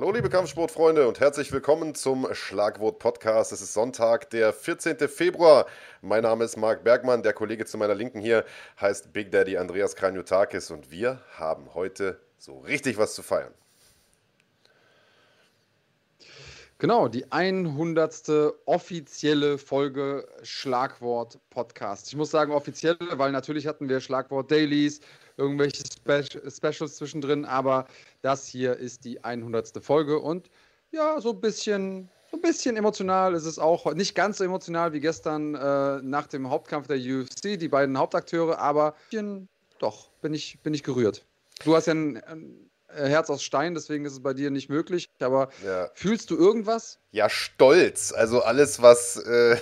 Hallo liebe Kampfsportfreunde und herzlich willkommen zum Schlagwort Podcast. Es ist Sonntag, der 14. Februar. Mein Name ist Marc Bergmann, der Kollege zu meiner Linken hier heißt Big Daddy Andreas Kranjotakis und wir haben heute so richtig was zu feiern. Genau, die 100. offizielle Folge Schlagwort Podcast. Ich muss sagen offizielle, weil natürlich hatten wir Schlagwort Dailies, irgendwelche Spe Specials zwischendrin, aber das hier ist die 100. Folge und ja, so ein bisschen, so ein bisschen emotional ist es auch. Nicht ganz so emotional wie gestern äh, nach dem Hauptkampf der UFC, die beiden Hauptakteure, aber doch, bin ich, bin ich gerührt. Du hast ja ein, ein äh, Herz aus Stein, deswegen ist es bei dir nicht möglich. Aber ja. fühlst du irgendwas? Ja, Stolz. Also alles, was, äh,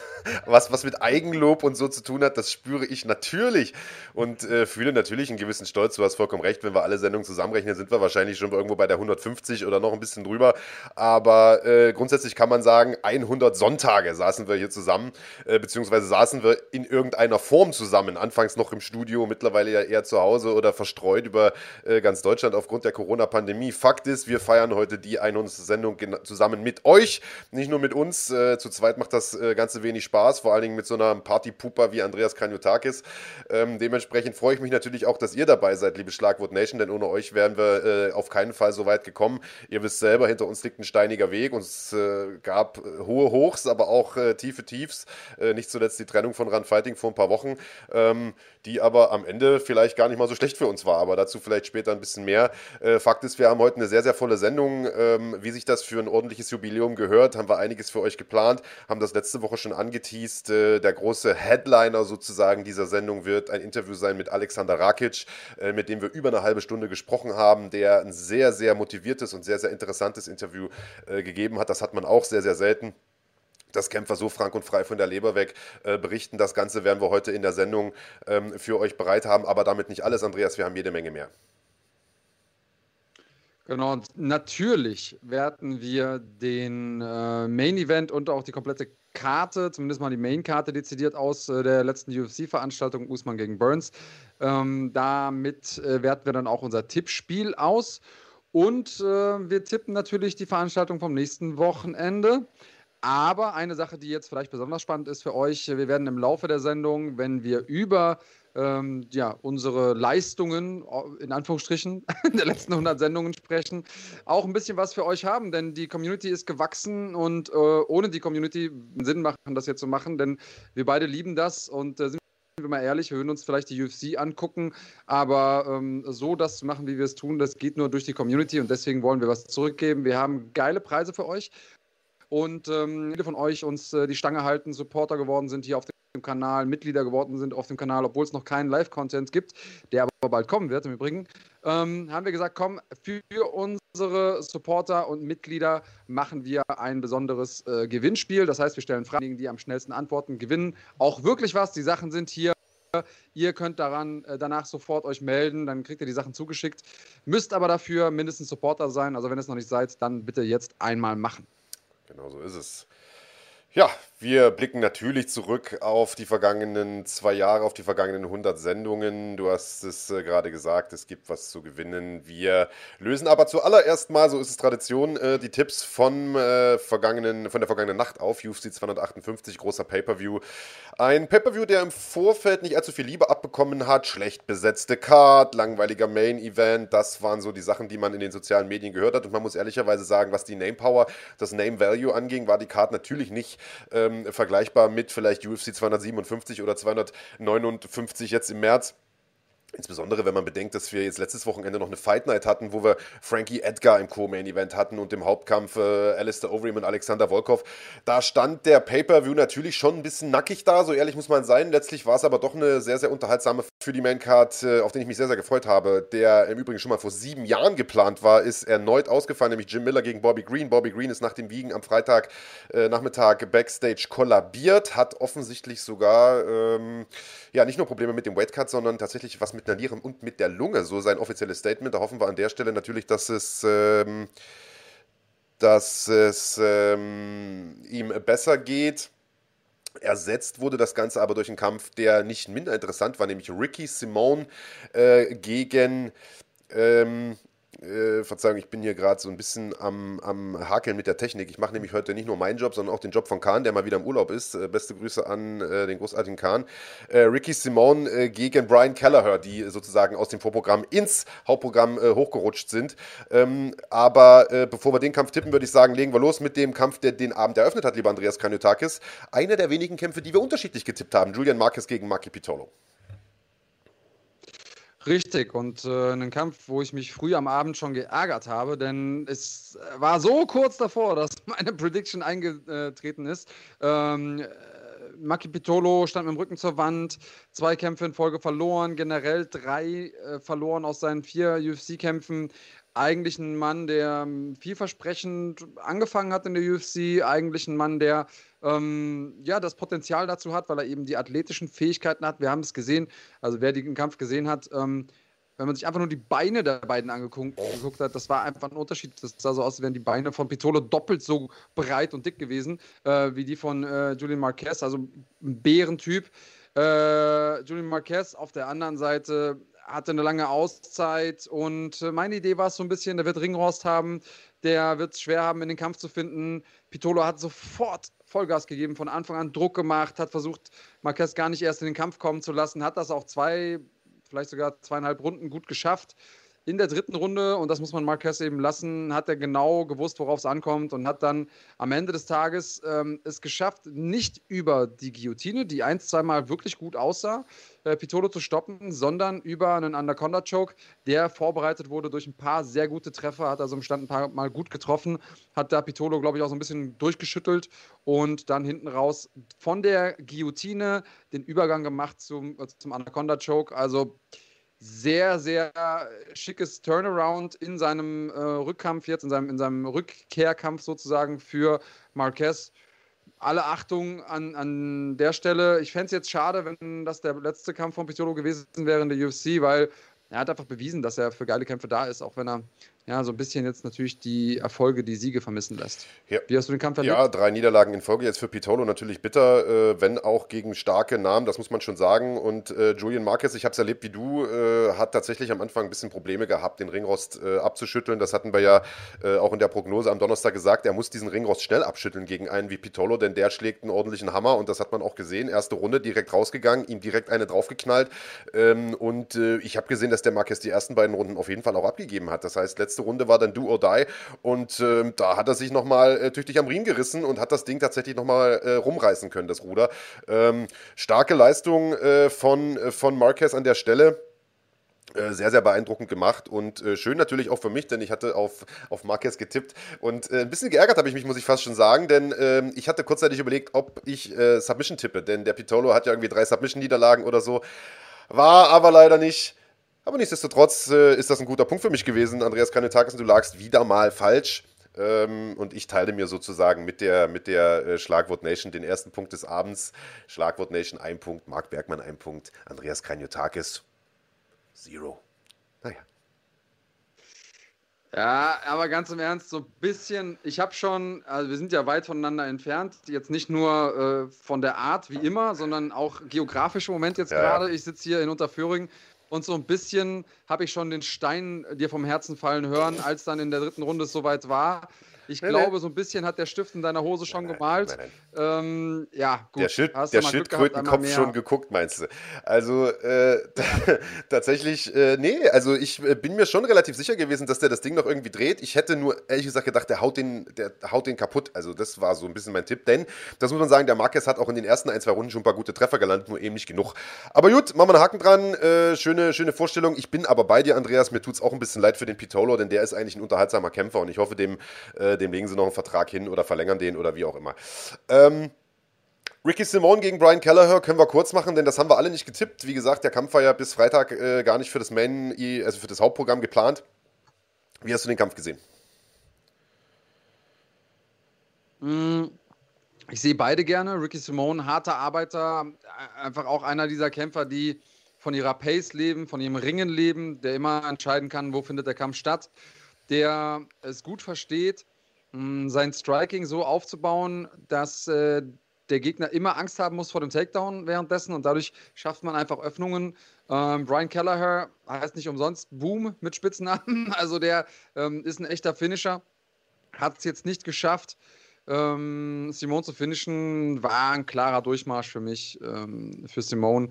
was, was mit Eigenlob und so zu tun hat, das spüre ich natürlich. Und äh, fühle natürlich einen gewissen Stolz. Du hast vollkommen recht, wenn wir alle Sendungen zusammenrechnen, sind wir wahrscheinlich schon irgendwo bei der 150 oder noch ein bisschen drüber. Aber äh, grundsätzlich kann man sagen, 100 Sonntage saßen wir hier zusammen, äh, beziehungsweise saßen wir in irgendeiner Form zusammen. Anfangs noch im Studio, mittlerweile ja eher zu Hause oder verstreut über äh, ganz Deutschland aufgrund der Corona-Pandemie. Fakt ist, wir feiern heute die 100. Sendung zusammen mit euch. Nicht nur mit uns, äh, zu zweit macht das äh, Ganze wenig Spaß, vor allen Dingen mit so einer Partypuper wie Andreas Kranjotakis. Ähm, dementsprechend freue ich mich natürlich auch, dass ihr dabei seid, liebe Schlagwort Nation, denn ohne euch wären wir äh, auf keinen Fall so weit gekommen. Ihr wisst selber, hinter uns liegt ein steiniger Weg und es äh, gab äh, hohe Hochs, aber auch äh, tiefe Tiefs. nicht zuletzt die Trennung von Run Fighting vor ein paar Wochen, ähm, die aber am Ende vielleicht gar nicht mal so schlecht für uns war, aber dazu vielleicht später ein bisschen mehr. Fakt ist, wir haben heute eine sehr, sehr volle Sendung, ähm, wie sich das für ein ordentliches Jubiläum gehört haben wir einiges für euch geplant, haben das letzte Woche schon angeteased. Äh, der große Headliner sozusagen dieser Sendung wird ein Interview sein mit Alexander Rakic, äh, mit dem wir über eine halbe Stunde gesprochen haben, der ein sehr, sehr motiviertes und sehr, sehr interessantes Interview äh, gegeben hat. Das hat man auch sehr, sehr selten dass Kämpfer so frank und frei von der Leber weg äh, berichten. Das Ganze werden wir heute in der Sendung ähm, für euch bereit haben, aber damit nicht alles, Andreas, wir haben jede Menge mehr. Genau, und natürlich werten wir den äh, Main Event und auch die komplette Karte, zumindest mal die Main-Karte dezidiert aus äh, der letzten UFC-Veranstaltung Usman gegen Burns. Ähm, damit äh, werten wir dann auch unser Tippspiel aus. Und äh, wir tippen natürlich die Veranstaltung vom nächsten Wochenende. Aber eine Sache, die jetzt vielleicht besonders spannend ist für euch, wir werden im Laufe der Sendung, wenn wir über ähm, ja, unsere Leistungen, in Anführungsstrichen, der letzten 100 Sendungen sprechen, auch ein bisschen was für euch haben, denn die Community ist gewachsen und äh, ohne die Community Sinn machen, das jetzt zu machen, denn wir beide lieben das und äh, sind wir mal ehrlich, wir würden uns vielleicht die UFC angucken, aber ähm, so das zu machen, wie wir es tun, das geht nur durch die Community und deswegen wollen wir was zurückgeben. Wir haben geile Preise für euch und ähm, viele von euch uns äh, die Stange halten, Supporter geworden sind hier auf dem dem Kanal, Mitglieder geworden sind auf dem Kanal, obwohl es noch keinen Live-Content gibt, der aber bald kommen wird im Übrigen, ähm, haben wir gesagt, komm, für unsere Supporter und Mitglieder machen wir ein besonderes äh, Gewinnspiel. Das heißt, wir stellen Fragen, die am schnellsten antworten, gewinnen auch wirklich was. Die Sachen sind hier. Ihr könnt daran äh, danach sofort euch melden, dann kriegt ihr die Sachen zugeschickt. Müsst aber dafür mindestens Supporter sein. Also wenn es noch nicht seid, dann bitte jetzt einmal machen. Genau so ist es. Ja, wir blicken natürlich zurück auf die vergangenen zwei Jahre, auf die vergangenen 100 Sendungen. Du hast es äh, gerade gesagt, es gibt was zu gewinnen. Wir lösen aber zuallererst mal, so ist es Tradition, äh, die Tipps von, äh, vergangenen, von der vergangenen Nacht auf. UFC 258, großer Pay-Per-View. Ein Pay-Per-View, der im Vorfeld nicht allzu viel Liebe abbekommen hat. Schlecht besetzte Card, langweiliger Main-Event. Das waren so die Sachen, die man in den sozialen Medien gehört hat. Und man muss ehrlicherweise sagen, was die Name-Power, das Name-Value anging, war die Card natürlich nicht ähm, vergleichbar mit vielleicht UFC 257 oder 259 jetzt im März. Insbesondere wenn man bedenkt, dass wir jetzt letztes Wochenende noch eine Fight Night hatten, wo wir Frankie Edgar im Co-Main-Event hatten und im Hauptkampf äh, Alistair Overeem und Alexander Volkov. Da stand der Pay-Per-View natürlich schon ein bisschen nackig da, so ehrlich muss man sein. Letztlich war es aber doch eine sehr, sehr unterhaltsame für die Maincard, äh, auf den ich mich sehr, sehr gefreut habe. Der im Übrigen schon mal vor sieben Jahren geplant war, ist erneut ausgefallen, nämlich Jim Miller gegen Bobby Green. Bobby Green ist nach dem Wiegen am Freitag äh, Nachmittag Backstage kollabiert, hat offensichtlich sogar ähm, ja nicht nur Probleme mit dem Weightcut, sondern tatsächlich was mit mit einer Niere und mit der Lunge, so sein offizielles Statement. Da hoffen wir an der Stelle natürlich, dass es, ähm, dass es ähm, ihm besser geht. Ersetzt wurde das Ganze aber durch einen Kampf, der nicht minder interessant war, nämlich Ricky Simone äh, gegen ähm, äh, Verzeihung, ich bin hier gerade so ein bisschen am, am Hakeln mit der Technik. Ich mache nämlich heute nicht nur meinen Job, sondern auch den Job von Kahn, der mal wieder im Urlaub ist. Äh, beste Grüße an äh, den großartigen Kahn. Äh, Ricky Simone äh, gegen Brian Kelleher, die sozusagen aus dem Vorprogramm ins Hauptprogramm äh, hochgerutscht sind. Ähm, aber bevor wir den Kampf tippen, würde ich sagen, legen wir los mit dem Kampf, der den Abend eröffnet hat, lieber Andreas Kanyotakis. Einer der wenigen Kämpfe, die wir unterschiedlich getippt haben. Julian Marquez gegen Maki Pitolo. Richtig, und äh, ein Kampf, wo ich mich früh am Abend schon geärgert habe, denn es war so kurz davor, dass meine Prediction eingetreten ist. Ähm, äh, Maki Pitolo stand mit dem Rücken zur Wand, zwei Kämpfe in Folge verloren, generell drei äh, verloren aus seinen vier UFC-Kämpfen eigentlich ein Mann, der ähm, vielversprechend angefangen hat in der UFC, eigentlich ein Mann, der ähm, ja das Potenzial dazu hat, weil er eben die athletischen Fähigkeiten hat. Wir haben es gesehen, also wer den Kampf gesehen hat, ähm, wenn man sich einfach nur die Beine der beiden angeguckt hat, das war einfach ein Unterschied. Das sah so aus, als wären die Beine von Pitolo doppelt so breit und dick gewesen äh, wie die von äh, Julian Marquez, also ein Bärentyp. Äh, Julian Marquez auf der anderen Seite hatte eine lange Auszeit und äh, meine Idee war es so ein bisschen, der wird Ringrost haben, der wird es schwer haben, in den Kampf zu finden. Pitolo hat sofort Vollgas gegeben, von Anfang an Druck gemacht, hat versucht, Marquez gar nicht erst in den Kampf kommen zu lassen, hat das auch zwei, vielleicht sogar zweieinhalb Runden gut geschafft in der dritten Runde, und das muss man Marquez eben lassen, hat er genau gewusst, worauf es ankommt und hat dann am Ende des Tages ähm, es geschafft, nicht über die Guillotine, die ein, zweimal wirklich gut aussah, äh, Pitolo zu stoppen, sondern über einen Anaconda-Choke, der vorbereitet wurde durch ein paar sehr gute Treffer, hat also im Stand ein paar Mal gut getroffen, hat da Pitolo, glaube ich, auch so ein bisschen durchgeschüttelt und dann hinten raus von der Guillotine den Übergang gemacht zum, äh, zum Anaconda-Choke. Also sehr, sehr schickes Turnaround in seinem äh, Rückkampf jetzt, in seinem, in seinem Rückkehrkampf sozusagen für Marquez. Alle Achtung an, an der Stelle. Ich fände es jetzt schade, wenn das der letzte Kampf von Pitolo gewesen wäre in der UFC, weil er hat einfach bewiesen, dass er für geile Kämpfe da ist, auch wenn er ja, so ein bisschen jetzt natürlich die Erfolge, die Siege vermissen lässt. Ja. Wie hast du den Kampf erlebt? Ja, drei Niederlagen in Folge. Jetzt für Pitolo natürlich bitter, äh, wenn auch gegen starke Namen, das muss man schon sagen. Und äh, Julian Marquez, ich habe es erlebt wie du, äh, hat tatsächlich am Anfang ein bisschen Probleme gehabt, den Ringrost äh, abzuschütteln. Das hatten wir ja äh, auch in der Prognose am Donnerstag gesagt. Er muss diesen Ringrost schnell abschütteln gegen einen wie Pitolo, denn der schlägt einen ordentlichen Hammer und das hat man auch gesehen. Erste Runde direkt rausgegangen, ihm direkt eine draufgeknallt. Ähm, und äh, ich habe gesehen, dass der Marquez die ersten beiden Runden auf jeden Fall auch abgegeben hat. Das heißt, letzte Runde war dann Do or Die. Und äh, da hat er sich nochmal äh, tüchtig am Riemen gerissen und hat das Ding tatsächlich nochmal äh, rumreißen können, das Ruder. Ähm, starke Leistung äh, von, äh, von Marquez an der Stelle äh, sehr, sehr beeindruckend gemacht und äh, schön natürlich auch für mich, denn ich hatte auf, auf Marquez getippt und ein bisschen geärgert habe ich mich, muss ich fast schon sagen, denn ähm, ich hatte kurzzeitig überlegt, ob ich Submission tippe, denn der Pitolo hat ja irgendwie drei Submission-Niederlagen oder so, war aber leider nicht. Aber nichtsdestotrotz äh, ist das ein guter Punkt für mich gewesen, Andreas Kanetakis, du lagst wieder mal falsch. Ähm, und ich teile mir sozusagen mit der, mit der äh, Schlagwort Nation den ersten Punkt des Abends. Schlagwort Nation ein Punkt, Marc Bergmann ein Punkt, Andreas Kanyotakis zero. Naja. Ja, aber ganz im Ernst, so ein bisschen, ich habe schon, also wir sind ja weit voneinander entfernt, jetzt nicht nur äh, von der Art wie immer, sondern auch geografisch im Moment jetzt ja, gerade. Ich sitze hier in Unterföhring und so ein bisschen habe ich schon den Stein dir vom Herzen fallen hören, als dann in der dritten Runde es soweit war. Ich nein, glaube, nein. so ein bisschen hat der Stift in deiner Hose schon nein, gemalt. Ähm, ja, gut. Der, Schild, der Schildkrötenkopf schon geguckt, meinst du? Also äh, tatsächlich, äh, nee, also ich äh, bin mir schon relativ sicher gewesen, dass der das Ding noch irgendwie dreht. Ich hätte nur ehrlich gesagt gedacht, der haut den, der haut den kaputt. Also das war so ein bisschen mein Tipp, denn das muss man sagen, der Marquez hat auch in den ersten ein, zwei Runden schon ein paar gute Treffer gelandet, nur eben nicht genug. Aber gut, machen wir einen Haken dran. Äh, schöne, schöne Vorstellung. Ich bin aber bei dir, Andreas. Mir tut es auch ein bisschen leid für den Pitolo, denn der ist eigentlich ein unterhaltsamer Kämpfer und ich hoffe, dem äh, dem legen sie noch einen Vertrag hin oder verlängern den oder wie auch immer. Ähm, Ricky Simone gegen Brian Kelleher können wir kurz machen, denn das haben wir alle nicht getippt. Wie gesagt, der Kampf war ja bis Freitag äh, gar nicht für das Main, also für das Hauptprogramm geplant. Wie hast du den Kampf gesehen? Mm, ich sehe beide gerne. Ricky Simone, harter Arbeiter, einfach auch einer dieser Kämpfer, die von ihrer Pace leben, von ihrem Ringen leben, der immer entscheiden kann, wo findet der Kampf statt der es gut versteht, sein Striking so aufzubauen, dass äh, der Gegner immer Angst haben muss vor dem Takedown währenddessen und dadurch schafft man einfach Öffnungen. Ähm, Brian Kelleher heißt nicht umsonst Boom mit Spitznamen, also der ähm, ist ein echter Finisher, hat es jetzt nicht geschafft. Ähm, Simone zu finishen war ein klarer Durchmarsch für mich, ähm, für Simone.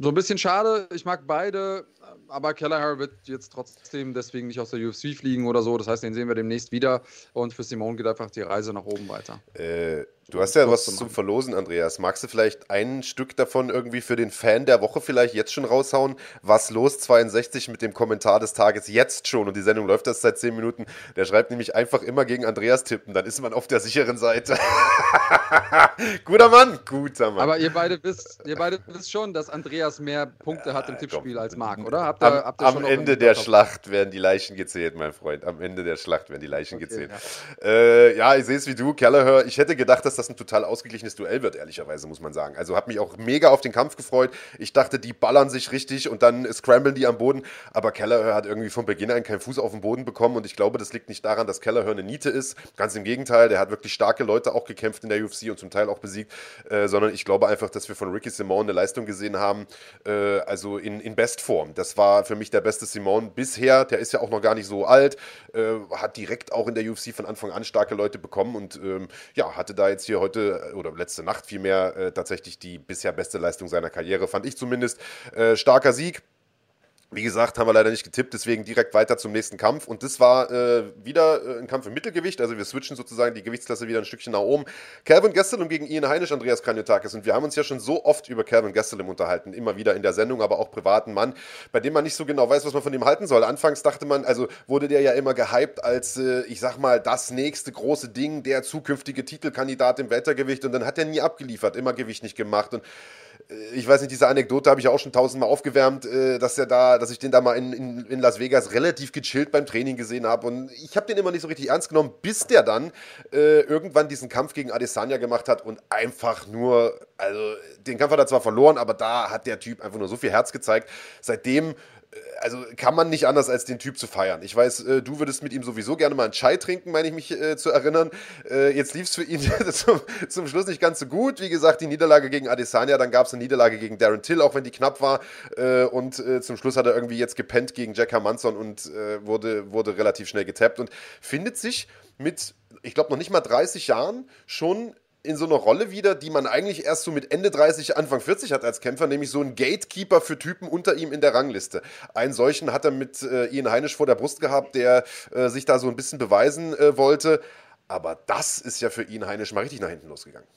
So ein bisschen schade, ich mag beide, aber Kelleher wird jetzt trotzdem deswegen nicht aus der UFC fliegen oder so. Das heißt, den sehen wir demnächst wieder und für Simone geht einfach die Reise nach oben weiter. Äh, Du hast ja was zum Verlosen, Andreas. Magst du vielleicht ein Stück davon irgendwie für den Fan der Woche vielleicht jetzt schon raushauen? Was los 62 mit dem Kommentar des Tages jetzt schon und die Sendung läuft erst seit 10 Minuten. Der schreibt nämlich einfach immer gegen Andreas tippen, dann ist man auf der sicheren Seite. guter Mann, guter Mann. Aber ihr beide wisst, ihr beide wisst schon, dass Andreas mehr Punkte hat im Tippspiel komm. als Marc, oder? Habt ihr, am, habt ihr am Ende der Schlacht werden die Leichen gezählt, mein Freund. Am Ende der Schlacht werden die Leichen okay, gezählt. Ja. Äh, ja, ich sehe es wie du, Kellerhör. Ich hätte gedacht, dass das ein total ausgeglichenes Duell wird, ehrlicherweise, muss man sagen. Also hat mich auch mega auf den Kampf gefreut. Ich dachte, die ballern sich richtig und dann scramblen die am Boden. Aber Kelleher hat irgendwie von Beginn an keinen Fuß auf den Boden bekommen und ich glaube, das liegt nicht daran, dass Kelleher eine Niete ist. Ganz im Gegenteil, der hat wirklich starke Leute auch gekämpft in der UFC und zum Teil auch besiegt, äh, sondern ich glaube einfach, dass wir von Ricky Simone eine Leistung gesehen haben, äh, also in, in Bestform. Das war für mich der beste Simone bisher. Der ist ja auch noch gar nicht so alt, äh, hat direkt auch in der UFC von Anfang an starke Leute bekommen und ähm, ja, hatte da jetzt hier heute äh, oder letzte Nacht vielmehr äh, tatsächlich die bisher beste Leistung seiner Karriere, fand ich zumindest. Äh, starker Sieg. Wie gesagt, haben wir leider nicht getippt, deswegen direkt weiter zum nächsten Kampf. Und das war äh, wieder äh, ein Kampf im Mittelgewicht. Also wir switchen sozusagen die Gewichtsklasse wieder ein Stückchen nach oben. Calvin Gastelum gegen Ian Heinisch, Andreas Kanyotakis. Und wir haben uns ja schon so oft über Calvin Gastelum unterhalten. Immer wieder in der Sendung, aber auch privaten Mann, bei dem man nicht so genau weiß, was man von ihm halten soll. Anfangs dachte man, also wurde der ja immer gehypt als, äh, ich sag mal, das nächste große Ding, der zukünftige Titelkandidat im Weltergewicht. Und dann hat er nie abgeliefert, immer Gewicht nicht gemacht. Und ich weiß nicht, diese Anekdote habe ich auch schon tausendmal aufgewärmt, äh, dass er da, dass ich den da mal in, in, in Las Vegas relativ gechillt beim Training gesehen habe. Und ich habe den immer nicht so richtig ernst genommen, bis der dann äh, irgendwann diesen Kampf gegen Adesanya gemacht hat und einfach nur, also den Kampf hat er zwar verloren, aber da hat der Typ einfach nur so viel Herz gezeigt. Seitdem also kann man nicht anders als den Typ zu feiern. Ich weiß, äh, du würdest mit ihm sowieso gerne mal einen Chai trinken, meine ich mich äh, zu erinnern. Äh, jetzt lief es für ihn zum, zum, Schluss nicht ganz so gut. Wie gesagt, die Niederlage gegen Adesanya, dann gab es eine Niederlage gegen Darren Till, auch wenn die knapp war. Äh, und äh, zum Schluss hat er irgendwie jetzt gepennt gegen Jack Hermanson und äh, wurde, wurde relativ schnell getappt und findet sich mit, ich glaube, noch nicht mal 30 Jahren schon in so eine Rolle wieder, die man eigentlich erst so mit Ende 30, Anfang 40 hat als Kämpfer, nämlich so ein Gatekeeper für Typen unter ihm in der Rangliste. Einen solchen hat er mit äh, Ian Heinisch vor der Brust gehabt, der äh, sich da so ein bisschen beweisen äh, wollte. Aber das ist ja für Ian Heinisch mal richtig nach hinten losgegangen.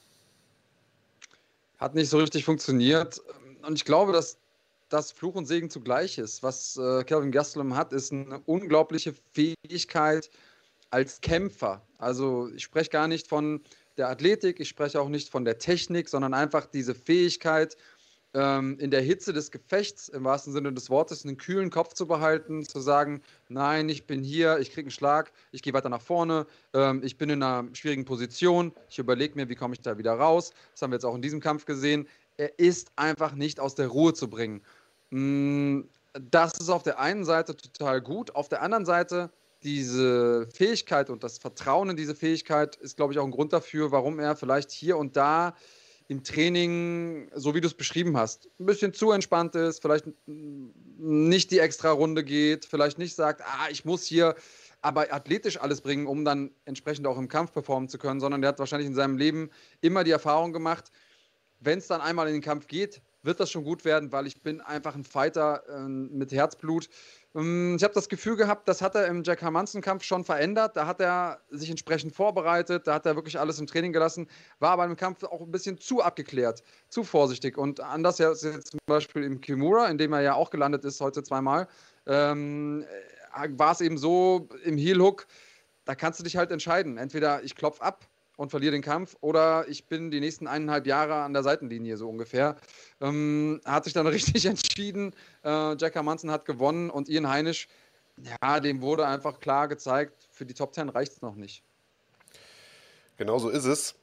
Hat nicht so richtig funktioniert. Und ich glaube, dass das Fluch und Segen zugleich ist. Was äh, Kelvin Gastelum hat, ist eine unglaubliche Fähigkeit als Kämpfer. Also ich spreche gar nicht von der Athletik, ich spreche auch nicht von der Technik, sondern einfach diese Fähigkeit, ähm, in der Hitze des Gefechts, im wahrsten Sinne des Wortes, einen kühlen Kopf zu behalten, zu sagen, nein, ich bin hier, ich kriege einen Schlag, ich gehe weiter nach vorne, ähm, ich bin in einer schwierigen Position, ich überlege mir, wie komme ich da wieder raus. Das haben wir jetzt auch in diesem Kampf gesehen. Er ist einfach nicht aus der Ruhe zu bringen. Mm, das ist auf der einen Seite total gut, auf der anderen Seite diese Fähigkeit und das Vertrauen in diese Fähigkeit ist, glaube ich, auch ein Grund dafür, warum er vielleicht hier und da im Training, so wie du es beschrieben hast, ein bisschen zu entspannt ist, vielleicht nicht die extra Runde geht, vielleicht nicht sagt, ah, ich muss hier aber athletisch alles bringen, um dann entsprechend auch im Kampf performen zu können, sondern der hat wahrscheinlich in seinem Leben immer die Erfahrung gemacht, wenn es dann einmal in den Kampf geht, wird das schon gut werden, weil ich bin einfach ein Fighter äh, mit Herzblut ich habe das Gefühl gehabt, das hat er im Jack Hermanson-Kampf schon verändert. Da hat er sich entsprechend vorbereitet, da hat er wirklich alles im Training gelassen, war aber im Kampf auch ein bisschen zu abgeklärt, zu vorsichtig. Und anders jetzt zum Beispiel im Kimura, in dem er ja auch gelandet ist heute zweimal, ähm, war es eben so im Heel-Hook, da kannst du dich halt entscheiden. Entweder ich klopf ab und verliere den Kampf oder ich bin die nächsten eineinhalb Jahre an der Seitenlinie so ungefähr. Ähm, hat sich dann richtig entschieden. Äh, Jack Hermanson hat gewonnen und Ian Heinisch, ja, dem wurde einfach klar gezeigt, für die Top 10 reicht es noch nicht. Genau so ist es.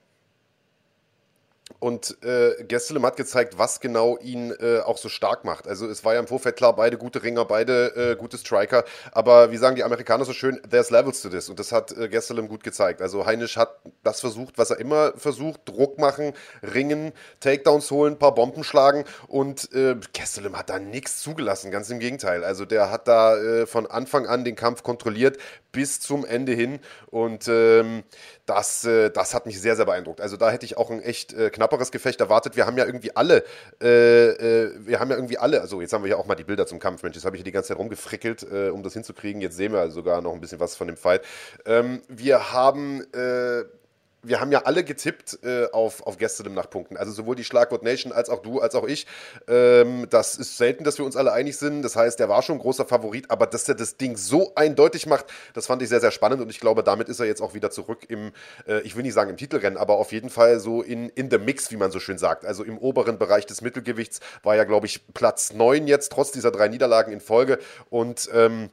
Und äh, Gesselem hat gezeigt, was genau ihn äh, auch so stark macht. Also es war ja im Vorfeld klar, beide gute Ringer, beide äh, gute Striker. Aber wie sagen die Amerikaner so schön, there's levels to this. Und das hat äh, Gesselem gut gezeigt. Also Heinisch hat das versucht, was er immer versucht. Druck machen, ringen, Takedowns holen, ein paar Bomben schlagen. Und äh, Gesselem hat da nichts zugelassen. Ganz im Gegenteil. Also der hat da äh, von Anfang an den Kampf kontrolliert bis zum Ende hin. Und ähm, das, äh, das hat mich sehr, sehr beeindruckt. Also da hätte ich auch ein echt äh, knapperes Gefecht erwartet. Wir haben ja irgendwie alle, äh, äh, wir haben ja irgendwie alle, also jetzt haben wir ja auch mal die Bilder zum Kampf, Mensch, jetzt habe ich hier die ganze Zeit rumgefrickelt, äh, um das hinzukriegen. Jetzt sehen wir sogar noch ein bisschen was von dem Fight. Ähm, wir haben wir haben ja alle getippt äh, auf, auf Gäste nach Punkten. Also sowohl die Schlagwort Nation als auch du, als auch ich. Ähm, das ist selten, dass wir uns alle einig sind. Das heißt, der war schon ein großer Favorit, aber dass er das Ding so eindeutig macht, das fand ich sehr, sehr spannend und ich glaube, damit ist er jetzt auch wieder zurück im, äh, ich will nicht sagen im Titelrennen, aber auf jeden Fall so in, in the Mix, wie man so schön sagt. Also im oberen Bereich des Mittelgewichts war ja, glaube ich, Platz 9 jetzt, trotz dieser drei Niederlagen in Folge und ähm,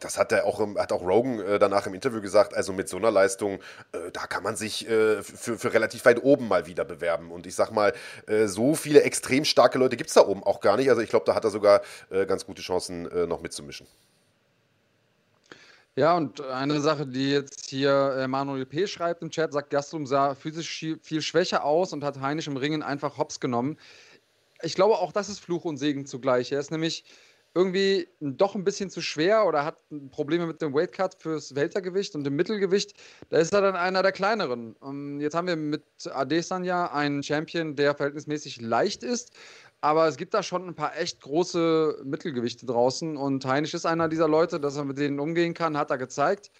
das hat er auch, hat auch Rogan äh, danach im Interview gesagt. Also mit so einer Leistung, äh, da kann man sich äh, für, für relativ weit oben mal wieder bewerben. Und ich sag mal, so viele extrem starke Leute gibt es da oben auch gar nicht. Also ich glaube, da hat er sogar ganz gute Chancen, noch mitzumischen. Ja, und eine Sache, die jetzt hier Manuel P. schreibt im Chat, sagt, Gastelum sah physisch viel schwächer aus und hat Heinisch im Ringen einfach hops genommen. Ich glaube, auch das ist Fluch und Segen zugleich. Er ist nämlich irgendwie doch ein bisschen zu schwer oder hat Probleme mit dem Weightcut fürs Weltergewicht und dem Mittelgewicht, da ist er dann einer der kleineren. Und jetzt haben wir mit Adesanya einen Champion, der verhältnismäßig leicht ist, aber es gibt da schon ein paar echt große Mittelgewichte draußen und Heinisch ist einer dieser Leute, dass er mit denen umgehen kann, hat er gezeigt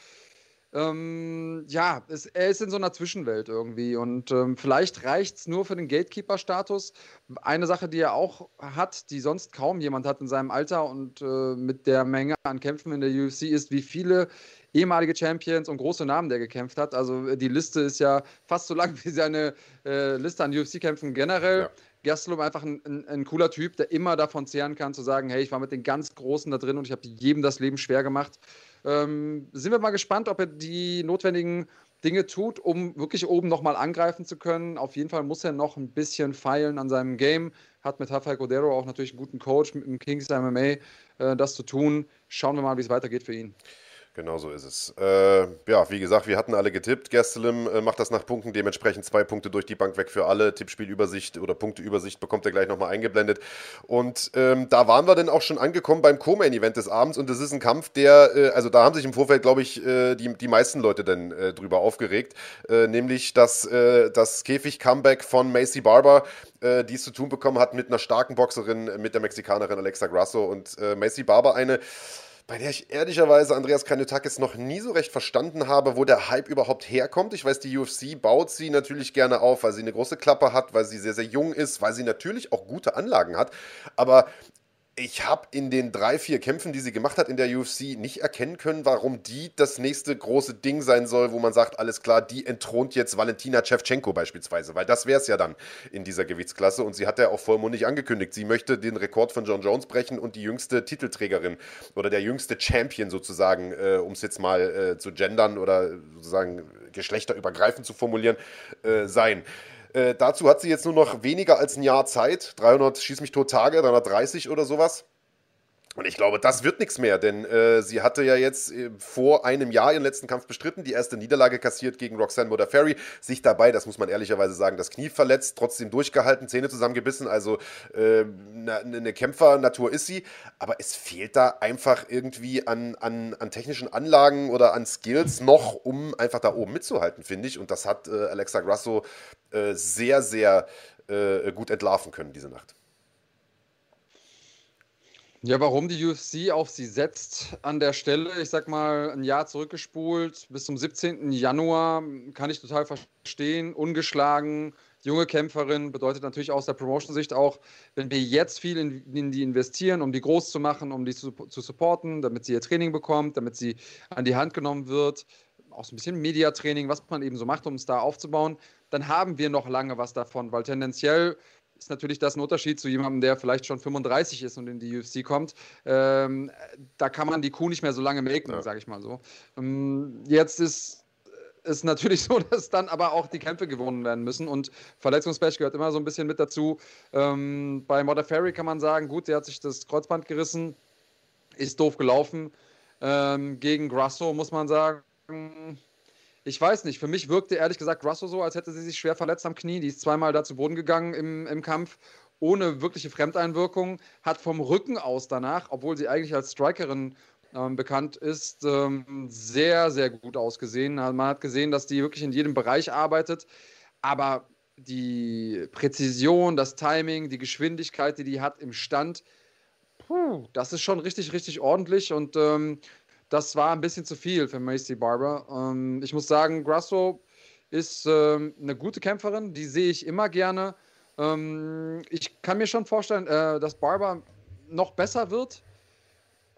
ähm, ja, es, er ist in so einer Zwischenwelt irgendwie und ähm, vielleicht reicht es nur für den Gatekeeper-Status. Eine Sache, die er auch hat, die sonst kaum jemand hat in seinem Alter und äh, mit der Menge an Kämpfen in der UFC, ist, wie viele ehemalige Champions und große Namen der gekämpft hat. Also die Liste ist ja fast so lang wie seine äh, Liste an UFC-Kämpfen generell. Ja. Gastelum einfach ein, ein, ein, cooler Typ, der immer davon zehren kann, zu sagen, hey, ich war mit den ganz Großen da drin und ich habe jedem das Leben schwer gemacht. Ähm, sind wir mal gespannt, ob er die notwendigen Dinge tut, um wirklich oben nochmal angreifen zu können. Auf jeden Fall muss er noch ein bisschen feilen an seinem Game. Hat mit Rafael Cordero auch natürlich einen guten Coach mit dem Kings MMA äh, das zu tun. Schauen wir mal, wie es weitergeht für ihn. Genau so ist es. Äh, ja, wie gesagt, wir hatten alle getippt. Gerstelim äh, macht das nach Punkten, dementsprechend zwei Punkte durch die Bank weg für alle. Tippspielübersicht oder Punkteübersicht bekommt er gleich nochmal eingeblendet. Und ähm, da waren wir dann auch schon angekommen beim Co-Main-Event des Abends und das ist ein Kampf, der, äh, also da haben sich im Vorfeld, glaube ich, äh, die, die meisten Leute dann äh, drüber aufgeregt, äh, nämlich das, das Käfig-Comeback von Macy Barber, die es zu tun bekommen hat mit einer starken Boxerin, mit der Mexikanerin Alexa Grasso und Macy Barber eine bei der ich ehrlicherweise Andreas Kanyotakis noch nie so recht verstanden habe, wo der Hype überhaupt herkommt. Ich weiß, die UFC baut sie natürlich gerne auf, weil sie eine große Klappe hat, weil sie sehr, sehr jung ist, weil sie natürlich auch gute Anlagen hat. Aber ich habe in den drei, vier Kämpfen, die sie gemacht hat in der UFC, nicht erkennen können, warum die das nächste große Ding sein soll, wo man sagt, alles klar, die entthront jetzt Valentina Shevchenko beispielsweise, weil das wäre es ja dann in dieser Gewichtsklasse. Und sie hat ja auch vollmundig angekündigt, sie möchte den Rekord von John Jones brechen und die jüngste Titelträgerin oder der jüngste Champion sozusagen, äh, um es jetzt mal äh, zu gendern oder sozusagen geschlechterübergreifend zu formulieren, äh, sein. Äh, dazu hat sie jetzt nur noch weniger als ein Jahr Zeit. 300 schieß mich tot Tage, 330 oder sowas. Und ich glaube, das wird nichts mehr, denn äh, sie hatte ja jetzt äh, vor einem Jahr ihren letzten Kampf bestritten, die erste Niederlage kassiert gegen Roxanne Modafferi, sich dabei, das muss man ehrlicherweise sagen, das Knie verletzt, trotzdem durchgehalten, Zähne zusammengebissen, also äh, eine ne Kämpfernatur ist sie, aber es fehlt da einfach irgendwie an, an, an technischen Anlagen oder an Skills noch, um einfach da oben mitzuhalten, finde ich. Und das hat äh, Alexa Grasso äh, sehr, sehr äh, gut entlarven können diese Nacht. Ja, warum die UFC auf sie setzt an der Stelle, ich sag mal, ein Jahr zurückgespult, bis zum 17. Januar, kann ich total verstehen. Ungeschlagen, junge Kämpferin, bedeutet natürlich aus der Promotion-Sicht auch, wenn wir jetzt viel in, in, die investieren, um die groß zu machen, um die zu, zu supporten, damit sie ihr Training bekommt, damit sie an die Hand genommen wird, auch so ein bisschen Mediatraining, was man eben so macht, um es da aufzubauen, dann haben wir noch lange was davon, weil tendenziell ist natürlich das ein Unterschied zu jemandem, der vielleicht schon 35 ist und in die UFC kommt. Ähm, da kann man die Kuh nicht mehr so lange melken, ja. sage ich mal so. Ähm, jetzt ist ist natürlich so, dass dann aber auch die Kämpfe gewonnen werden müssen und Verletzungspech gehört immer so ein bisschen mit dazu. Ähm, bei Modafferi kann man sagen, gut, der hat sich das Kreuzband gerissen, ist doof gelaufen. Ähm, gegen Grasso muss man sagen, ich weiß nicht, für mich wirkte ehrlich gesagt Grasso so, als hätte sie sich schwer verletzt am Knie. Die ist zweimal da zu Boden gegangen im, im Kampf, ohne wirkliche Fremdeinwirkung, hat vom Rücken aus danach, obwohl sie eigentlich als Strikerin ähm, bekannt ist, ähm, sehr, sehr gut ausgesehen. Also man hat gesehen, dass die wirklich in jedem Bereich arbeitet, aber die Präzision, das Timing, die Geschwindigkeit, die die hat im Stand, puh, das ist schon richtig, richtig ordentlich und ähm, das war ein bisschen zu viel für Macy Barber. Ähm, ich muss sagen, Grasso ist ähm, eine gute Kämpferin, die sehe ich immer gerne. Ähm, ich kann mir schon vorstellen, äh, dass Barber noch besser wird.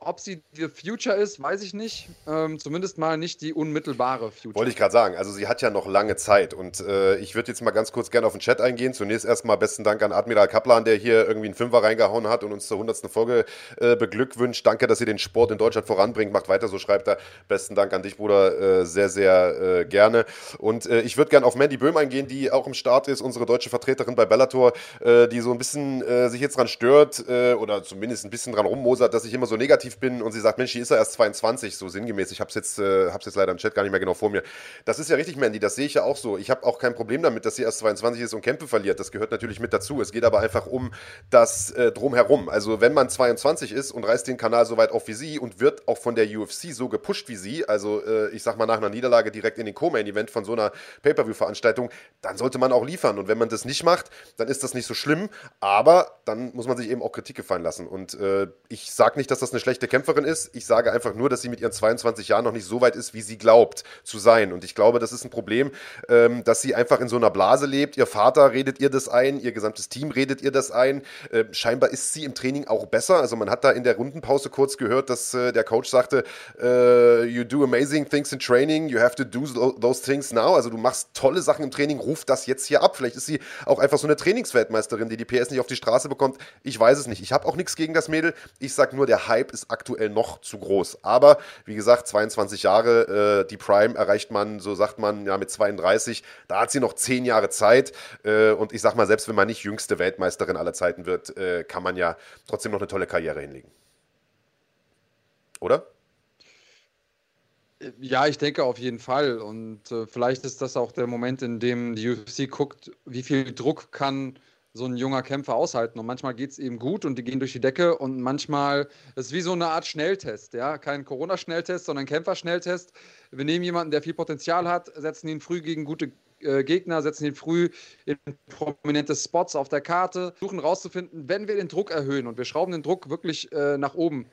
Ob sie the Future ist, weiß ich nicht. Ähm, zumindest mal nicht die unmittelbare Future. Wollte ich gerade sagen. Also sie hat ja noch lange Zeit. Und äh, ich würde jetzt mal ganz kurz gerne auf den Chat eingehen. Zunächst erstmal besten Dank an Admiral Kaplan, der hier irgendwie einen Fünfer reingehauen hat und uns zur 100. Folge äh, beglückwünscht. Danke, dass ihr den Sport in Deutschland voranbringt. Macht weiter, so schreibt er. Besten Dank an dich, Bruder. Äh, sehr, sehr äh, gerne. Und äh, ich würde gerne auf Mandy Böhm eingehen, die auch im Start ist, unsere deutsche Vertreterin bei Bellator, äh, die so ein bisschen sich jetzt dran stört oder zumindest ein bisschen dran rummosert, dass ich immer so negativ negativ bin und sie sagt, Mensch, die ist ja erst 22, so sinngemäß. Ich habe es jetzt, äh, jetzt leider im Chat gar nicht mehr genau vor mir. Das ist ja richtig, Mandy, das sehe ich ja auch so. Ich habe auch kein Problem damit, dass sie erst 22 ist und Kämpfe verliert. Das gehört natürlich mit dazu. Es geht aber einfach um das äh, Drumherum. Also wenn man 22 ist und reißt den Kanal so weit auf wie sie und wird auch von der UFC so gepusht wie sie, also äh, ich sag mal nach einer Niederlage direkt in den Co-Main-Event von so einer Pay-Per-View-Veranstaltung, dann sollte man auch liefern. Und wenn man das nicht macht, dann ist das nicht so schlimm. Aber dann muss man sich eben auch Kritik gefallen lassen. Und äh, ich sage nicht, dass das eine schlechte schlechte Kämpferin ist. Ich sage einfach nur, dass sie mit ihren 22 Jahren noch nicht so weit ist, wie sie glaubt zu sein. Und ich glaube, das ist ein Problem, ähm, dass sie einfach in so einer Blase lebt. Ihr Vater redet ihr das ein, ihr gesamtes Team redet ihr das ein. Äh, scheinbar ist sie im Training auch besser. Also man hat da in der Rundenpause kurz gehört, dass äh, der Coach sagte, äh, you do amazing things in training, you have to do those things now. Also du machst tolle Sachen im Training, ruf das jetzt hier ab. Vielleicht ist sie auch einfach so eine Trainingsweltmeisterin, die die PS nicht auf die Straße bekommt. Ich weiß es nicht. Ich habe auch nichts gegen das Mädel. Ich sage nur, der Hype ist aktuell noch zu groß. Aber wie gesagt, 22 Jahre, äh, die Prime erreicht man, so sagt man, ja mit 32. Da hat sie noch 10 Jahre Zeit. Äh, und ich sag mal, selbst wenn man nicht jüngste Weltmeisterin aller Zeiten wird, äh, kann man ja trotzdem noch eine tolle Karriere hinlegen. Oder? Ja, ich denke auf jeden Fall. Und äh, vielleicht ist das auch der Moment, in dem die UFC guckt, wie viel Druck kann so ein junger Kämpfer aushalten. Und manchmal geht es eben gut und die gehen durch die Decke und manchmal ist es wie so eine Art Schnelltest, ja. Kein Corona-Schnelltest, sondern Kämpfer-Schnelltest. Wir nehmen jemanden, der viel Potenzial hat, setzen ihn früh gegen gute äh, Gegner, setzen ihn früh in prominente Spots auf der Karte, suchen rauszufinden, wenn wir den Druck erhöhen und wir schrauben den Druck wirklich äh, nach oben,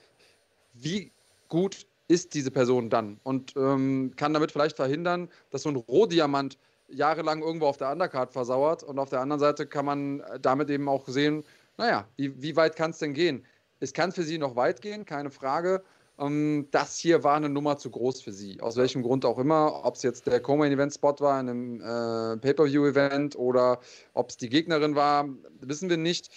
wie gut ist diese Person dann und ähm, kann damit vielleicht verhindern, dass so ein Rohdiamant jahrelang irgendwo auf der Undercard versauert und auf der anderen Seite kann man damit eben auch sehen, naja, wie, wie weit kann es denn gehen? Es kann für sie noch weit gehen, keine Frage. Ähm, das hier war eine Nummer zu groß für sie. Aus welchem Grund auch immer. Ob es jetzt der Co-Main-Event-Spot war in einem äh, Pay-Per-View-Event oder ob es die Gegnerin war, wissen wir nicht.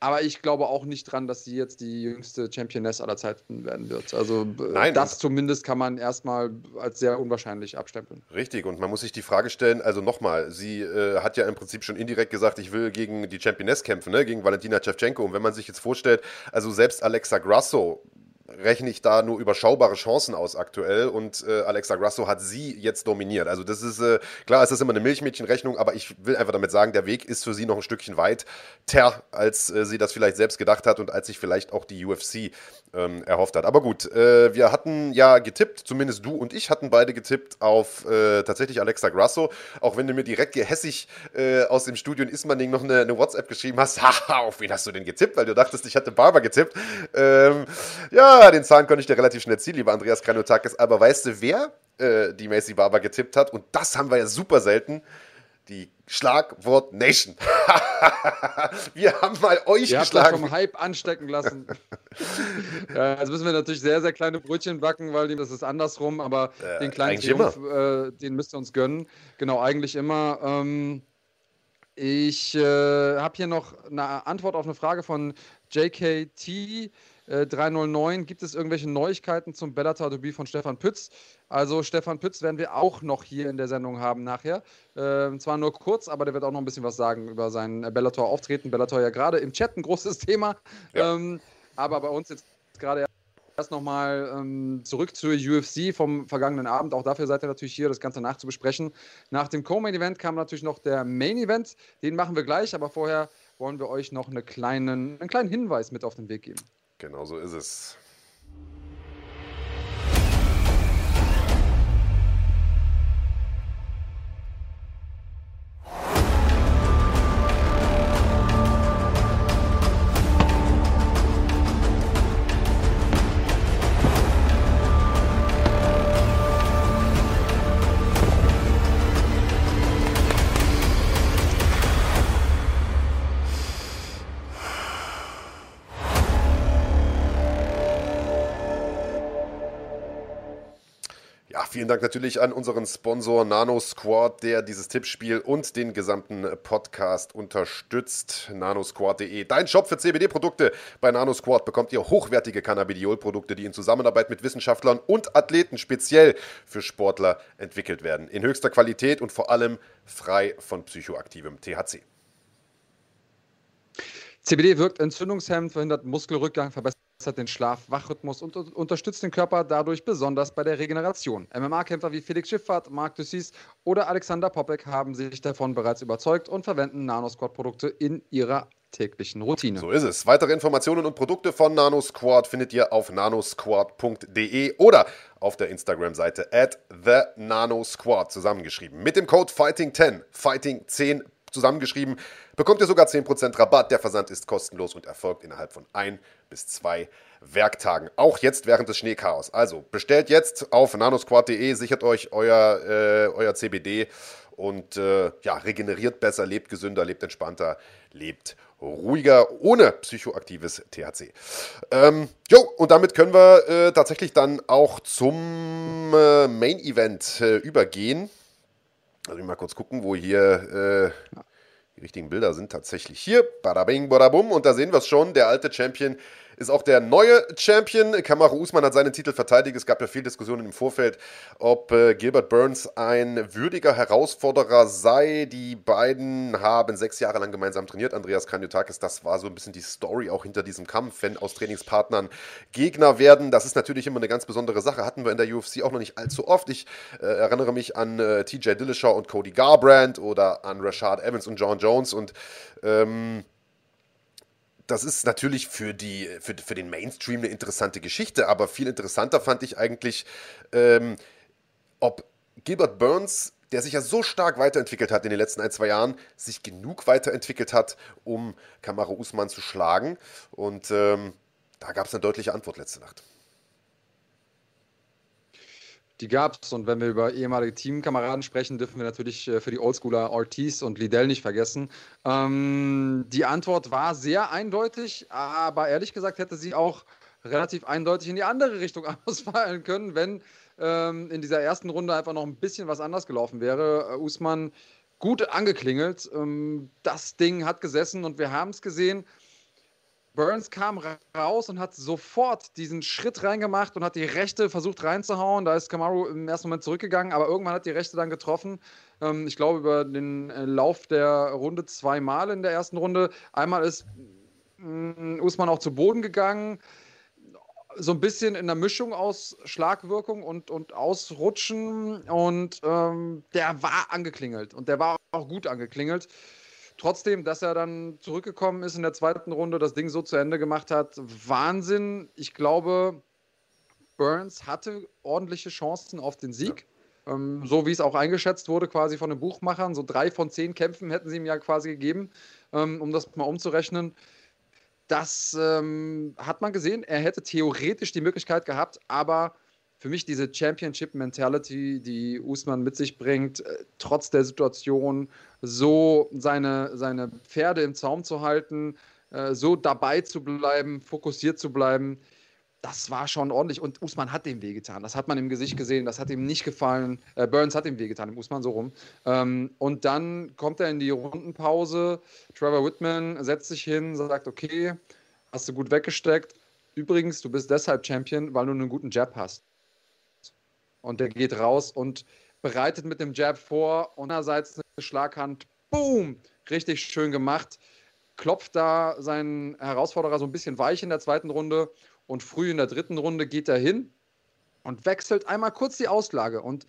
Aber ich glaube auch nicht dran, dass sie jetzt die jüngste Championess aller Zeiten werden wird. Also äh, Nein, das zumindest kann man erstmal als sehr unwahrscheinlich abstempeln. Richtig, und man muss sich die Frage stellen, also nochmal, sie äh, hat ja im Prinzip schon indirekt gesagt, ich will gegen die Championess kämpfen, ne? gegen Valentina Shevchenko. Und wenn man sich jetzt vorstellt, also selbst Alexa Grasso rechne ich da nur überschaubare Chancen aus aktuell und äh, Alexa Grasso hat sie jetzt dominiert. Also das ist, äh, klar, es ist immer eine Milchmädchenrechnung, aber ich will einfach damit sagen, der Weg ist für sie noch ein Stückchen weiter, als äh, sie das vielleicht selbst gedacht hat und als sich vielleicht auch die UFC ähm, erhofft hat. Aber gut, äh, wir hatten ja getippt, zumindest du und ich hatten beide getippt auf äh, tatsächlich Alexa Grasso, auch wenn du mir direkt gehässig äh, aus dem Studio in Ismaning noch eine, eine WhatsApp geschrieben hast, haha, auf wen hast du denn getippt, weil du dachtest, ich hatte Barber getippt. Ähm, ja, den Zahn konnte ich dir relativ schnell ziehen, lieber Andreas Kranotakis. Aber weißt du, wer äh, die Macy Barber getippt hat? Und das haben wir ja super selten. Die Schlagwort Nation. wir haben mal euch Ihr geschlagen. Habt vom Hype anstecken lassen. ja, jetzt müssen wir natürlich sehr, sehr kleine Brötchen backen, weil das ist andersrum. Aber äh, den kleinen Triumph, äh, den müsst ihr uns gönnen. Genau, eigentlich immer. Ähm, ich äh, habe hier noch eine Antwort auf eine Frage von JKT. Äh, 309. Gibt es irgendwelche Neuigkeiten zum Bellator-Debüt von Stefan Pütz? Also Stefan Pütz werden wir auch noch hier in der Sendung haben nachher. Äh, zwar nur kurz, aber der wird auch noch ein bisschen was sagen über sein Bellator-Auftreten. Bellator ja gerade im Chat ein großes Thema. Ja. Ähm, aber bei uns jetzt gerade erst nochmal ähm, zurück zur UFC vom vergangenen Abend. Auch dafür seid ihr natürlich hier, das Ganze nachzubesprechen. Nach dem Co-Main-Event kam natürlich noch der Main-Event. Den machen wir gleich, aber vorher wollen wir euch noch eine kleinen, einen kleinen Hinweis mit auf den Weg geben. Genau so ist es. Vielen Dank natürlich an unseren Sponsor Nano Squad, der dieses Tippspiel und den gesamten Podcast unterstützt. nanosquad.de, dein Shop für CBD-Produkte. Bei Nano Squad bekommt ihr hochwertige Cannabidiol-Produkte, die in Zusammenarbeit mit Wissenschaftlern und Athleten speziell für Sportler entwickelt werden. In höchster Qualität und vor allem frei von psychoaktivem THC. CBD wirkt entzündungshemmend, verhindert Muskelrückgang, verbessert den Schlaf-Wachrhythmus und unterstützt den Körper dadurch besonders bei der Regeneration. MMA-Kämpfer wie Felix Schifffahrt, Marc Dussis oder Alexander Popek haben sich davon bereits überzeugt und verwenden Nanosquad-Produkte in ihrer täglichen Routine. So ist es. Weitere Informationen und Produkte von NanoSquad findet ihr auf nanosquad.de oder auf der Instagram-Seite at the zusammengeschrieben. Mit dem Code FIGHTING10, FIGHTING10 zusammengeschrieben, bekommt ihr sogar 10% Rabatt. Der Versand ist kostenlos und erfolgt innerhalb von ein bis zwei Werktagen. Auch jetzt während des Schneechaos. Also bestellt jetzt auf nanosquad.de, sichert euch euer, äh, euer CBD und äh, ja, regeneriert besser, lebt gesünder, lebt entspannter, lebt ruhiger, ohne psychoaktives THC. Ähm, jo, und damit können wir äh, tatsächlich dann auch zum äh, Main Event äh, übergehen. Also ich mal kurz gucken, wo hier äh, die richtigen Bilder sind. Tatsächlich hier. Badabing, badabum. Und da sehen wir es schon. Der alte Champion ist auch der neue Champion. Kamaru Usman hat seinen Titel verteidigt. Es gab ja viel Diskussionen im Vorfeld, ob äh, Gilbert Burns ein würdiger Herausforderer sei. Die beiden haben sechs Jahre lang gemeinsam trainiert. Andreas Kanyotakis, das war so ein bisschen die Story auch hinter diesem Kampf, wenn aus Trainingspartnern Gegner werden. Das ist natürlich immer eine ganz besondere Sache. Hatten wir in der UFC auch noch nicht allzu oft. Ich äh, erinnere mich an äh, TJ Dillashaw und Cody Garbrandt oder an Rashad Evans und John Jones und ähm, das ist natürlich für, die, für, für den Mainstream eine interessante Geschichte, aber viel interessanter fand ich eigentlich, ähm, ob Gilbert Burns, der sich ja so stark weiterentwickelt hat in den letzten ein, zwei Jahren, sich genug weiterentwickelt hat, um Kamara Usman zu schlagen. Und ähm, da gab es eine deutliche Antwort letzte Nacht. Die gab es. Und wenn wir über ehemalige Teamkameraden sprechen, dürfen wir natürlich äh, für die Oldschooler Ortiz und Liddell nicht vergessen. Ähm, die Antwort war sehr eindeutig, aber ehrlich gesagt hätte sie auch relativ eindeutig in die andere Richtung ausfallen können, wenn ähm, in dieser ersten Runde einfach noch ein bisschen was anders gelaufen wäre. Uh, Usman gut angeklingelt. Ähm, das Ding hat gesessen und wir haben es gesehen. Burns kam raus und hat sofort diesen Schritt reingemacht und hat die Rechte versucht reinzuhauen. Da ist Kamaru im ersten Moment zurückgegangen, aber irgendwann hat die Rechte dann getroffen. Ähm, ich glaube, über den äh, Lauf der Runde zweimal in der ersten Runde. Einmal ist mm, Usman auch zu Boden gegangen. So ein bisschen in der Mischung aus Schlagwirkung und, und Ausrutschen. Und ähm, der war angeklingelt. Und der war auch gut angeklingelt trotzdem, dass er dann zurückgekommen ist in der zweiten Runde, das Ding so zu Ende gemacht hat, Wahnsinn. Ich glaube, Burns hatte ordentliche Chancen auf den Sieg. Ja. Ähm, so wie es auch eingeschätzt wurde, quasi von den Buchmachern. So drei von zehn Kämpfen hätten sie ihm ja quasi gegeben, ähm, um das mal umzurechnen. Das ähm, hat man gesehen. Er hätte theoretisch die Möglichkeit gehabt, aber für mich diese Championship-Mentality, die Usman mit sich bringt, äh, trotz der Situation, so seine, seine Pferde im Zaum zu halten, äh, so dabei zu bleiben, fokussiert zu bleiben, das war schon ordentlich. Und Usman hat dem wehgetan. Das hat man im Gesicht gesehen. Das hat ihm nicht gefallen. Äh, Burns hat ihm wehgetan, im Usman so rum. Ähm, und dann kommt er in die Rundenpause. Trevor Whitman setzt sich hin, sagt: Okay, hast du gut weggesteckt übrigens, du bist deshalb Champion, weil du einen guten Jab hast. Und der geht raus und bereitet mit dem Jab vor. Einerseits eine Schlaghand, boom, richtig schön gemacht. Klopft da seinen Herausforderer so ein bisschen weich in der zweiten Runde. Und früh in der dritten Runde geht er hin und wechselt einmal kurz die Auslage. Und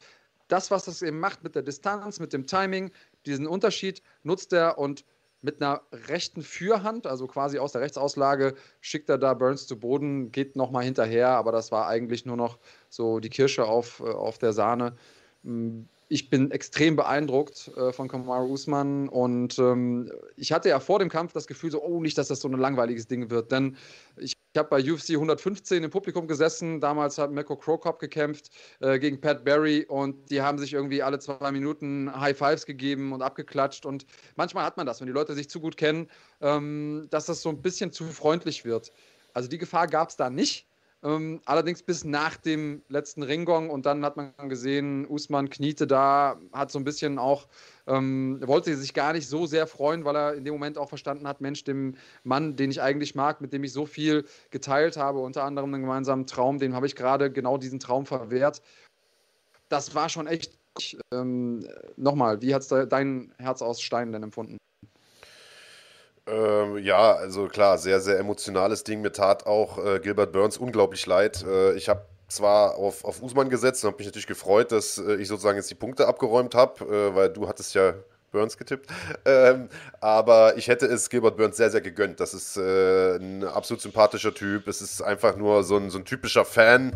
das, was das eben macht mit der Distanz, mit dem Timing, diesen Unterschied nutzt er und mit einer rechten Fürhand, also quasi aus der Rechtsauslage, schickt er da Burns zu Boden, geht nochmal hinterher, aber das war eigentlich nur noch so die Kirsche auf, äh, auf der Sahne. Mm, ich bin extrem beeindruckt äh, von Kamaru Usman und ähm, ich hatte ja vor dem Kampf das Gefühl, so, oh, nicht, dass das so ein langweiliges Ding wird, denn ich ich habe bei UFC 115 im Publikum gesessen. Damals hat Mirko Krokop gekämpft äh, gegen Pat Barry und die haben sich irgendwie alle zwei Minuten High Fives gegeben und abgeklatscht. Und manchmal hat man das, wenn die Leute sich zu gut kennen, ähm, dass das so ein bisschen zu freundlich wird. Also die Gefahr gab es da nicht. Ähm, allerdings bis nach dem letzten Ringgong und dann hat man gesehen, Usman kniete da, hat so ein bisschen auch, ähm, wollte sich gar nicht so sehr freuen, weil er in dem Moment auch verstanden hat, Mensch, dem Mann, den ich eigentlich mag, mit dem ich so viel geteilt habe, unter anderem einen gemeinsamen Traum, dem habe ich gerade genau diesen Traum verwehrt. Das war schon echt, ähm, nochmal, wie hat dein Herz aus Stein denn empfunden? Ähm, ja, also klar, sehr, sehr emotionales Ding. Mir tat auch äh, Gilbert Burns unglaublich leid. Äh, ich habe zwar auf, auf Usman gesetzt und habe mich natürlich gefreut, dass äh, ich sozusagen jetzt die Punkte abgeräumt habe, äh, weil du hattest ja Burns getippt. Ähm, aber ich hätte es Gilbert Burns sehr, sehr gegönnt. Das ist äh, ein absolut sympathischer Typ. Es ist einfach nur so ein, so ein typischer Fan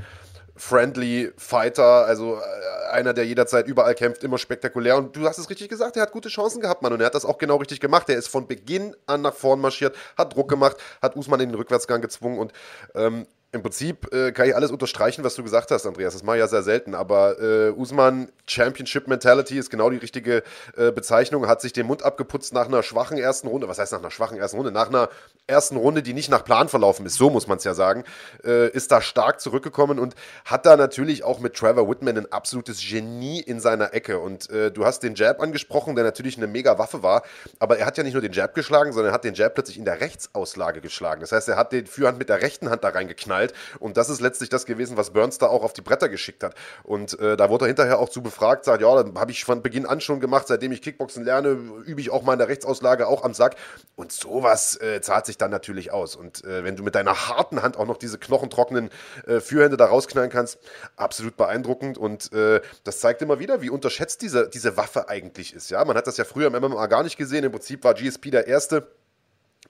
friendly Fighter, also äh, einer, der jederzeit überall kämpft, immer spektakulär. Und du hast es richtig gesagt, er hat gute Chancen gehabt, Mann. Und er hat das auch genau richtig gemacht. Er ist von Beginn an nach vorn marschiert, hat Druck gemacht, hat Usman in den Rückwärtsgang gezwungen und ähm, im Prinzip äh, kann ich alles unterstreichen, was du gesagt hast, Andreas. Das mache ich ja sehr selten. Aber äh, Usman Championship Mentality ist genau die richtige äh, Bezeichnung. Hat sich den Mund abgeputzt nach einer schwachen ersten Runde. Was heißt nach einer schwachen ersten Runde? Nach einer ersten Runde, die nicht nach Plan verlaufen ist. So muss man es ja sagen. Äh, ist da stark zurückgekommen und hat da natürlich auch mit Trevor Whitman ein absolutes Genie in seiner Ecke. Und äh, du hast den Jab angesprochen, der natürlich eine mega Waffe war. Aber er hat ja nicht nur den Jab geschlagen, sondern er hat den Jab plötzlich in der Rechtsauslage geschlagen. Das heißt, er hat den Führhand mit der rechten Hand da reingeknallt geknallt. Und das ist letztlich das gewesen, was Burns da auch auf die Bretter geschickt hat. Und äh, da wurde er hinterher auch zu befragt, sagt, ja, dann habe ich von Beginn an schon gemacht, seitdem ich Kickboxen lerne, übe ich auch mal in der Rechtsauslage auch am Sack. Und sowas äh, zahlt sich dann natürlich aus. Und äh, wenn du mit deiner harten Hand auch noch diese knochentrockenen äh, Führhände da rausknallen kannst, absolut beeindruckend. Und äh, das zeigt immer wieder, wie unterschätzt diese, diese Waffe eigentlich ist. Ja, man hat das ja früher im MMA gar nicht gesehen. Im Prinzip war GSP der Erste,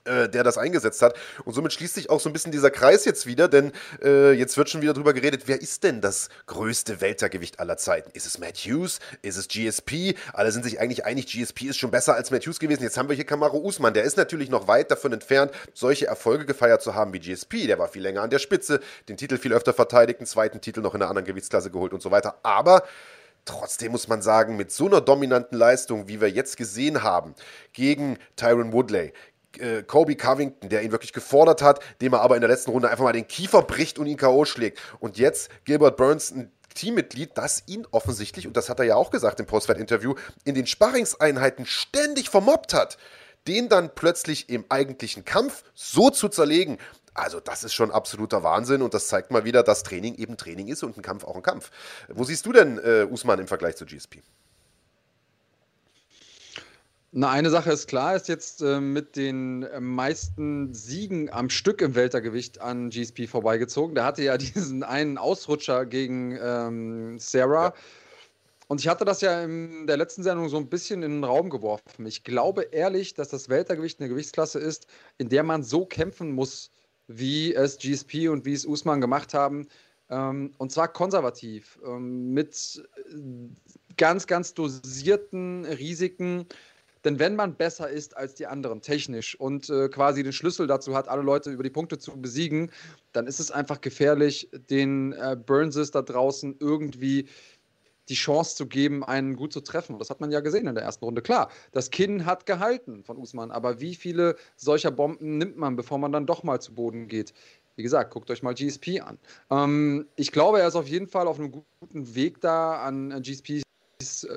äh, der das eingesetzt hat. Und somit schließt sich auch so ein bisschen dieser Kreis jetzt wieder, denn äh, jetzt wird schon wieder drüber geredet, wer ist denn das größte Weltergewicht aller Zeiten? Ist es Matt Hughes? Ist es GSP? Alle sind sich eigentlich einig, GSP ist schon besser als Matt Hughes gewesen. Jetzt haben wir hier Kamaru Usman, der ist natürlich noch weit davon entfernt, solche Erfolge gefeiert zu haben wie GSP. Der war viel länger an der Spitze, den Titel viel öfter verteidigt, einen zweiten Titel noch in einer anderen Gewichtsklasse geholt und so weiter. Aber Trotzdem muss man sagen, mit so einer dominanten Leistung, wie wir jetzt gesehen haben, gegen Tyron Woodley, äh, Kobe Covington, der ihn wirklich gefordert hat, dem er aber in der letzten Runde einfach mal den Kiefer bricht und ihn K.O. schlägt. Und jetzt Gilbert Burns, ein Teammitglied, das ihn offensichtlich, und das hat er ja auch gesagt im Postfight-Interview, in den Sparringseinheiten ständig vermobbt hat, den dann plötzlich im eigentlichen Kampf so zu zerlegen, also das ist schon absoluter Wahnsinn und das zeigt mal wieder, dass Training eben Training ist und ein Kampf auch ein Kampf. Wo siehst du denn äh, Usman im Vergleich zu GSP? Na, eine Sache ist klar, ist jetzt äh, mit den äh, meisten Siegen am Stück im Weltergewicht an GSP vorbeigezogen. Der hatte ja diesen einen Ausrutscher gegen ähm, Sarah. Ja. Und ich hatte das ja in der letzten Sendung so ein bisschen in den Raum geworfen. Ich glaube ehrlich, dass das Weltergewicht eine Gewichtsklasse ist, in der man so kämpfen muss, wie es GSP und wie es Usman gemacht haben. Ähm, und zwar konservativ, ähm, mit äh, ganz, ganz dosierten Risiken denn wenn man besser ist als die anderen technisch und äh, quasi den Schlüssel dazu hat, alle Leute über die Punkte zu besiegen, dann ist es einfach gefährlich, den äh, Burnses da draußen irgendwie die Chance zu geben, einen gut zu treffen. Das hat man ja gesehen in der ersten Runde. Klar, das Kinn hat gehalten von Usman, aber wie viele solcher Bomben nimmt man, bevor man dann doch mal zu Boden geht? Wie gesagt, guckt euch mal GSP an. Ähm, ich glaube, er ist auf jeden Fall auf einem guten Weg da an GSP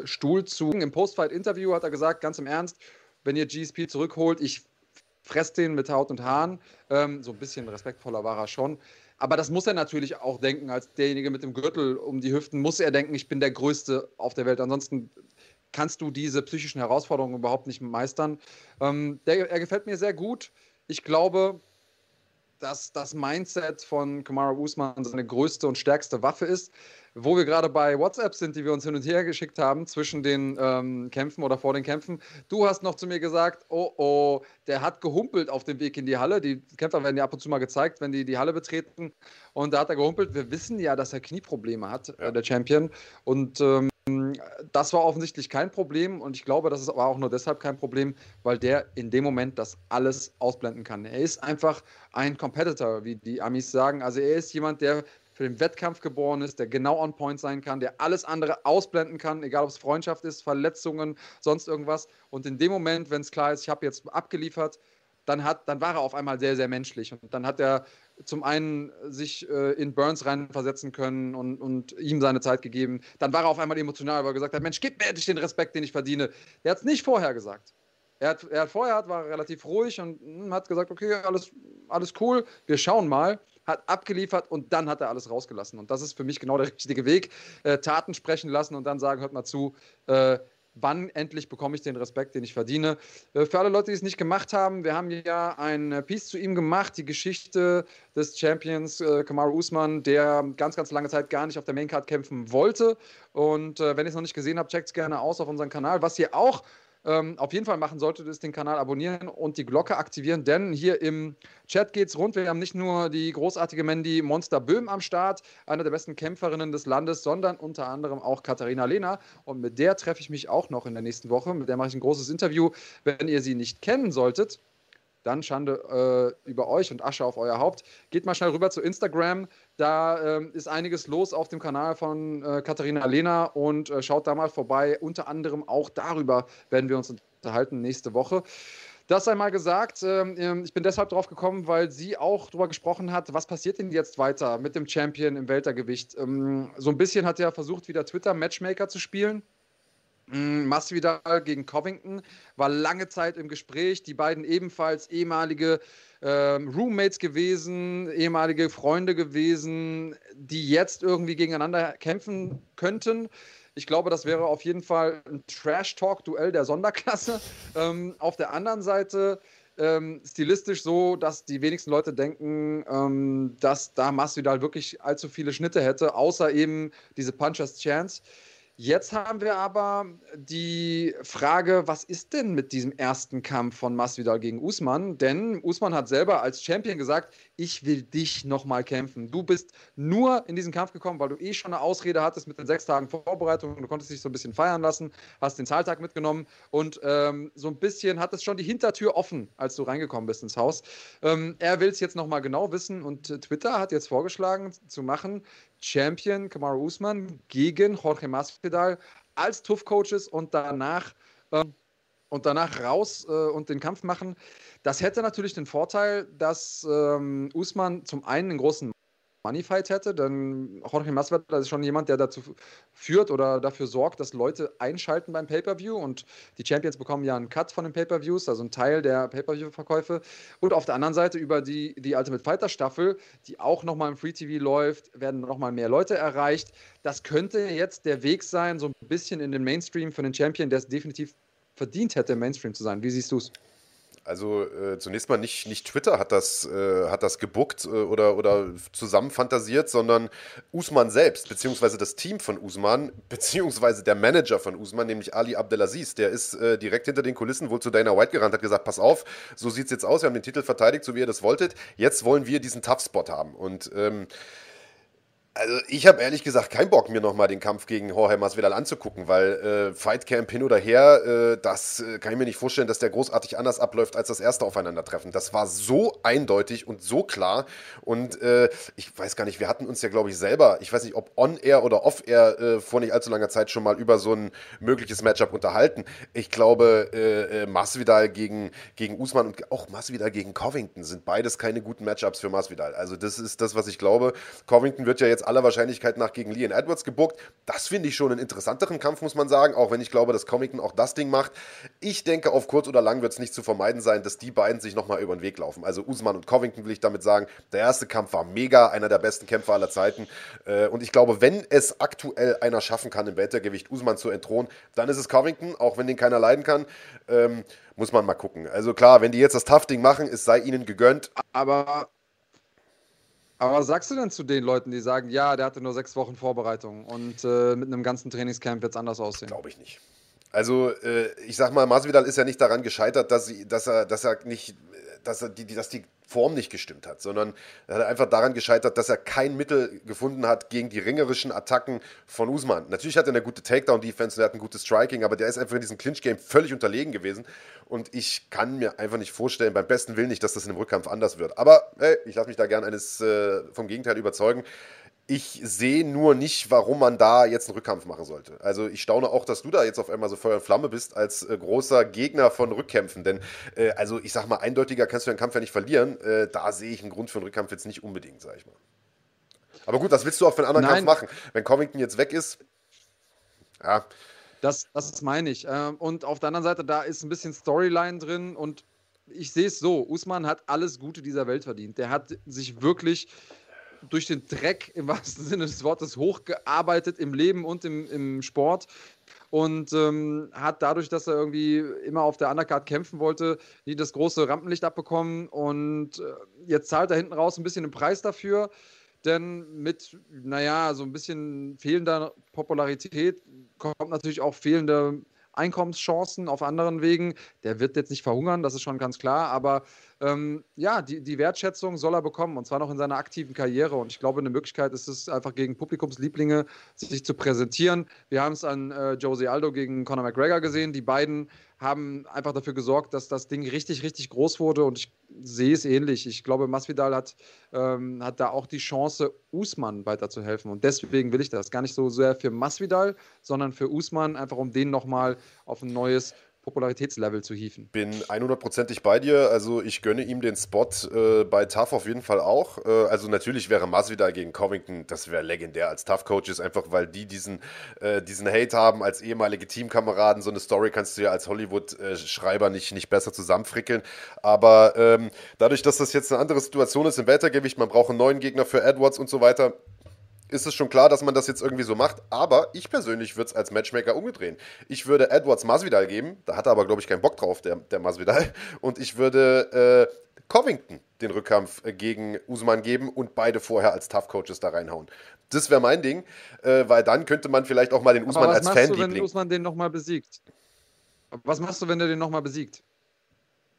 Stuhl zu. Im Postfight-Interview hat er gesagt, ganz im Ernst, wenn ihr GSP zurückholt, ich fresst den mit Haut und Haaren. Ähm, so ein bisschen respektvoller war er schon. Aber das muss er natürlich auch denken, als derjenige mit dem Gürtel um die Hüften, muss er denken, ich bin der Größte auf der Welt. Ansonsten kannst du diese psychischen Herausforderungen überhaupt nicht meistern. Ähm, der, er gefällt mir sehr gut. Ich glaube, dass das Mindset von Kamara Usman seine größte und stärkste Waffe ist. Wo wir gerade bei WhatsApp sind, die wir uns hin und her geschickt haben zwischen den ähm, Kämpfen oder vor den Kämpfen. Du hast noch zu mir gesagt, oh oh, der hat gehumpelt auf dem Weg in die Halle. Die Kämpfer werden ja ab und zu mal gezeigt, wenn die die Halle betreten. Und da hat er gehumpelt. Wir wissen ja, dass er Knieprobleme hat, ja. äh, der Champion. Und ähm, das war offensichtlich kein Problem und ich glaube, das ist aber auch nur deshalb kein Problem, weil der in dem Moment das alles ausblenden kann. Er ist einfach ein Competitor, wie die Amis sagen. Also er ist jemand, der für den Wettkampf geboren ist, der genau on point sein kann, der alles andere ausblenden kann, egal ob es Freundschaft ist, Verletzungen, sonst irgendwas. Und in dem Moment, wenn es klar ist, ich habe jetzt abgeliefert, dann, hat, dann war er auf einmal sehr, sehr menschlich. Und dann hat er zum einen sich äh, in Burns reinversetzen können und, und, ihm seine Zeit gegeben. Dann war er auf einmal emotional, weil er gesagt hat: Mensch, gib mir endlich den Respekt, den ich verdiene. Er hat es nicht vorher gesagt. Er hat, er hat vorher war relativ ruhig und mh, hm, hat gesagt: Okay, alles, alles cool, wir schauen mal. Hat abgeliefert und dann hat er alles rausgelassen. Und das ist für mich genau der richtige Weg. Äh, Taten sprechen lassen und dann sagen: Hört mal zu, äh, wann endlich bekomme ich den Respekt, den ich verdiene. Äh, für alle Leute, die es nicht gemacht haben, wir haben ja ein Piece zu ihm gemacht, die Geschichte des Champions äh, Kamaru Usman, der ganz, ganz lange Zeit gar nicht auf der Maincard kämpfen wollte. Und äh, wenn ihr es noch nicht gesehen habt, checkt es gerne aus auf unserem Kanal. Was ihr auch ähm, auf jeden Fall machen solltet, ist den Kanal abonnieren und die Glocke aktivieren, denn hier im Chat geht's rund. Wir haben nicht nur die großartige Mandy Monster Böhm am Start, eine der besten Kämpferinnen des Landes, sondern unter anderem auch Katharina Lehner. Und mit der treffe ich mich auch noch in der nächsten Woche. Mit der mache ich ein großes Interview. Wenn ihr sie nicht kennen solltet, dann Schande äh, über euch und Asche auf euer Haupt. Geht mal schnell rüber zu Instagram. Da äh, ist einiges los auf dem Kanal von äh, Katharina Lehner und äh, schaut da mal vorbei. Unter anderem auch darüber werden wir uns unterhalten nächste Woche. Das einmal gesagt. Ähm, ähm, ich bin deshalb drauf gekommen, weil sie auch darüber gesprochen hat, was passiert denn jetzt weiter mit dem Champion im Weltergewicht. Ähm, so ein bisschen hat er versucht, wieder Twitter-Matchmaker zu spielen. Mm, Masvidal gegen Covington war lange Zeit im Gespräch. Die beiden ebenfalls ehemalige ähm, Roommates gewesen, ehemalige Freunde gewesen, die jetzt irgendwie gegeneinander kämpfen könnten. Ich glaube, das wäre auf jeden Fall ein Trash-Talk-Duell der Sonderklasse. Ähm, auf der anderen Seite ähm, stilistisch so, dass die wenigsten Leute denken, ähm, dass da Masvidal wirklich allzu viele Schnitte hätte, außer eben diese Punchers Chance. Jetzt haben wir aber die Frage, was ist denn mit diesem ersten Kampf von Masvidal gegen Usman? Denn Usman hat selber als Champion gesagt, ich will dich nochmal kämpfen. Du bist nur in diesen Kampf gekommen, weil du eh schon eine Ausrede hattest mit den sechs Tagen Vorbereitung. Du konntest dich so ein bisschen feiern lassen, hast den Zahltag mitgenommen und ähm, so ein bisschen hat es schon die Hintertür offen, als du reingekommen bist ins Haus. Ähm, er will es jetzt nochmal genau wissen und Twitter hat jetzt vorgeschlagen zu machen, Champion Kamaru Usman gegen Jorge Masvidal als Tough-Coaches und danach ähm, und danach raus äh, und den Kampf machen. Das hätte natürlich den Vorteil, dass ähm, Usman zum einen einen großen Moneyfight hätte, denn Jorge Masvidal ist schon jemand, der dazu führt oder dafür sorgt, dass Leute einschalten beim Pay-Per-View und die Champions bekommen ja einen Cut von den Pay-Per-Views, also einen Teil der Pay-Per-View-Verkäufe und auf der anderen Seite über die, die Ultimate Fighter Staffel, die auch nochmal im Free-TV läuft, werden nochmal mehr Leute erreicht. Das könnte jetzt der Weg sein, so ein bisschen in den Mainstream für den Champion, der es definitiv verdient hätte, im Mainstream zu sein. Wie siehst du es? Also äh, zunächst mal nicht, nicht Twitter hat das, äh, hat das gebuckt äh, oder, oder zusammen fantasiert, sondern Usman selbst, beziehungsweise das Team von Usman, beziehungsweise der Manager von Usman, nämlich Ali Abdelaziz, der ist äh, direkt hinter den Kulissen wohl zu Dana White gerannt, hat gesagt, pass auf, so sieht es jetzt aus, wir haben den Titel verteidigt, so wie ihr das wolltet, jetzt wollen wir diesen Tough-Spot haben. Und ähm, also ich habe ehrlich gesagt keinen Bock, mir nochmal den Kampf gegen Jorge Masvidal anzugucken, weil äh, Fightcamp hin oder her, äh, das äh, kann ich mir nicht vorstellen, dass der großartig anders abläuft als das erste Aufeinandertreffen. Das war so eindeutig und so klar und äh, ich weiß gar nicht, wir hatten uns ja glaube ich selber, ich weiß nicht, ob on-air oder off-air äh, vor nicht allzu langer Zeit schon mal über so ein mögliches Matchup unterhalten. Ich glaube, äh, Masvidal gegen, gegen Usman und auch Masvidal gegen Covington sind beides keine guten Matchups für Masvidal. Also das ist das, was ich glaube. Covington wird ja jetzt aller Wahrscheinlichkeit nach gegen Leon Edwards gebuckt. Das finde ich schon einen interessanteren Kampf, muss man sagen, auch wenn ich glaube, dass Covington auch das Ding macht. Ich denke, auf kurz oder lang wird es nicht zu vermeiden sein, dass die beiden sich nochmal über den Weg laufen. Also Usman und Covington will ich damit sagen, der erste Kampf war mega, einer der besten Kämpfer aller Zeiten. Äh, und ich glaube, wenn es aktuell einer schaffen kann, im Weltergewicht Usman zu entthronen, dann ist es Covington, auch wenn den keiner leiden kann. Ähm, muss man mal gucken. Also klar, wenn die jetzt das Tough-Ding machen, es sei ihnen gegönnt. Aber aber was sagst du denn zu den Leuten, die sagen, ja, der hatte nur sechs Wochen Vorbereitung und äh, mit einem ganzen Trainingscamp wird es anders aussehen? Glaube ich nicht. Also, äh, ich sag mal, Masvidal ist ja nicht daran gescheitert, dass, sie, dass, er, dass er nicht, dass, er die, dass die Form nicht gestimmt hat, sondern er hat einfach daran gescheitert, dass er kein Mittel gefunden hat gegen die ringerischen Attacken von Usman. Natürlich hat er eine gute Takedown-Defense und er hat ein gutes Striking, aber der ist einfach in diesem Clinch-Game völlig unterlegen gewesen. Und ich kann mir einfach nicht vorstellen, beim besten Willen nicht, dass das in einem Rückkampf anders wird. Aber hey, ich lasse mich da gern eines äh, vom Gegenteil überzeugen. Ich sehe nur nicht, warum man da jetzt einen Rückkampf machen sollte. Also ich staune auch, dass du da jetzt auf einmal so Feuer und Flamme bist als äh, großer Gegner von Rückkämpfen. Denn äh, also ich sag mal, eindeutiger kannst du den Kampf ja nicht verlieren. Äh, da sehe ich einen Grund für einen Rückkampf jetzt nicht unbedingt, sag ich mal. Aber gut, was willst du auch für einen anderen Nein. Kampf machen? Wenn Covington jetzt weg ist, ja. Das, das meine ich. Ähm, und auf der anderen Seite, da ist ein bisschen Storyline drin und ich sehe es so, Usman hat alles Gute dieser Welt verdient. Der hat sich wirklich durch den Dreck im wahrsten Sinne des Wortes hochgearbeitet im Leben und im, im Sport und ähm, hat dadurch, dass er irgendwie immer auf der Undercard kämpfen wollte, nie das große Rampenlicht abbekommen und äh, jetzt zahlt er hinten raus ein bisschen den Preis dafür, denn mit, naja, so ein bisschen fehlender Popularität kommt natürlich auch fehlende Einkommenschancen auf anderen Wegen. Der wird jetzt nicht verhungern, das ist schon ganz klar, aber ähm, ja, die, die Wertschätzung soll er bekommen und zwar noch in seiner aktiven Karriere. Und ich glaube, eine Möglichkeit ist es einfach gegen Publikumslieblinge sich zu präsentieren. Wir haben es an äh, Jose Aldo gegen Conor McGregor gesehen. Die beiden haben einfach dafür gesorgt, dass das Ding richtig, richtig groß wurde und ich sehe es ähnlich. Ich glaube, Masvidal hat, ähm, hat da auch die Chance, Usman weiterzuhelfen und deswegen will ich das. Gar nicht so sehr für Masvidal, sondern für Usman, einfach um den nochmal auf ein neues Popularitätslevel zu hieven. Bin 100%ig bei dir. Also ich gönne ihm den Spot äh, bei TAF auf jeden Fall auch. Äh, also natürlich wäre Masvidal gegen Covington, das wäre legendär als TAF-Coaches, einfach weil die diesen, äh, diesen Hate haben als ehemalige Teamkameraden. So eine Story kannst du ja als Hollywood-Schreiber nicht, nicht besser zusammenfrickeln. Aber ähm, dadurch, dass das jetzt eine andere Situation ist im Weltergewicht, man braucht einen neuen Gegner für Edwards und so weiter, ist es schon klar, dass man das jetzt irgendwie so macht. Aber ich persönlich würde es als Matchmaker umgedrehen. Ich würde Edwards Masvidal geben. Da hat er aber, glaube ich, keinen Bock drauf, der, der Masvidal. Und ich würde äh, Covington den Rückkampf äh, gegen Usman geben und beide vorher als Tough Coaches da reinhauen. Das wäre mein Ding, äh, weil dann könnte man vielleicht auch mal den Usman als Fan Was machst du, wenn Usman den nochmal besiegt? Was machst du, wenn er den nochmal besiegt?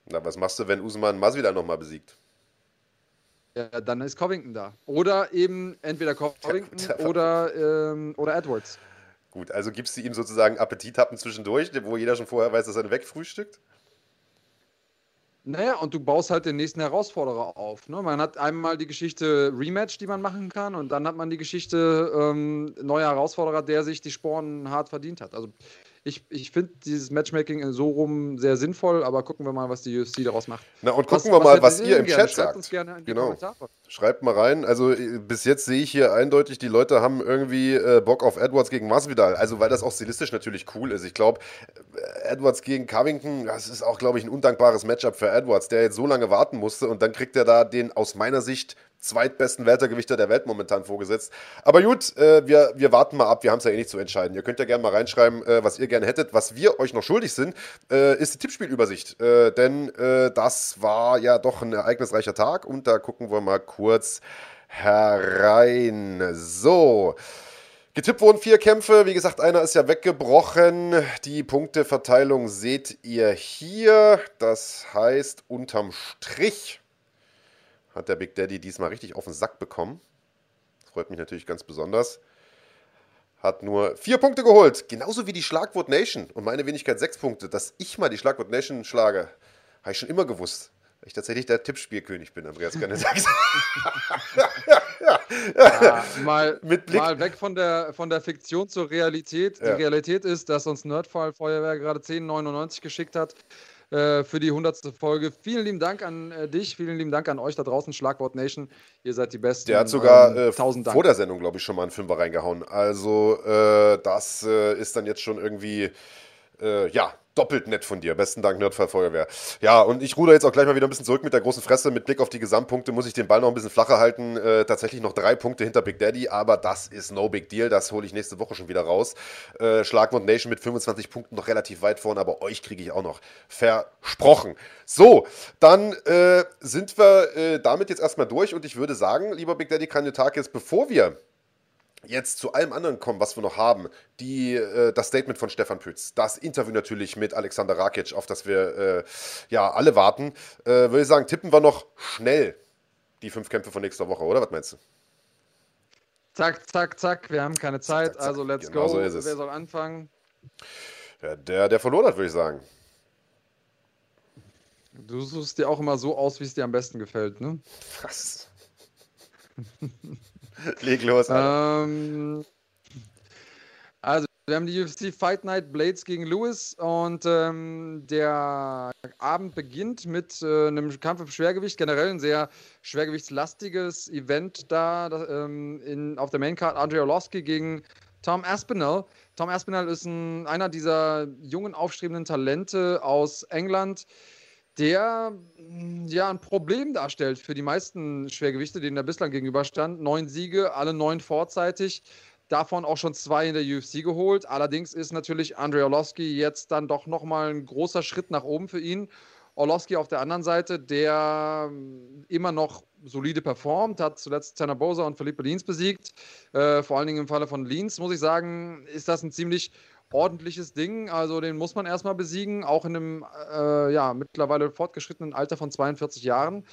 Na, was machst du, wenn Usman Masvidal nochmal besiegt? Ja, dann ist Covington da. Oder eben entweder Covington oder, ähm, oder Edwards. Gut, also gibst du ihm sozusagen Appetithappen zwischendurch, wo jeder schon vorher weiß, dass er wegfrühstückt? Naja, und du baust halt den nächsten Herausforderer auf. Ne? Man hat einmal die Geschichte Rematch, die man machen kann, und dann hat man die Geschichte ähm, neuer Herausforderer, der sich die Sporen hart verdient hat. Also ich, ich finde dieses Matchmaking so rum sehr sinnvoll, aber gucken wir mal, was die UFC daraus macht. Na und gucken was, wir mal, was, was ihr im gerne? Chat sagt. Genau. Schreibt mal rein. Also äh, bis jetzt sehe ich hier eindeutig, die Leute haben irgendwie äh, Bock auf Edwards gegen Masvidal. Also weil das auch stilistisch natürlich cool ist. Ich glaube, äh, Edwards gegen Covington, das ist auch, glaube ich, ein undankbares Matchup für Edwards, der jetzt so lange warten musste und dann kriegt er da den aus meiner Sicht zweitbesten Weltergewichter der Welt momentan vorgesetzt. Aber gut, äh, wir, wir warten mal ab. Wir haben es ja eh nicht zu entscheiden. Ihr könnt ja gerne mal reinschreiben, äh, was ihr gerne hättet. Was wir euch noch schuldig sind, äh, ist die Tippspielübersicht. Äh, denn äh, das war ja doch ein ereignisreicher Tag und da gucken wir mal kurz herein. So. Getippt wurden vier Kämpfe. Wie gesagt, einer ist ja weggebrochen. Die Punkteverteilung seht ihr hier. Das heißt, unterm Strich hat der Big Daddy diesmal richtig auf den Sack bekommen. Das freut mich natürlich ganz besonders. Hat nur vier Punkte geholt, genauso wie die Schlagwort Nation und meine Wenigkeit sechs Punkte. Dass ich mal die Schlagwort Nation schlage, habe ich schon immer gewusst. Weil ich tatsächlich der Tippspielkönig bin, Andreas Gerne sagt. ja, mal, mal weg von der, von der Fiktion zur Realität. Die ja. Realität ist, dass uns Nerdfall Feuerwehr gerade 10,99 geschickt hat äh, für die 100. Folge. Vielen lieben Dank an äh, dich, vielen lieben Dank an euch da draußen, Schlagwort Nation. Ihr seid die Besten. Der hat sogar ähm, äh, vor der Sendung, glaube ich, schon mal einen Fünfer reingehauen. Also, äh, das ist dann jetzt schon irgendwie, ja, doppelt nett von dir. Besten Dank, Nerdfall Feuerwehr. Ja, und ich ruder jetzt auch gleich mal wieder ein bisschen zurück mit der großen Fresse. Mit Blick auf die Gesamtpunkte muss ich den Ball noch ein bisschen flacher halten. Äh, tatsächlich noch drei Punkte hinter Big Daddy, aber das ist no big deal. Das hole ich nächste Woche schon wieder raus. Äh, Schlagwort Nation mit 25 Punkten noch relativ weit vorne, aber euch kriege ich auch noch versprochen. So, dann äh, sind wir äh, damit jetzt erstmal durch und ich würde sagen, lieber Big Daddy Kanyotakis, bevor wir jetzt zu allem anderen kommen, was wir noch haben, die, äh, das Statement von Stefan Pütz, das Interview natürlich mit Alexander Rakic, auf das wir äh, ja alle warten, äh, würde ich sagen, tippen wir noch schnell die fünf Kämpfe von nächster Woche, oder? Was meinst du? Zack, zack, zack, wir haben keine Zeit, zack, zack. also let's genau go. So Wer soll anfangen? Ja, der, der verloren hat, würde ich sagen. Du suchst dir auch immer so aus, wie es dir am besten gefällt, ne? Was? Leg los. Ähm, also, wir haben die UFC Fight Night Blades gegen Lewis und ähm, der Abend beginnt mit äh, einem Kampf im Schwergewicht. Generell ein sehr schwergewichtslastiges Event da, da ähm, in, auf der Maincard. Andrei Orlovsky gegen Tom Aspinall. Tom Aspinall ist ein, einer dieser jungen, aufstrebenden Talente aus England der hm, ja ein Problem darstellt für die meisten Schwergewichte, denen er bislang gegenüberstand. Neun Siege, alle neun vorzeitig, davon auch schon zwei in der UFC geholt. Allerdings ist natürlich Andrei Orlovsky jetzt dann doch nochmal ein großer Schritt nach oben für ihn. Orlovsky auf der anderen Seite, der hm, immer noch solide performt, hat zuletzt Tanner Bosa und Felipe Lins besiegt. Äh, vor allen Dingen im Falle von Lins, muss ich sagen, ist das ein ziemlich ordentliches Ding. Also den muss man erstmal besiegen, auch in einem äh, ja, mittlerweile fortgeschrittenen Alter von 42 Jahren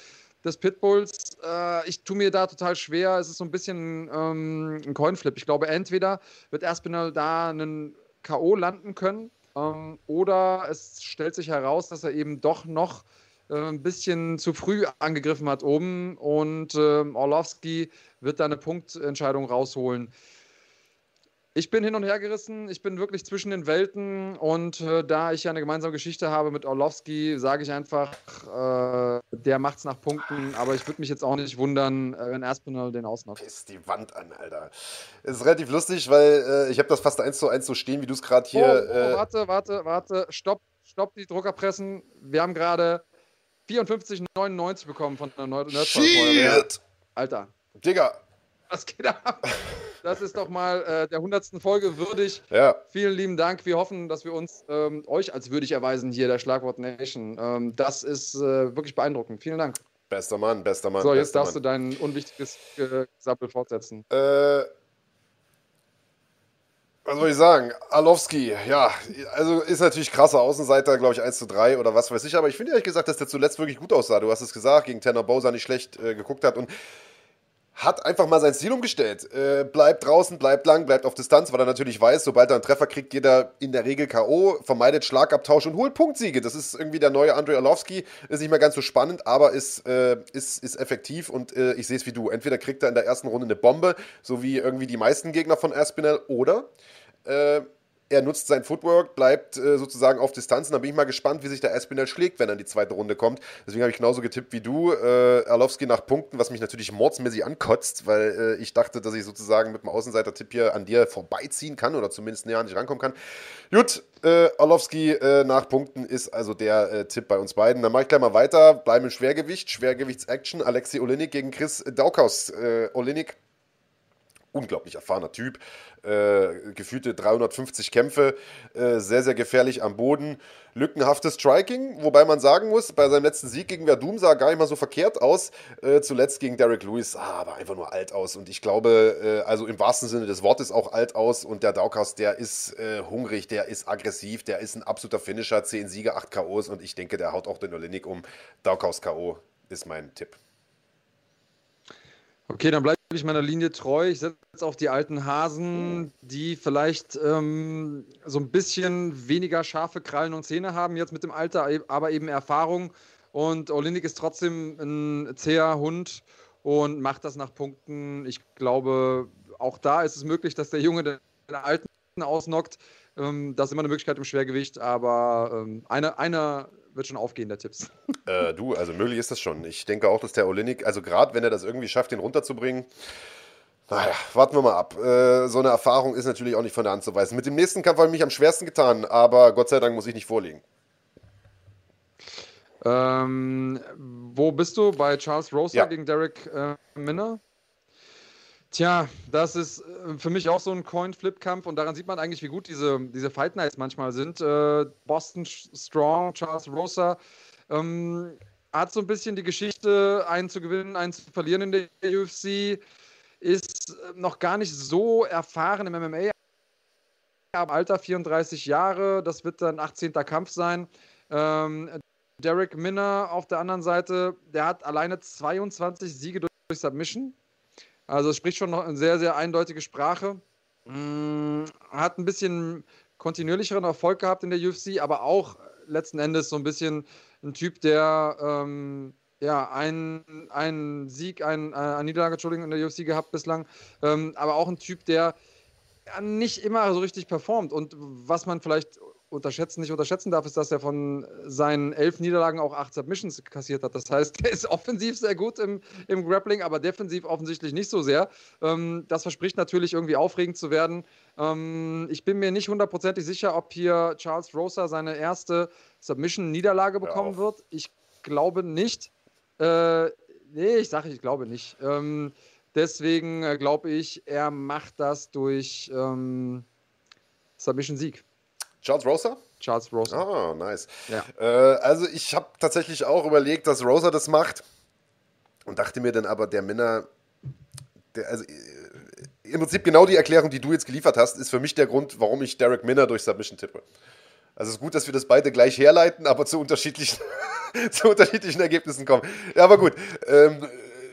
des Pitbulls. Äh, ich tue mir da total schwer. Es ist so ein bisschen ähm, ein Coinflip. Ich glaube, entweder wird Aspinall da einen K.O. landen können ähm, oder es stellt sich heraus, dass er eben doch noch äh, ein bisschen zu früh angegriffen hat oben und äh, Orlovsky wird da eine Punktentscheidung rausholen. Ich bin hin und her gerissen. Ich bin wirklich zwischen den Welten. Und äh, da ich ja eine gemeinsame Geschichte habe mit Orlovsky, sage ich einfach, äh, der macht's nach Punkten. Aber ich würde mich jetzt auch nicht wundern, äh, wenn Aspinall den ausnockt. Piss die Wand an, Alter. Es ist relativ lustig, weil äh, ich habe das fast eins zu eins so stehen, wie du es gerade hier. Oh, oh, äh, warte, warte, warte. Stopp, stopp die Druckerpressen. Wir haben gerade 54,99 bekommen von der Nerdfall. Alter. Digga. Was geht ab? Das ist doch mal äh, der 100. Folge würdig. Ja. Vielen lieben Dank. Wir hoffen, dass wir uns ähm, euch als würdig erweisen hier, der Schlagwort Nation. Ähm, das ist äh, wirklich beeindruckend. Vielen Dank. Bester Mann, bester Mann. So, jetzt darfst Mann. du dein unwichtiges Gesappel fortsetzen. Äh. Was soll ich sagen? Alowski, ja, also ist natürlich krasser Außenseiter, glaube ich, 1 zu 3 oder was weiß ich, aber ich finde ehrlich gesagt, dass der zuletzt wirklich gut aussah. Du hast es gesagt, gegen Tanner Bowser nicht schlecht äh, geguckt hat und hat einfach mal sein Ziel umgestellt. Äh, bleibt draußen, bleibt lang, bleibt auf Distanz, weil er natürlich weiß, sobald er einen Treffer kriegt, geht er in der Regel K.O., vermeidet Schlagabtausch und holt Punktsiege. Das ist irgendwie der neue Andrei Arlovski. Ist nicht mehr ganz so spannend, aber ist, äh, ist, ist effektiv und äh, ich sehe es wie du. Entweder kriegt er in der ersten Runde eine Bombe, so wie irgendwie die meisten Gegner von Aspinall, oder äh, er nutzt sein Footwork, bleibt äh, sozusagen auf Distanz. Und da bin ich mal gespannt, wie sich der Espinel schlägt, wenn er in die zweite Runde kommt. Deswegen habe ich genauso getippt wie du. Äh, Arlovski nach Punkten, was mich natürlich mordsmäßig ankotzt, weil äh, ich dachte, dass ich sozusagen mit dem Außenseiter-Tipp hier an dir vorbeiziehen kann oder zumindest näher an dich rankommen kann. Gut, äh, Arlovski äh, nach Punkten ist also der äh, Tipp bei uns beiden. Dann mache ich gleich mal weiter. Bleiben im Schwergewicht. Schwergewichts-Action. Alexi Olinik gegen Chris Daukaus. Äh, Olinik unglaublich erfahrener Typ, äh, gefühlte 350 Kämpfe, äh, sehr, sehr gefährlich am Boden, lückenhaftes Striking, wobei man sagen muss, bei seinem letzten Sieg gegen Verdum sah er gar nicht mal so verkehrt aus, äh, zuletzt gegen Derek Lewis sah aber einfach nur alt aus und ich glaube, äh, also im wahrsten Sinne des Wortes auch alt aus und der Daukas, der ist äh, hungrig, der ist aggressiv, der ist ein absoluter Finisher, 10 Siege, 8 K.O.s und ich denke, der haut auch den Olinik um. Daukaus K.O. ist mein Tipp. Okay, dann bleibe ich meiner Linie treu. Ich setze auf die alten Hasen, die vielleicht ähm, so ein bisschen weniger scharfe Krallen und Zähne haben jetzt mit dem Alter, aber eben Erfahrung. Und Olinik ist trotzdem ein zäher Hund und macht das nach Punkten. Ich glaube, auch da ist es möglich, dass der Junge den Alten ausnockt. Ähm, das ist immer eine Möglichkeit im Schwergewicht, aber ähm, eine, eine wird schon aufgehen, der Tipps. Äh, du, also möglich ist das schon. Ich denke auch, dass der Olinik, also gerade wenn er das irgendwie schafft, den runterzubringen, naja, warten wir mal ab. Äh, so eine Erfahrung ist natürlich auch nicht von der Hand zu weisen. Mit dem nächsten Kampf habe ich mich am schwersten getan, aber Gott sei Dank muss ich nicht vorlegen. Ähm, wo bist du? Bei Charles Rosa ja. gegen Derek äh, Minner? Tja, das ist äh, für mich auch so ein Coin-Flip-Kampf und daran sieht man eigentlich, wie gut diese, diese Fight Nights manchmal sind. Äh, Boston Strong, Charles Rosa ähm, hat so ein bisschen die Geschichte, einen zu gewinnen, einen zu verlieren in der UFC, ist äh, noch gar nicht so erfahren im MMA. Aber Alter 34 Jahre, das wird dann 18. Kampf sein. Ähm, Derek Minner auf der anderen Seite, der hat alleine 22 Siege durch Submission also es spricht schon noch eine sehr, sehr eindeutige Sprache. Mm, hat ein bisschen kontinuierlicheren Erfolg gehabt in der UFC, aber auch letzten Endes so ein bisschen ein Typ, der ähm, ja einen, einen Sieg, einen, eine Niederlage, Entschuldigung, in der UFC gehabt bislang, ähm, aber auch ein Typ, der nicht immer so richtig performt. Und was man vielleicht unterschätzen, nicht unterschätzen darf, ist, dass er von seinen elf Niederlagen auch acht Submissions kassiert hat. Das heißt, er ist offensiv sehr gut im, im Grappling, aber defensiv offensichtlich nicht so sehr. Ähm, das verspricht natürlich irgendwie aufregend zu werden. Ähm, ich bin mir nicht hundertprozentig sicher, ob hier Charles Rosa seine erste Submission-Niederlage bekommen ja. wird. Ich glaube nicht. Äh, nee, ich sage, ich glaube nicht. Ähm, deswegen äh, glaube ich, er macht das durch ähm, Submission-Sieg. Charles Rosa? Charles Rosa. Ah, nice. Ja. Äh, also ich habe tatsächlich auch überlegt, dass Rosa das macht und dachte mir dann aber, der Männer, der, also äh, im Prinzip genau die Erklärung, die du jetzt geliefert hast, ist für mich der Grund, warum ich Derek Minner durch Submission tippe. Also es ist gut, dass wir das beide gleich herleiten, aber zu unterschiedlichen, zu unterschiedlichen Ergebnissen kommen. Ja, aber gut. Ähm,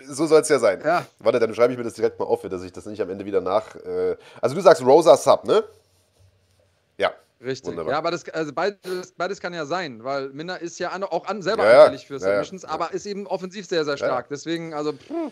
so soll es ja sein. Ja. Warte, dann schreibe ich mir das direkt mal auf, dass ich das nicht am Ende wieder nach. Äh also du sagst Rosa Sub, ne? Ja. Richtig. Wunderbar. Ja, aber das, also beides, beides kann ja sein, weil Minna ist ja an, auch an, selber ja, anfällig für Submissions, ja, ja. aber ist eben offensiv sehr, sehr stark. Deswegen, also. Pff.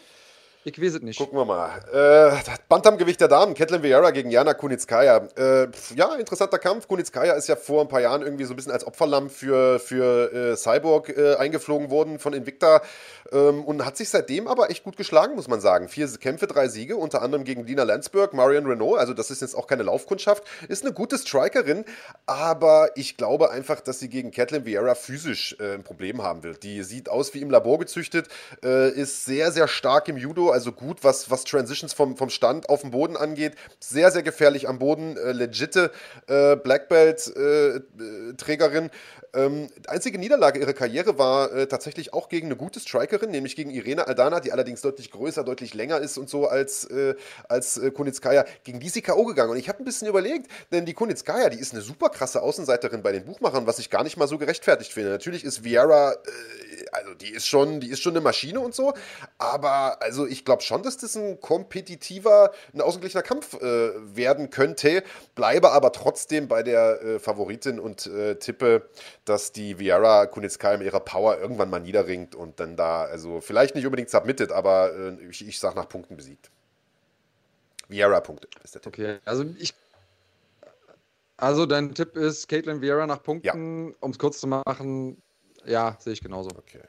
Ich weiß es nicht. Gucken wir mal. Äh, Bantamgewicht der Damen, Ketlin Vieira gegen Jana Kunitskaya. Äh, ja, interessanter Kampf. Kunitskaya ist ja vor ein paar Jahren irgendwie so ein bisschen als Opferlamm für, für äh, Cyborg äh, eingeflogen worden von Invicta ähm, und hat sich seitdem aber echt gut geschlagen, muss man sagen. Vier Kämpfe, drei Siege, unter anderem gegen Dina Landsberg, Marion Renault. Also, das ist jetzt auch keine Laufkundschaft. Ist eine gute Strikerin, aber ich glaube einfach, dass sie gegen Ketlin Vieira physisch äh, ein Problem haben wird. Die sieht aus wie im Labor gezüchtet, äh, ist sehr, sehr stark im Judo also gut, was, was Transitions vom, vom Stand auf den Boden angeht. Sehr, sehr gefährlich am Boden, äh, legitte äh, Black Belt-Trägerin. Äh, ähm, einzige Niederlage ihrer Karriere war äh, tatsächlich auch gegen eine gute Strikerin, nämlich gegen Irene Aldana, die allerdings deutlich größer, deutlich länger ist und so als, äh, als äh, Kunitskaya. Gegen die ist sie K.O. gegangen. Und ich habe ein bisschen überlegt, denn die Kunitskaya, die ist eine super krasse Außenseiterin bei den Buchmachern, was ich gar nicht mal so gerechtfertigt finde. Natürlich ist Vieira, äh, also die ist schon, die ist schon eine Maschine und so, aber also ich glaube schon, dass das ein kompetitiver, ein ausgeglichener Kampf äh, werden könnte. Bleibe aber trotzdem bei der äh, Favoritin und tippe, dass die Viera Kunitskaya mit ihrer Power irgendwann mal niederringt und dann da, also vielleicht nicht unbedingt submitted, aber äh, ich, ich sag nach Punkten besiegt. Viera Punkte ist der Tipp. Okay, also ich. Also dein Tipp ist Caitlin Vieira nach Punkten, ja. um es kurz zu machen. Ja, sehe ich genauso. Okay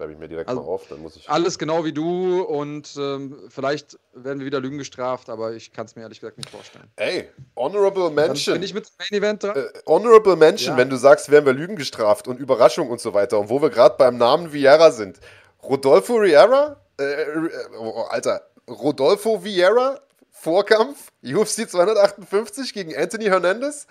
schreibe ich mir direkt also, mal auf, dann muss ich. Alles genau wie du und ähm, vielleicht werden wir wieder Lügen gestraft, aber ich kann es mir ehrlich gesagt nicht vorstellen. Ey, Honorable Mention. Bin ich mit Main Event dran? Äh, honorable Mention, ja. wenn du sagst, werden wir Lügen gestraft und Überraschung und so weiter. Und wo wir gerade beim Namen Vieira sind. Rodolfo Riera? Äh, äh, oh, Alter, Rodolfo Vieira? Vorkampf, UFC 258 gegen Anthony Hernandez.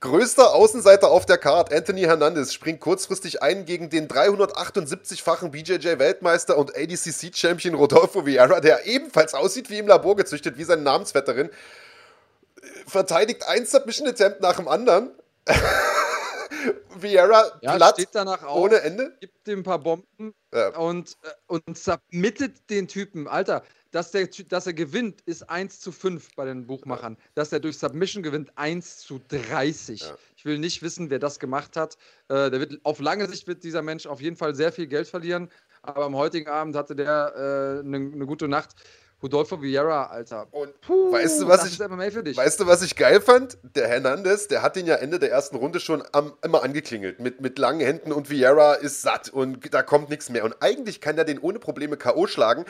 Größter Außenseiter auf der Card, Anthony Hernandez, springt kurzfristig ein gegen den 378-fachen BJJ-Weltmeister und ADCC-Champion Rodolfo Vieira, der ebenfalls aussieht wie im Labor gezüchtet, wie seine Namensvetterin. Verteidigt ein Submission-Attempt nach dem anderen. Vieira ja, platt steht danach auf, ohne Ende. Gibt ihm ein paar Bomben ja. und, äh, und submittet den Typen. Alter, dass, der, dass er gewinnt, ist 1 zu 5 bei den Buchmachern. Ja. Dass er durch Submission gewinnt, 1 zu 30. Ja. Ich will nicht wissen, wer das gemacht hat. Äh, der wird, auf lange Sicht wird dieser Mensch auf jeden Fall sehr viel Geld verlieren. Aber am heutigen Abend hatte der eine äh, ne, ne gute Nacht. Rodolfo Vieira, Alter. Und Puh, weißt du, was ich, weißt du, was ich geil fand? Der Hernandez, der hat ihn ja Ende der ersten Runde schon am, immer angeklingelt mit, mit langen Händen und Vieira ist satt und da kommt nichts mehr. Und eigentlich kann er den ohne Probleme K.O. schlagen,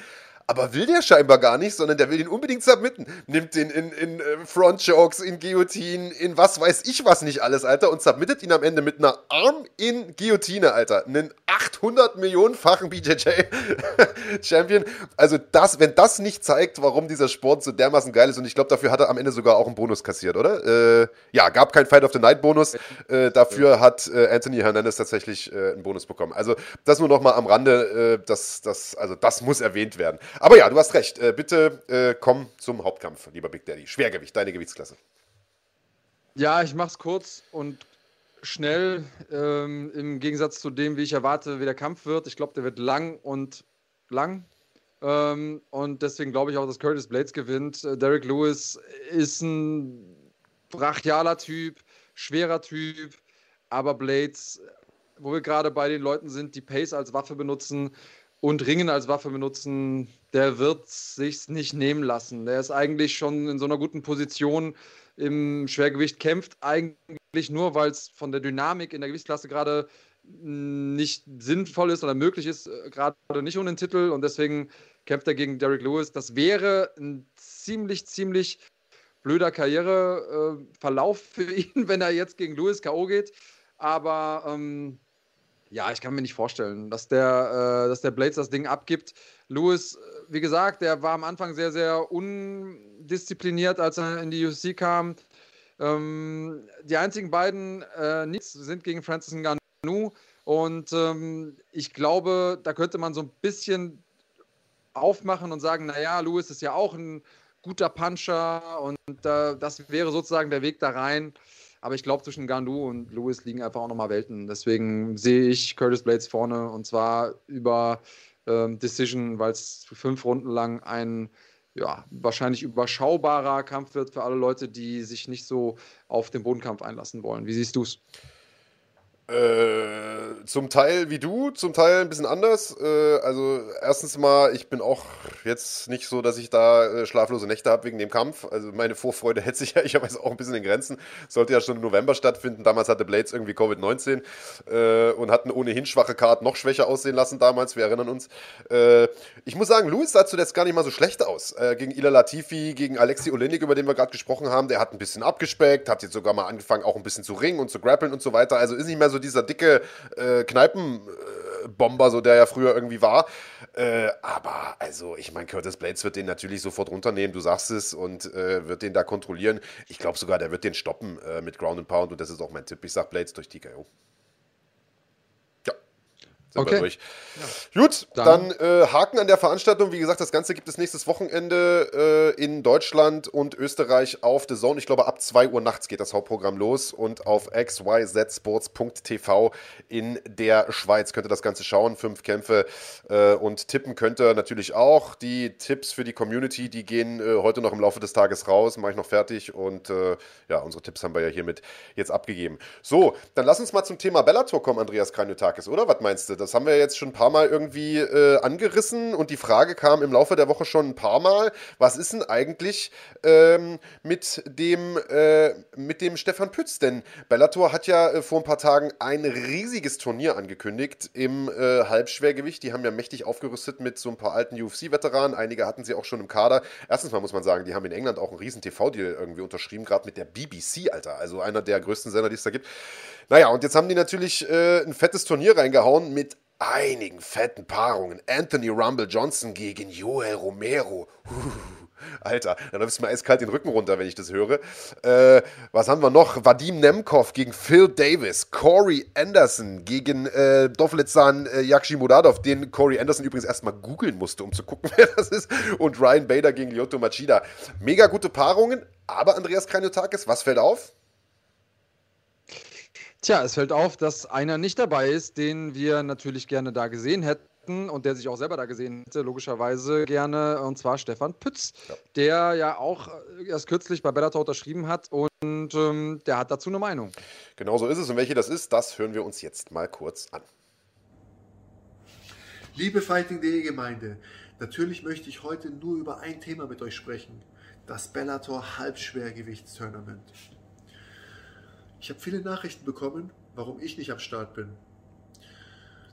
aber will der scheinbar gar nicht, sondern der will ihn unbedingt submitten. Nimmt den in, in äh, Front Chokes, in Guillotine, in was weiß ich was nicht alles, Alter, und submittet ihn am Ende mit einer Arm in Guillotine, Alter. Einen 800 Millionenfachen BJJ-Champion. Also das, wenn das nicht zeigt, warum dieser Sport so dermaßen geil ist, und ich glaube, dafür hat er am Ende sogar auch einen Bonus kassiert, oder? Äh, ja, gab kein Fight of the Night Bonus. Äh, dafür hat äh, Anthony Hernandez tatsächlich äh, einen Bonus bekommen. Also das nur noch mal am Rande, äh, das, das, also das muss erwähnt werden. Aber ja, du hast recht. Äh, bitte äh, komm zum Hauptkampf, lieber Big Daddy. Schwergewicht, deine Gewichtsklasse. Ja, ich mach's kurz und schnell. Ähm, Im Gegensatz zu dem, wie ich erwarte, wie der Kampf wird. Ich glaube, der wird lang und lang. Ähm, und deswegen glaube ich auch, dass Curtis Blades gewinnt. Äh, Derek Lewis ist ein brachialer Typ, schwerer Typ, aber Blades, wo wir gerade bei den Leuten sind, die Pace als Waffe benutzen, und Ringen als Waffe benutzen, der wird sich's nicht nehmen lassen. Der ist eigentlich schon in so einer guten Position im Schwergewicht, kämpft eigentlich nur, weil es von der Dynamik in der Gewichtsklasse gerade nicht sinnvoll ist oder möglich ist, äh, gerade nicht um den Titel und deswegen kämpft er gegen Derek Lewis. Das wäre ein ziemlich, ziemlich blöder Karriereverlauf für ihn, wenn er jetzt gegen Lewis K.O. geht. Aber ähm, ja, ich kann mir nicht vorstellen, dass der, äh, dass der Blades das Ding abgibt. Lewis, äh, wie gesagt, der war am Anfang sehr, sehr undiszipliniert, als er in die UFC kam. Ähm, die einzigen beiden äh, Nichts sind gegen Francis Ngannou. Und ähm, ich glaube, da könnte man so ein bisschen aufmachen und sagen, naja, Lewis ist ja auch ein guter Puncher und äh, das wäre sozusagen der Weg da rein. Aber ich glaube, zwischen Gandu und Lewis liegen einfach auch nochmal Welten. Deswegen sehe ich Curtis Blades vorne und zwar über ähm, Decision, weil es fünf Runden lang ein ja, wahrscheinlich überschaubarer Kampf wird für alle Leute, die sich nicht so auf den Bodenkampf einlassen wollen. Wie siehst du es? Äh, zum Teil wie du, zum Teil ein bisschen anders. Äh, also erstens mal, ich bin auch jetzt nicht so, dass ich da äh, schlaflose Nächte habe wegen dem Kampf. Also meine Vorfreude hält sich ja, ich jetzt auch ein bisschen in Grenzen. Sollte ja schon im November stattfinden. Damals hatte Blades irgendwie Covid-19 äh, und hatten ohnehin schwache Card noch schwächer aussehen lassen damals. Wir erinnern uns. Äh, ich muss sagen, Luis sah zuletzt gar nicht mal so schlecht aus. Gegen Ila Latifi, gegen Alexi Olenik, über den wir gerade gesprochen haben. Der hat ein bisschen abgespeckt, hat jetzt sogar mal angefangen, auch ein bisschen zu ringen und zu grappeln und so weiter. Also ist nicht mehr so dieser dicke äh, Kneipenbomber, so der ja früher irgendwie war. Äh, aber also, ich meine, Curtis Blades wird den natürlich sofort runternehmen, du sagst es, und äh, wird den da kontrollieren. Ich glaube sogar, der wird den stoppen äh, mit Ground and Pound und das ist auch mein Tipp. Ich sag Blades durch TKO sind okay. wir durch. Ja. Gut, dann, dann äh, Haken an der Veranstaltung. Wie gesagt, das Ganze gibt es nächstes Wochenende äh, in Deutschland und Österreich auf The Zone. Ich glaube, ab 2 Uhr nachts geht das Hauptprogramm los und auf xyzsports.tv in der Schweiz könnt ihr das Ganze schauen. Fünf Kämpfe äh, und tippen könnt ihr natürlich auch. Die Tipps für die Community, die gehen äh, heute noch im Laufe des Tages raus. Mache ich noch fertig und äh, ja, unsere Tipps haben wir ja hiermit jetzt abgegeben. So, dann lass uns mal zum Thema Bellator kommen, Andreas Kranjotakis, oder? Was meinst du? Das haben wir jetzt schon ein paar Mal irgendwie äh, angerissen und die Frage kam im Laufe der Woche schon ein paar Mal, was ist denn eigentlich ähm, mit, dem, äh, mit dem Stefan Pütz? Denn Bellator hat ja äh, vor ein paar Tagen ein riesiges Turnier angekündigt im äh, Halbschwergewicht. Die haben ja mächtig aufgerüstet mit so ein paar alten UFC-Veteranen. Einige hatten sie auch schon im Kader. Erstens mal muss man sagen, die haben in England auch einen riesen TV-Deal irgendwie unterschrieben, gerade mit der BBC, Alter. Also einer der größten Sender, die es da gibt. Naja, und jetzt haben die natürlich äh, ein fettes Turnier reingehauen mit einigen fetten Paarungen. Anthony Rumble Johnson gegen Joel Romero. Alter, dann läuft es mir eiskalt den Rücken runter, wenn ich das höre. Äh, was haben wir noch? Vadim Nemkov gegen Phil Davis. Corey Anderson gegen äh, Dovletzan äh, Yakshimudadov, den Corey Anderson übrigens erstmal googeln musste, um zu gucken, wer das ist. Und Ryan Bader gegen Lyoto Machida. Mega gute Paarungen, aber Andreas Kranjotakis, was fällt auf? Tja, es fällt auf, dass einer nicht dabei ist, den wir natürlich gerne da gesehen hätten und der sich auch selber da gesehen hätte, logischerweise gerne, und zwar Stefan Pütz, ja. der ja auch erst kürzlich bei Bellator unterschrieben hat und ähm, der hat dazu eine Meinung. Genau so ist es und welche das ist, das hören wir uns jetzt mal kurz an. Liebe Fighting.de Gemeinde, Natürlich möchte ich heute nur über ein Thema mit euch sprechen, das Bellator Halbschwergewichtstournament. Ich habe viele Nachrichten bekommen, warum ich nicht am Start bin.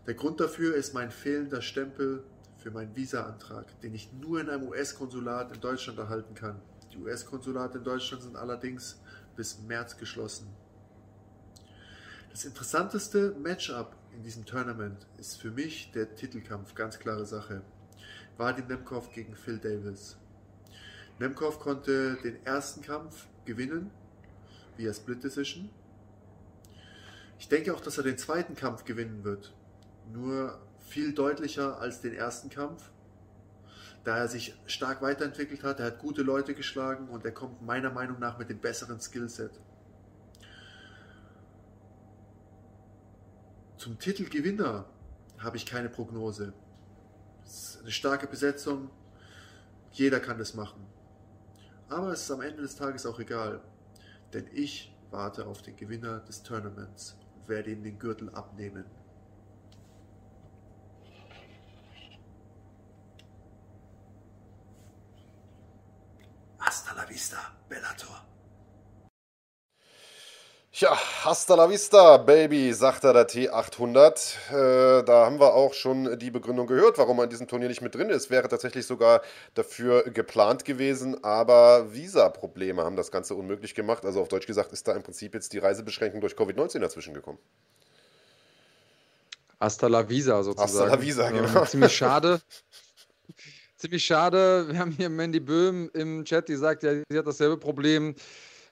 Der Grund dafür ist mein fehlender Stempel für meinen Visa-Antrag, den ich nur in einem US-Konsulat in Deutschland erhalten kann. Die US-Konsulate in Deutschland sind allerdings bis März geschlossen. Das interessanteste Matchup in diesem Tournament ist für mich der Titelkampf, ganz klare Sache. Vadim Nemkov gegen Phil Davis. Nemkov konnte den ersten Kampf gewinnen, via Split Decision. Ich denke auch, dass er den zweiten Kampf gewinnen wird. Nur viel deutlicher als den ersten Kampf da er sich stark weiterentwickelt hat, er hat gute Leute geschlagen und er kommt meiner Meinung nach mit dem besseren Skillset. Zum Titelgewinner habe ich keine Prognose. Es ist eine starke Besetzung, jeder kann das machen. Aber es ist am Ende des Tages auch egal, denn ich warte auf den Gewinner des Tournaments und werde ihm den Gürtel abnehmen. Hasta la vista, Bellator. Ja, hasta la vista, Baby, sagt er der T800. Äh, da haben wir auch schon die Begründung gehört, warum er in diesem Turnier nicht mit drin ist. Wäre tatsächlich sogar dafür geplant gewesen, aber Visa-Probleme haben das Ganze unmöglich gemacht. Also auf Deutsch gesagt ist da im Prinzip jetzt die Reisebeschränkung durch Covid-19 dazwischen gekommen. Hasta la Visa sozusagen. Hasta la Visa, genau. Ähm, ziemlich schade. ziemlich schade. Wir haben hier Mandy Böhm im Chat, die sagt, ja, sie hat dasselbe Problem.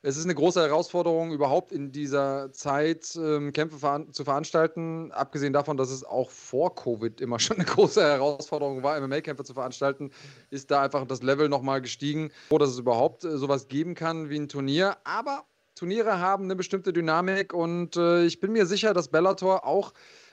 Es ist eine große Herausforderung, überhaupt in dieser Zeit ähm, Kämpfe veran zu veranstalten. Abgesehen davon, dass es auch vor Covid immer schon eine große Herausforderung war, MMA-Kämpfe zu veranstalten, ist da einfach das Level nochmal gestiegen, wo dass es überhaupt äh, sowas geben kann wie ein Turnier. Aber Turniere haben eine bestimmte Dynamik und äh, ich bin mir sicher, dass Bellator auch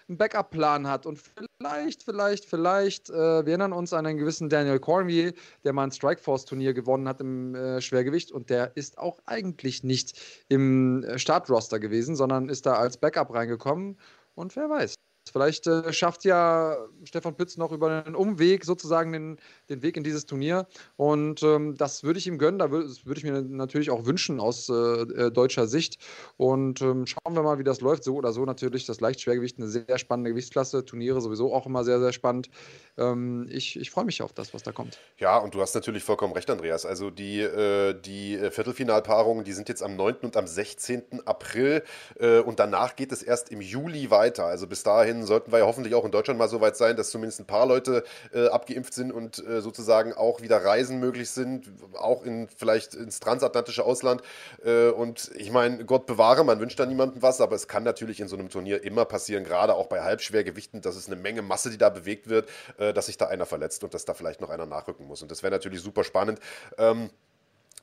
einen Backup-Plan hat. Und vielleicht, vielleicht, vielleicht, äh, wir erinnern uns an einen gewissen Daniel Cormier, der mal ein Strikeforce-Turnier gewonnen hat im äh, Schwergewicht und der ist auch eigentlich nicht im äh, Startroster gewesen, sondern ist da als Backup reingekommen. Und wer weiß. Vielleicht äh, schafft ja Stefan Pütz noch über einen Umweg sozusagen den, den Weg in dieses Turnier. Und ähm, das würde ich ihm gönnen. Da würde würd ich mir natürlich auch wünschen aus äh, äh, deutscher Sicht. Und ähm, schauen wir mal, wie das läuft. So oder so natürlich das Leichtschwergewicht, eine sehr spannende Gewichtsklasse. Turniere sowieso auch immer sehr, sehr spannend. Ähm, ich ich freue mich auf das, was da kommt. Ja, und du hast natürlich vollkommen recht, Andreas. Also die, äh, die Viertelfinalpaarungen, die sind jetzt am 9. und am 16. April. Äh, und danach geht es erst im Juli weiter. Also bis dahin dahin sollten wir ja hoffentlich auch in Deutschland mal so weit sein, dass zumindest ein paar Leute äh, abgeimpft sind und äh, sozusagen auch wieder Reisen möglich sind, auch in vielleicht ins transatlantische Ausland. Äh, und ich meine, Gott bewahre, man wünscht da niemandem was, aber es kann natürlich in so einem Turnier immer passieren, gerade auch bei Halbschwergewichten, dass es eine Menge Masse, die da bewegt wird, äh, dass sich da einer verletzt und dass da vielleicht noch einer nachrücken muss. Und das wäre natürlich super spannend. Ähm,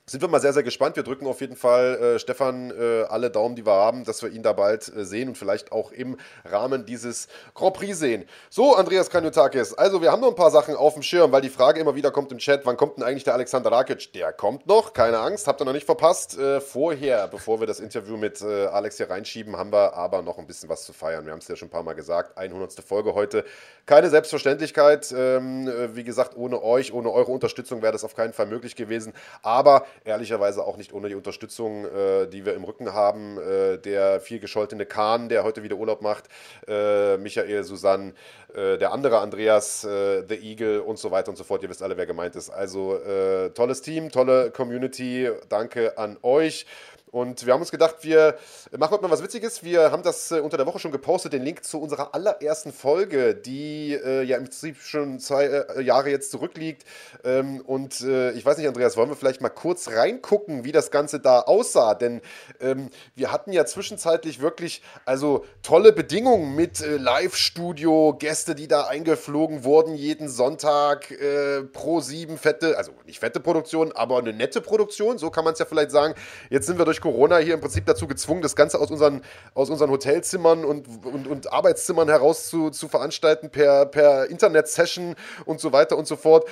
sind wir mal sehr, sehr gespannt. Wir drücken auf jeden Fall äh, Stefan äh, alle Daumen, die wir haben, dass wir ihn da bald äh, sehen und vielleicht auch im Rahmen dieses Grand Prix sehen. So, Andreas Kanyotakis, also wir haben noch ein paar Sachen auf dem Schirm, weil die Frage immer wieder kommt im Chat, wann kommt denn eigentlich der Alexander Rakic? Der kommt noch, keine Angst, habt ihr noch nicht verpasst. Äh, vorher, bevor wir das Interview mit äh, Alex hier reinschieben, haben wir aber noch ein bisschen was zu feiern. Wir haben es ja schon ein paar Mal gesagt, 100. Folge heute. Keine Selbstverständlichkeit. Ähm, äh, wie gesagt, ohne euch, ohne eure Unterstützung wäre das auf keinen Fall möglich gewesen. Aber ehrlicherweise auch nicht ohne die Unterstützung, äh, die wir im Rücken haben. Äh, der viel gescholtene Kahn, der heute wieder Urlaub macht, äh, Michael, Susanne, äh, der andere Andreas, äh, The Eagle und so weiter und so fort. Ihr wisst alle, wer gemeint ist. Also äh, tolles Team, tolle Community. Danke an euch. Und wir haben uns gedacht, wir machen heute mal was Witziges. Wir haben das äh, unter der Woche schon gepostet, den Link zu unserer allerersten Folge, die äh, ja im Prinzip schon zwei äh, Jahre jetzt zurückliegt. Ähm, und äh, ich weiß nicht, Andreas, wollen wir vielleicht mal kurz reingucken, wie das Ganze da aussah? Denn ähm, wir hatten ja zwischenzeitlich wirklich also tolle Bedingungen mit äh, Live-Studio, Gäste, die da eingeflogen wurden jeden Sonntag äh, pro sieben fette, also nicht fette Produktion, aber eine nette Produktion, so kann man es ja vielleicht sagen. Jetzt sind wir durch durch Corona hier im Prinzip dazu gezwungen, das Ganze aus unseren, aus unseren Hotelzimmern und, und, und Arbeitszimmern heraus zu, zu veranstalten, per, per Internet-Session und so weiter und so fort.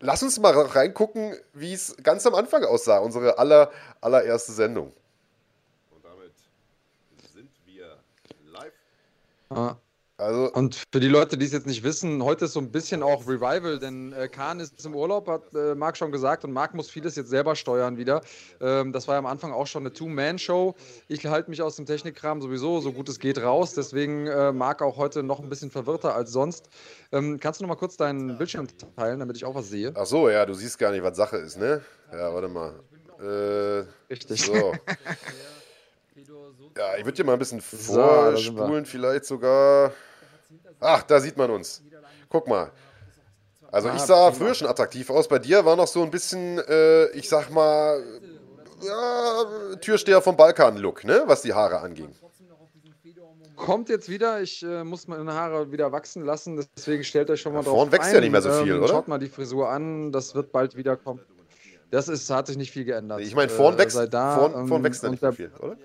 Lass uns mal reingucken, wie es ganz am Anfang aussah, unsere aller, allererste Sendung. Und damit sind wir live. Ah. Also und für die Leute, die es jetzt nicht wissen, heute ist so ein bisschen auch Revival, denn äh, Kahn ist im Urlaub, hat äh, Marc schon gesagt, und Marc muss vieles jetzt selber steuern wieder. Ähm, das war ja am Anfang auch schon eine Two-Man-Show. Ich halte mich aus dem Technikkram sowieso so gut es geht raus, deswegen äh, Marc auch heute noch ein bisschen verwirrter als sonst. Ähm, kannst du noch mal kurz deinen Bildschirm teilen, damit ich auch was sehe? Ach so, ja, du siehst gar nicht, was Sache ist, ne? Ja, warte mal. Äh, Richtig. So. Ja, ich würde dir mal ein bisschen vorspulen, so, vielleicht sogar. Ach, da sieht man uns. Guck mal. Also ich sah früher schon attraktiv aus. Bei dir war noch so ein bisschen, äh, ich sag mal, ja, Türsteher vom Balkan-Look, ne? was die Haare anging. Kommt jetzt wieder. Ich äh, muss meine Haare wieder wachsen lassen. Deswegen stellt euch schon mal ja, drauf Vorn wächst ein. ja nicht mehr so viel, ähm, oder? Schaut mal die Frisur an. Das wird bald wieder kommen. Das ist, hat sich nicht viel geändert. Ich meine, vorn, äh, wächst, da, vorn, vorn wächst ja nicht mehr viel, oder?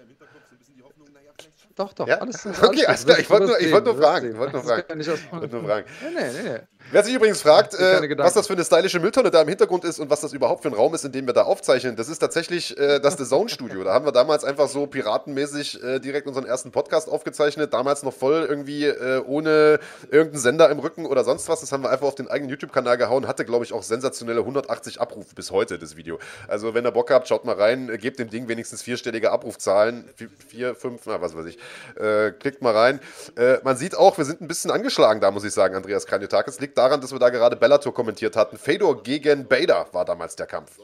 Doch, doch, ja? alles, alles Okay, alles klar. Ich wollte nur, wollt nur fragen. Ich wollte nur fragen. Ich wollte nur fragen. Nee, nee, nee. Wer sich übrigens fragt, äh, was das für eine stylische Mülltonne da im Hintergrund ist und was das überhaupt für ein Raum ist, in dem wir da aufzeichnen, das ist tatsächlich äh, das The Zone Studio. Da haben wir damals einfach so piratenmäßig äh, direkt unseren ersten Podcast aufgezeichnet. Damals noch voll irgendwie äh, ohne irgendeinen Sender im Rücken oder sonst was. Das haben wir einfach auf den eigenen YouTube-Kanal gehauen. Hatte, glaube ich, auch sensationelle 180 Abrufe bis heute, das Video. Also, wenn ihr Bock habt, schaut mal rein. Äh, gebt dem Ding wenigstens vierstellige Abrufzahlen. Vier, fünf, na, was weiß ich. Äh, klickt mal rein. man sieht auch, wir sind ein bisschen angeschlagen da, muss ich sagen, Andreas Kranjotakis. Liegt daran, dass wir da gerade Bellator kommentiert hatten. Fedor gegen Bader war damals der Kampf.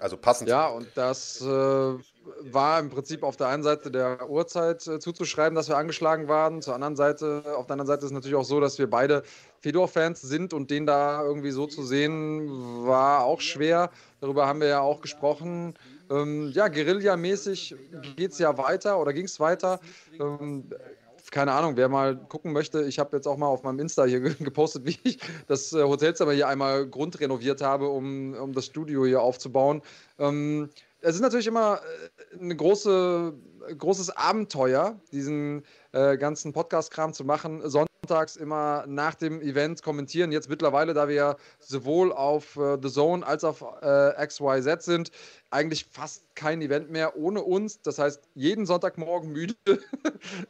Also passend. Ja, und das äh, war im Prinzip auf der einen Seite der Uhrzeit äh, zuzuschreiben, dass wir angeschlagen waren. Zur anderen Seite, auf der anderen Seite ist es natürlich auch so, dass wir beide Fedor-Fans sind und den da irgendwie so zu sehen, war auch schwer. Darüber haben wir ja auch gesprochen. Ähm, ja, Guerilla-mäßig geht es ja weiter oder ging es weiter. Ähm, keine Ahnung, wer mal gucken möchte, ich habe jetzt auch mal auf meinem Insta hier gepostet, wie ich das äh, Hotelzimmer hier einmal grundrenoviert habe, um, um das Studio hier aufzubauen. Ähm, es ist natürlich immer äh, ein große, großes Abenteuer, diesen äh, ganzen Podcast-Kram zu machen. Sonntags immer nach dem Event kommentieren. Jetzt mittlerweile, da wir sowohl auf äh, The Zone als auch auf äh, XYZ sind, eigentlich fast kein Event mehr ohne uns. Das heißt, jeden Sonntagmorgen müde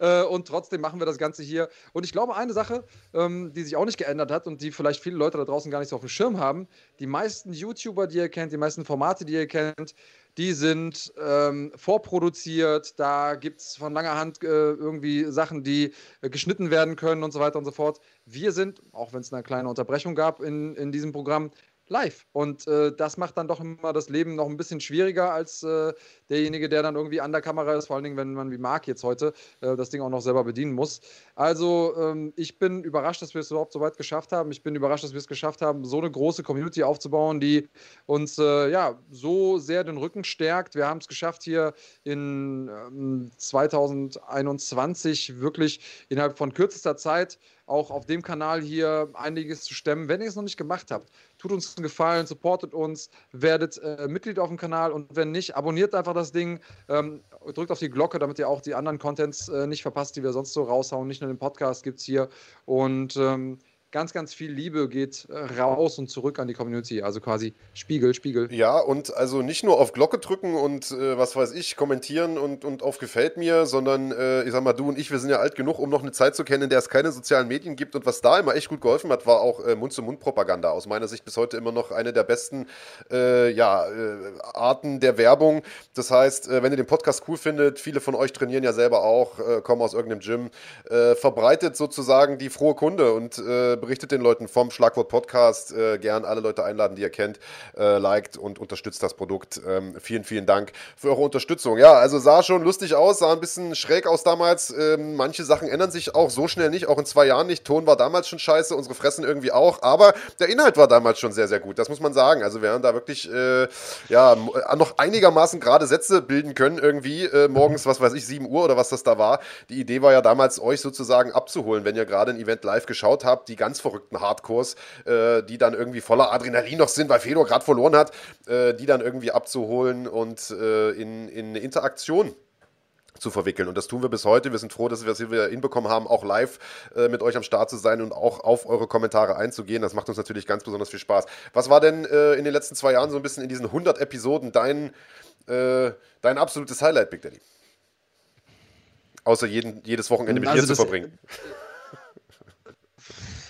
äh, und trotzdem machen wir das Ganze hier. Und ich glaube, eine Sache, ähm, die sich auch nicht geändert hat und die vielleicht viele Leute da draußen gar nicht so auf dem Schirm haben, die meisten YouTuber, die ihr kennt, die meisten Formate, die ihr kennt, die sind ähm, vorproduziert, da gibt es von langer Hand äh, irgendwie Sachen, die äh, geschnitten werden können und so weiter und so fort. Wir sind, auch wenn es eine kleine Unterbrechung gab in, in diesem Programm, live. Und äh, das macht dann doch immer das Leben noch ein bisschen schwieriger als äh, derjenige, der dann irgendwie an der Kamera ist, vor allen Dingen, wenn man wie Marc jetzt heute äh, das Ding auch noch selber bedienen muss. Also ähm, ich bin überrascht, dass wir es überhaupt so weit geschafft haben. Ich bin überrascht, dass wir es geschafft haben, so eine große Community aufzubauen, die uns äh, ja so sehr den Rücken stärkt. Wir haben es geschafft, hier in ähm, 2021 wirklich innerhalb von kürzester Zeit auch auf dem Kanal hier einiges zu stemmen. Wenn ihr es noch nicht gemacht habt, tut uns einen Gefallen, supportet uns, werdet äh, Mitglied auf dem Kanal und wenn nicht, abonniert einfach das Ding, ähm, drückt auf die Glocke, damit ihr auch die anderen Contents äh, nicht verpasst, die wir sonst so raushauen. Nicht nur den Podcast gibt es hier. Und ähm, ganz, ganz viel Liebe geht äh, raus und zurück an die Community. Also quasi Spiegel, Spiegel. Ja, und also nicht nur auf Glocke drücken und äh, was weiß ich, kommentieren und, und auf Gefällt mir, sondern äh, ich sag mal, du und ich, wir sind ja alt genug, um noch eine Zeit zu kennen, in der es keine sozialen Medien gibt. Und was da immer echt gut geholfen hat, war auch äh, Mund-zu-Mund-Propaganda. Aus meiner Sicht bis heute immer noch eine der besten äh, ja, äh, Arten der Werbung. Das heißt, wenn ihr den Podcast cool findet, viele von euch trainieren ja selber auch, kommen aus irgendeinem Gym, verbreitet sozusagen die frohe Kunde und berichtet den Leuten vom Schlagwort Podcast. Äh, gern alle Leute einladen, die ihr kennt, äh, liked und unterstützt das Produkt. Ähm, vielen, vielen Dank für eure Unterstützung. Ja, also sah schon lustig aus, sah ein bisschen schräg aus damals. Ähm, manche Sachen ändern sich auch so schnell nicht, auch in zwei Jahren nicht. Ton war damals schon scheiße, unsere Fressen irgendwie auch, aber der Inhalt war damals schon sehr, sehr gut. Das muss man sagen. Also wir haben da wirklich äh, ja, äh, noch einigermaßen gerade Sätze bilden können irgendwie. Äh, morgens, was weiß ich, 7 Uhr oder was das da war. Die Idee war ja damals, euch sozusagen abzuholen, wenn ihr gerade ein Event live geschaut habt, die ganz ganz verrückten Hardcores, äh, die dann irgendwie voller Adrenalin noch sind, weil Fedor gerade verloren hat, äh, die dann irgendwie abzuholen und äh, in, in eine Interaktion zu verwickeln. Und das tun wir bis heute. Wir sind froh, dass wir es wieder hinbekommen haben, auch live äh, mit euch am Start zu sein und auch auf eure Kommentare einzugehen. Das macht uns natürlich ganz besonders viel Spaß. Was war denn äh, in den letzten zwei Jahren so ein bisschen in diesen 100 Episoden dein, äh, dein absolutes Highlight, Big Daddy? außer jeden, jedes Wochenende mit Also dir zu das- verbringen.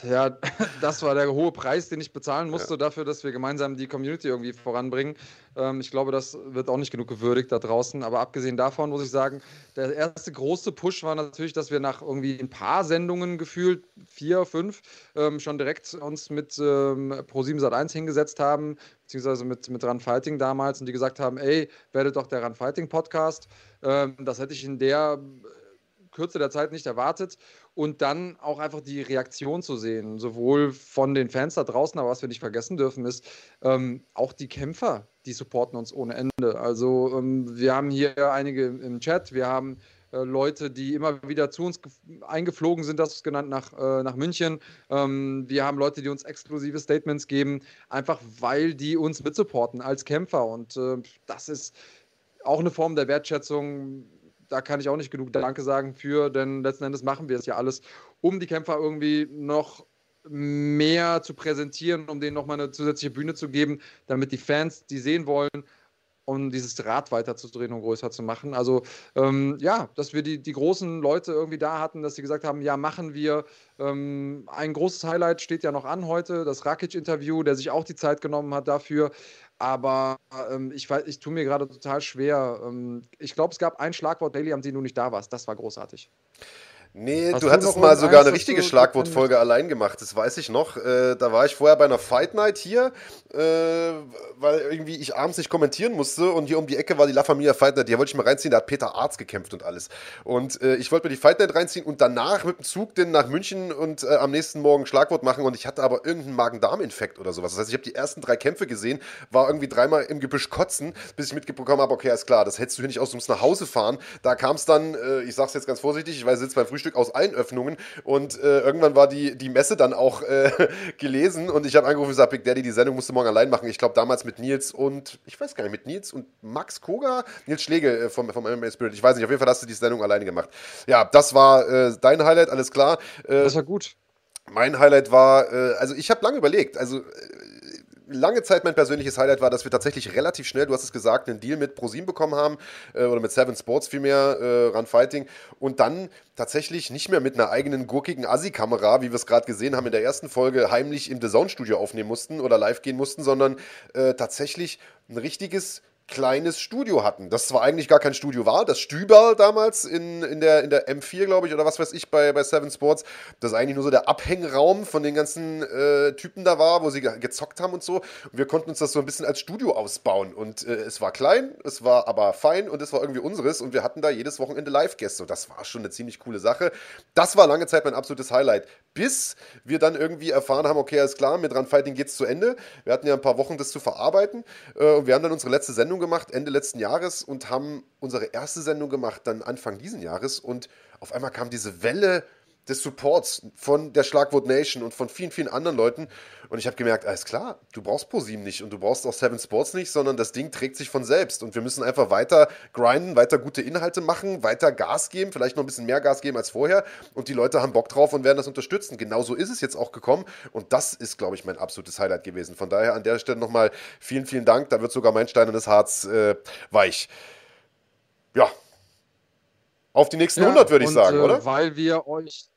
Ja, das war der hohe Preis, den ich bezahlen musste dafür, dass wir gemeinsam die Community irgendwie voranbringen. Ähm, ich glaube, das wird auch nicht genug gewürdigt da draußen. Aber abgesehen davon muss ich sagen, der erste große Push war natürlich, dass wir nach irgendwie ein paar Sendungen gefühlt, vier, fünf, ähm, schon direkt uns mit ähm, Pro7 Sat1 hingesetzt haben, beziehungsweise mit, mit Run Fighting damals und die gesagt haben, ey, werdet doch der Run Fighting Podcast. Ähm, das hätte ich in der Kürze der Zeit nicht erwartet und dann auch einfach die Reaktion zu sehen, sowohl von den Fans da draußen, aber was wir nicht vergessen dürfen, ist ähm, auch die Kämpfer, die supporten uns ohne Ende. Also ähm, wir haben hier einige im Chat, wir haben äh, Leute, die immer wieder zu uns eingeflogen sind, das ist genannt, nach, äh, nach München. Ähm, wir haben Leute, die uns exklusive Statements geben, einfach weil die uns mitsupporten als Kämpfer und äh, das ist auch eine Form der Wertschätzung, da kann ich auch nicht genug Danke sagen für, denn letzten Endes machen wir es ja alles, um die Kämpfer irgendwie noch mehr zu präsentieren, um denen nochmal eine zusätzliche Bühne zu geben, damit die Fans die sehen wollen, um dieses Rad weiterzudrehen und größer zu machen. Also ähm, ja, dass wir die, die großen Leute irgendwie da hatten, dass sie gesagt haben, ja, machen wir. Ähm, ein großes Highlight steht ja noch an heute, das Rakic-Interview, der sich auch die Zeit genommen hat dafür. Aber ähm, ich, ich tue mir gerade total schwer. Ähm, ich glaube, es gab ein Schlagwort Daily, am dem du nicht da warst. Das war großartig. Nee, Hast du hattest mal sogar eine richtige Schlagwortfolge allein gemacht, das weiß ich noch. Äh, da war ich vorher bei einer Fight Night hier, äh, weil irgendwie ich abends nicht kommentieren musste und hier um die Ecke war die La Familia Fight Night, die wollte ich mal reinziehen, da hat Peter Arz gekämpft und alles. Und äh, ich wollte mir die Fight Night reinziehen und danach mit dem Zug denn nach München und äh, am nächsten Morgen Schlagwort machen und ich hatte aber irgendeinen Magen-Darm-Infekt oder sowas. Das heißt, ich habe die ersten drei Kämpfe gesehen, war irgendwie dreimal im Gebüsch kotzen, bis ich mitbekommen habe, okay, ist klar, das hättest du hier nicht aus, du musst nach Hause fahren. Da kam es dann, äh, ich sag's jetzt ganz vorsichtig, ich weiß, sitze beim Frühstück aus allen Öffnungen und äh, irgendwann war die, die Messe dann auch äh, gelesen und ich habe angerufen und gesagt, Big Daddy, die Sendung musst du morgen allein machen. Ich glaube damals mit Nils und, ich weiß gar nicht, mit Nils und Max Koga? Nils Schlegel äh, vom, vom MMA Spirit, ich weiß nicht, auf jeden Fall hast du die Sendung alleine gemacht. Ja, das war äh, dein Highlight, alles klar. Äh, Das war gut. mein Highlight war, äh, also ich habe lange überlegt, also lange Zeit mein persönliches Highlight war, dass wir tatsächlich relativ schnell, du hast es gesagt, einen Deal mit ProSieben bekommen haben, äh, oder mit Seven Sports vielmehr, äh, Run Fighting, und dann tatsächlich nicht mehr mit einer eigenen gurkigen Assi-Kamera, wie wir es gerade gesehen haben in der ersten Folge, heimlich im The Zone-Studio aufnehmen mussten oder live gehen mussten, sondern äh, tatsächlich ein richtiges kleines Studio hatten. Das zwar eigentlich gar kein Studio war, das Stüberl damals in, in, der, in der M4, glaube ich, oder was weiß ich, bei, bei Seven Sports, das eigentlich nur so der Abhängraum von den ganzen äh, Typen da war, wo sie ge gezockt haben und so. Und wir konnten uns das so ein bisschen als Studio ausbauen. Und äh, es war klein, es war aber fein und es war irgendwie unseres. Und wir hatten da jedes Wochenende Live-Gäste. Und das war schon eine ziemlich coole Sache. Das war lange Zeit mein absolutes Highlight. Bis wir dann irgendwie erfahren haben, okay, alles klar, mit Run Fighting geht's zu Ende. Wir hatten ja ein paar Wochen, das zu verarbeiten. Äh, und wir haben dann unsere letzte Sendung gemacht, Ende letzten Jahres, und haben unsere erste Sendung gemacht, dann Anfang diesen Jahres. Und auf einmal kam diese Welle des Supports von der Schlagwort Nation und von vielen, vielen anderen Leuten. Und ich habe gemerkt, alles klar, du brauchst ProSieben nicht und du brauchst auch Seven Sports nicht, sondern das Ding trägt sich von selbst. Und wir müssen einfach weiter grinden, weiter gute Inhalte machen, weiter Gas geben, vielleicht noch ein bisschen mehr Gas geben als vorher. Und die Leute haben Bock drauf und werden das unterstützen. Genauso ist es jetzt auch gekommen. Und das ist, glaube ich, mein absolutes Highlight gewesen. Von daher an der Stelle nochmal vielen, vielen Dank. Da wird sogar mein steinernes Harz äh, weich. Ja. Auf die nächsten 100, würde ich und, sagen, äh, oder? Weil wir euch.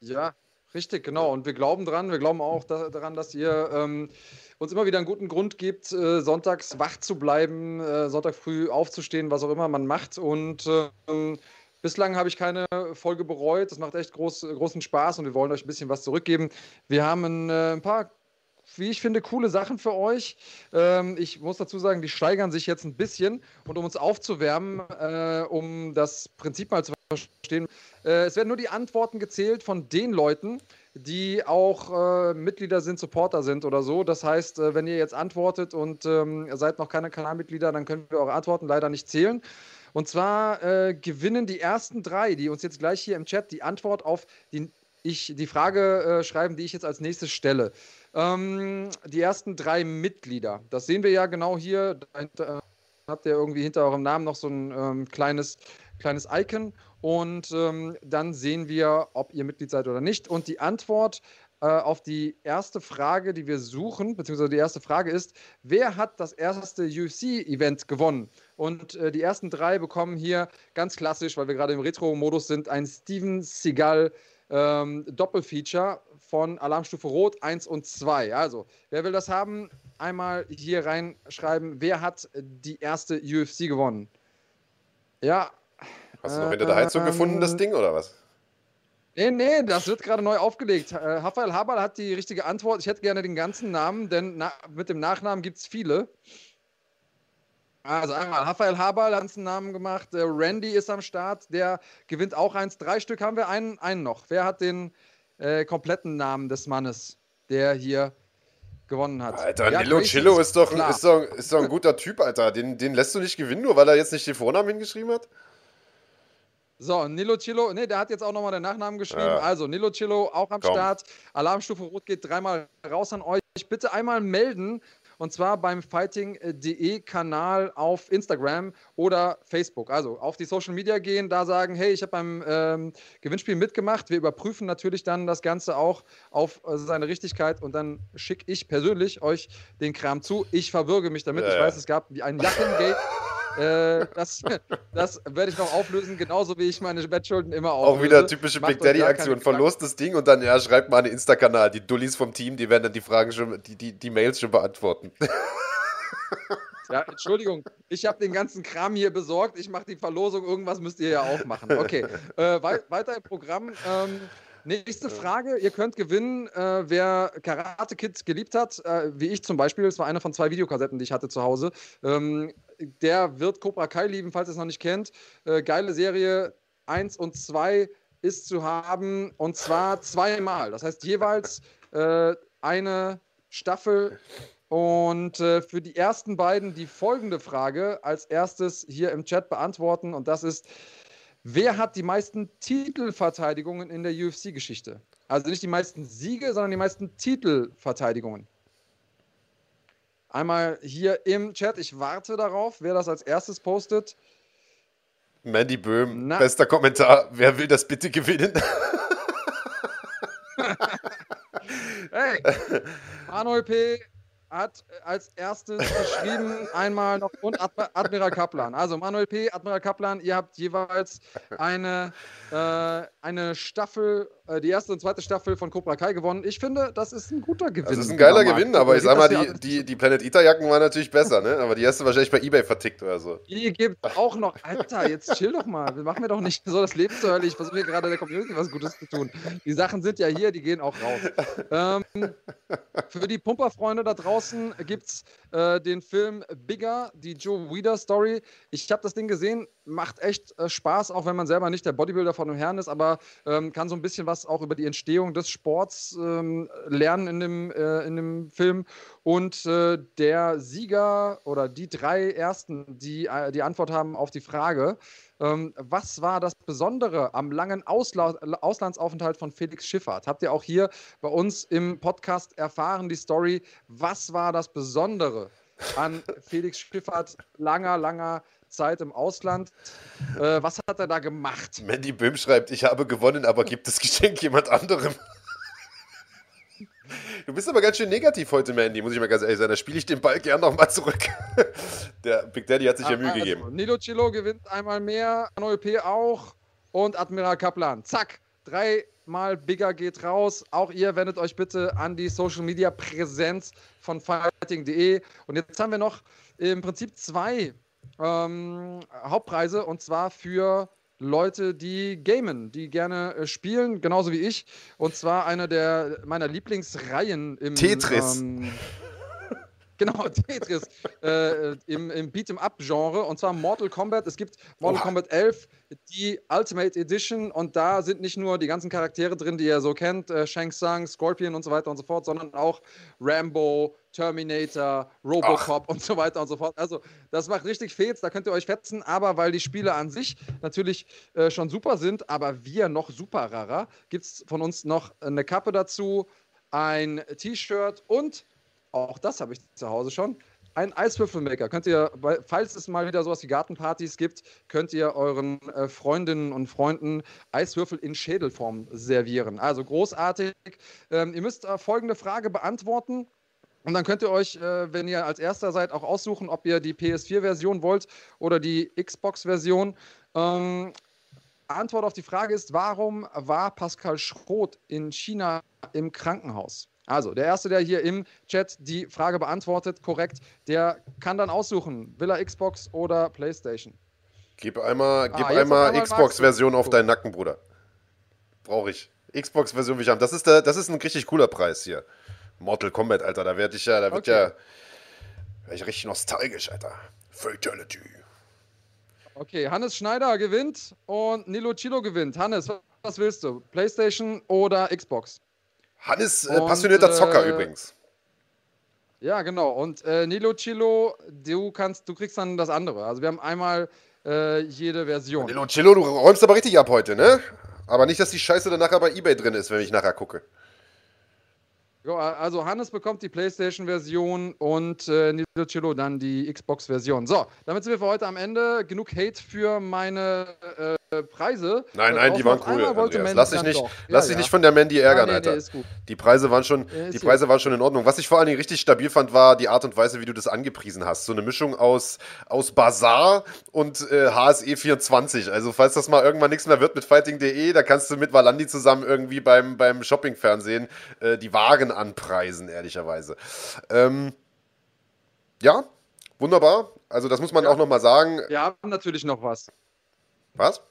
Ja, richtig, genau. Und wir glauben dran, wir glauben auch da, daran, dass ihr ähm, uns immer wieder einen guten Grund gibt, äh, sonntags wach zu bleiben, äh, Sonntag früh aufzustehen, was auch immer man macht. Und ähm, bislang habe ich keine Folge bereut. Das macht echt groß, großen Spaß und wir wollen euch ein bisschen was zurückgeben. Wir haben ein, äh, ein paar wie ich finde, coole Sachen für euch. Ähm, ich muss dazu sagen, die steigern sich jetzt ein bisschen. Und um uns aufzuwärmen, äh, um das Prinzip mal zu verstehen, äh, es werden nur die Antworten gezählt von den Leuten, die auch äh, Mitglieder sind, Supporter sind oder so. Das heißt, äh, wenn ihr jetzt antwortet und ähm, seid noch keine Kanalmitglieder, dann können wir eure Antworten leider nicht zählen. Und zwar gewinnen die ersten drei, die uns jetzt gleich hier im Chat die Antwort auf die, ich, die Frage schreiben, die ich jetzt als nächstes stelle. Ähm, die ersten drei Mitglieder, das sehen wir ja genau hier. Da habt ihr irgendwie hinter eurem Namen noch so ein ähm, kleines, kleines Icon und ähm, dann sehen wir, ob ihr Mitglied seid oder nicht. Und die Antwort äh, auf die erste Frage, die wir suchen, beziehungsweise die erste Frage ist, wer hat das erste UFC-Event gewonnen? Und äh, die ersten drei bekommen hier ganz klassisch, weil wir gerade im Retro-Modus sind, ein Steven Seagal ähm, Doppelfeature von Alarmstufe Rot 1 und 2. Also, wer will das haben? Einmal hier reinschreiben, wer hat die erste UFC gewonnen? Ja. Hast du noch hinter der Heizung ähm, gefunden, das Ding, oder was? Nee, nee, das wird gerade neu aufgelegt. Äh, Raphael Haberl hat die richtige Antwort. Ich hätte gerne den ganzen Namen, denn mit dem Nachnamen gibt es viele. Also einmal Raphael Haberl hat einen Namen gemacht. Äh, Randy ist am Start. Der gewinnt auch eins. Drei Stück haben wir. Einen, einen noch. Wer hat den äh, kompletten Namen des Mannes, der hier gewonnen hat? Alter, ja, Nilo Chillo ist doch, ist, doch, ist doch ein guter Typ, Alter. Den, den lässt du nicht gewinnen, nur weil er jetzt nicht den Vornamen hingeschrieben hat? So, Nilo Chilo, ne, der hat jetzt auch nochmal den Nachnamen geschrieben. Ja. Also, Nilo Chilo auch am Komm. Start. Alarmstufe Rot geht dreimal raus an euch. Bitte einmal melden. Und zwar beim fighting.de Kanal auf Instagram oder Facebook. Also auf die Social Media gehen, da sagen, hey, ich habe beim ähm, Gewinnspiel mitgemacht. Wir überprüfen natürlich dann das Ganze auch auf äh, seine Richtigkeit und dann schicke ich persönlich euch den Kram zu. Ich verwürge mich damit. Ja, ich weiß, es gab wie ein Jackengate. Äh, das, das werde ich noch auflösen, genauso wie ich meine Bettschulden immer auflöse. Auch wieder typische Macht Big Daddy-Aktion. Verlost das Ding und dann, ja, schreibt mal einen Insta-Kanal. Die Dullis vom Team, die werden dann die Fragen schon, die, die, die Mails schon beantworten. Ja, Entschuldigung, ich habe den ganzen Kram hier besorgt. Ich mache die Verlosung. Irgendwas müsst ihr ja auch machen. Okay, äh, wei weiter im Programm. Ähm, Nächste Frage. Ihr könnt gewinnen, äh, wer Karate Kids geliebt hat, äh, wie ich zum Beispiel. Das war eine von zwei Videokassetten, die ich hatte zu Hause. Ähm, der wird Cobra Kai lieben, falls ihr es noch nicht kennt. Äh, geile Serie 1 und 2 ist zu haben und zwar zweimal. Das heißt jeweils äh, eine Staffel. Und äh, für die ersten beiden die folgende Frage als erstes hier im Chat beantworten. Und das ist, Wer hat die meisten Titelverteidigungen in der UFC-Geschichte? Also nicht die meisten Siege, sondern die meisten Titelverteidigungen. Einmal hier im Chat. Ich warte darauf, wer das als erstes postet. Mandy Böhm, Na. bester Kommentar. Wer will das bitte gewinnen? hey, Manuel P hat als erstes geschrieben einmal noch und Admiral Kaplan. Also Manuel P., Admiral Kaplan, ihr habt jeweils eine, äh, eine Staffel, äh, die erste und zweite Staffel von Cobra Kai gewonnen. Ich finde, das ist ein guter Gewinn. Das ist ein geiler Gewinn, aber ich sag mal, die, die, die Planet Eater Jacken waren natürlich besser, ne? Aber die hast du wahrscheinlich bei Ebay vertickt oder so. Die gibt auch noch, Alter, jetzt chill doch mal. Wir machen mir doch nicht so das Leben zu hören. Ich versuche hier gerade der Community was Gutes zu tun. Die Sachen sind ja hier, die gehen auch raus. Ähm, für die Pumperfreunde da draußen draußen gibt es äh, den Film Bigger, die Joe Weider Story. Ich habe das Ding gesehen, macht echt äh, Spaß, auch wenn man selber nicht der Bodybuilder von dem Herrn ist, aber ähm, kann so ein bisschen was auch über die Entstehung des Sports ähm, lernen in dem, äh, in dem Film. Und äh, der Sieger oder die drei Ersten, die äh, die Antwort haben auf die Frage, ähm, was war das Besondere am langen Ausla Auslandsaufenthalt von Felix Schiffert? Habt ihr auch hier bei uns im Podcast erfahren, die Story? Was war das Besondere an Felix Schiffert langer, langer Zeit im Ausland. Äh, was hat er da gemacht? Mandy Böhm schreibt, ich habe gewonnen, aber gibt das Geschenk jemand anderem? Du bist aber ganz schön negativ heute, Mandy, muss ich mal ganz ehrlich sein. Da spiele ich den Ball gern nochmal zurück. Der Big Daddy hat sich ah, ja Mühe also, gegeben. Nilo Chilo gewinnt einmal mehr, P auch und Admiral Kaplan. Zack, dreimal Bigger geht raus. Auch ihr wendet euch bitte an die Social Media Präsenz von fighting.de. Und jetzt haben wir noch im Prinzip zwei ähm, Hauptpreise und zwar für Leute, die gamen, die gerne äh, spielen, genauso wie ich. Und zwar eine der meiner Lieblingsreihen im Tetris. Ähm, Genau, Tetris äh, im, im Beat'em-up-Genre und zwar Mortal Kombat. Es gibt Mortal oh. Kombat 11, die Ultimate Edition und da sind nicht nur die ganzen Charaktere drin, die ihr so kennt, äh, Shang Tsung, Scorpion und so weiter und so fort, sondern auch Rambo, Terminator, Robocop Ach. und so weiter und so fort. Also das macht richtig Fets, da könnt ihr euch fetzen, aber weil die Spiele an sich natürlich äh, schon super sind, aber wir noch super rarer, gibt es von uns noch eine Kappe dazu, ein T-Shirt und auch das habe ich zu Hause schon, ein Eiswürfelmaker. Könnt ihr, falls es mal wieder sowas wie Gartenpartys gibt, könnt ihr euren äh, Freundinnen und Freunden Eiswürfel in Schädelform servieren. Also großartig. Ähm, ihr müsst äh, folgende Frage beantworten. Und dann könnt ihr euch, äh, wenn ihr als erster seid, auch aussuchen, ob ihr die PS4-Version wollt oder die Xbox-Version. Ähm, Antwort auf die Frage ist, warum war Pascal Schroth in China im Krankenhaus? Also, der Erste, der hier im Chat die Frage beantwortet, korrekt, der kann dann aussuchen, will er Xbox oder PlayStation. Gib einmal, gib ah, einmal, Xbox-Version auf deinen Nacken, Bruder. Brauche ich. Xbox-Version will ich haben. Das ist, der, das ist ein richtig cooler Preis hier. Mortal Kombat, Alter, da werde ich ja, da wird okay. ja, werd ich richtig nostalgisch, Alter. Fatality. Okay, Hannes Schneider gewinnt und Nilo Chilo gewinnt. Hannes, was willst du? PlayStation oder Xbox? Hannes, äh, passionierter Zocker äh, übrigens. Ja, genau. Und äh, Nilo Chilo, du kannst, du kriegst dann das andere. Also wir haben einmal äh, jede Version. Nilo Chilo, du räumst aber richtig ab heute, ne? Aber nicht, dass die Scheiße dann nachher bei Ebay drin ist, wenn ich nachher gucke. Also Hannes bekommt die PlayStation-Version und äh, Nilo Chilo dann die Xbox-Version. So, damit sind wir für heute am Ende. Genug Hate für meine äh, Preise. Nein, nein, die waren cool. Lass dich nicht, lass dich ja. nicht von der Mandy ärgern, ja, nee, Alter. Nee, die Preise waren schon, ja, die Preise waren schon in Ordnung. Was ich vor allen Dingen richtig stabil fand, war die Art und Weise, wie du das angepriesen hast. So eine Mischung aus, aus Bazaar und äh, HSE 24. Also falls das mal irgendwann nichts mehr wird mit Fighting.de, da kannst du mit Valandi zusammen irgendwie beim, beim Shopping-Fernsehen äh, die Waren anpreisen, ehrlicherweise. Ähm, ja, wunderbar. Also das muss man auch nochmal sagen. Wir haben natürlich noch was. Was?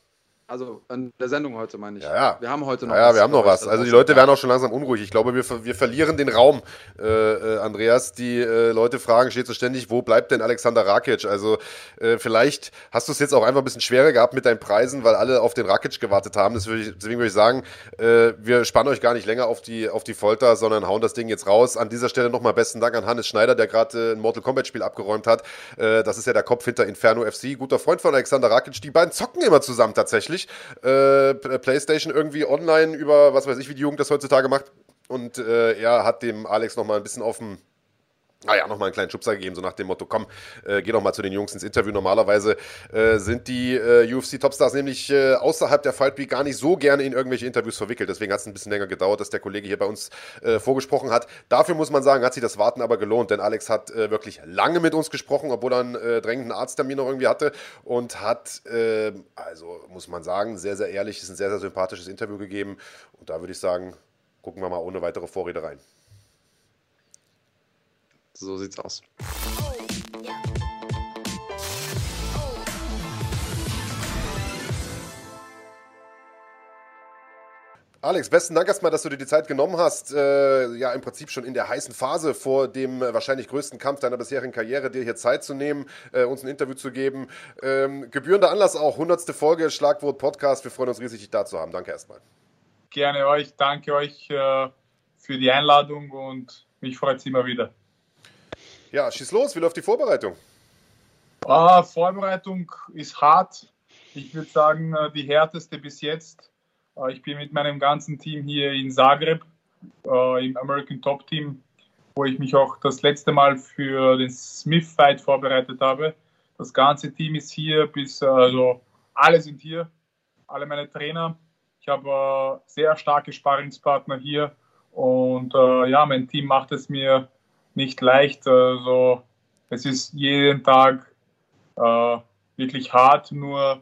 Also an der Sendung heute meine ich. Ja, ja. Wir haben heute noch ja, was. Ja, wir haben noch was. Also die Leute werden auch schon langsam unruhig. Ich glaube, wir, wir verlieren den Raum, äh, äh, Andreas. Die äh, Leute fragen steht so ständig, wo bleibt denn Alexander Rakic? Also äh, vielleicht hast du es jetzt auch einfach ein bisschen schwerer gehabt mit deinen Preisen, weil alle auf den Rakic gewartet haben. Würde ich, deswegen würde ich sagen, äh, wir spannen euch gar nicht länger auf die, auf die Folter, sondern hauen das Ding jetzt raus. An dieser Stelle nochmal besten Dank an Hannes Schneider, der gerade ein Mortal Kombat Spiel abgeräumt hat. das ist ja der Kopf hinter Inferno FC. Guter Freund von Alexander Rakic. Die beiden zocken immer zusammen tatsächlich. Äh, äh, PlayStation irgendwie online über, was weiß ich, wie die Jugend das heutzutage macht. Und äh, er hat dem Alex nochmal ein bisschen auf dem naja, ah nochmal einen kleinen Schubser gegeben, so nach dem Motto, komm, äh, geh doch mal zu den Jungs ins Interview. Normalerweise äh, sind die äh, UFC-Topstars nämlich äh, außerhalb der Fight Week gar nicht so gerne in irgendwelche Interviews verwickelt. Deswegen hat es ein bisschen länger gedauert, dass der Kollege hier bei uns äh, vorgesprochen hat. Dafür muss man sagen, hat sich das Warten aber gelohnt, denn Alex hat äh, wirklich lange mit uns gesprochen, obwohl er einen drängenden Arzttermin noch irgendwie hatte und hat, also muss man sagen, sehr, sehr ehrliches, ein sehr, sehr sympathisches Interview gegeben. Und da würde ich sagen, gucken wir mal ohne weitere Vorrede rein. So sieht's aus. Alex, besten Dank erstmal, dass du dir die Zeit genommen hast. Äh, ja, im Prinzip schon in der heißen Phase vor dem äh, wahrscheinlich größten Kampf deiner bisherigen Karriere, dir hier Zeit zu nehmen, äh, uns ein Interview zu geben. Ähm, gebührender Anlass auch, 100. Folge Schlagwort Podcast. Wir freuen uns riesig, dich da zu haben. Danke erstmal. Gerne euch, danke euch äh, für die Einladung und mich freut es immer wieder. Ja, schieß los, wie läuft die Vorbereitung? Ah, Vorbereitung ist hart. Ich würde sagen, äh, die härteste bis jetzt. Äh, ich bin mit meinem ganzen Team hier in Zagreb äh, im American Top Team, wo ich mich auch das letzte Mal für den Smith Fight vorbereitet habe. Das ganze Team ist hier, bis also alle sind hier, alle meine Trainer. Ich habe sehr starke Sparringspartner hier und ja, mein Team macht es mir nicht leicht. Also es ist jeden Tag äh, wirklich hart, nur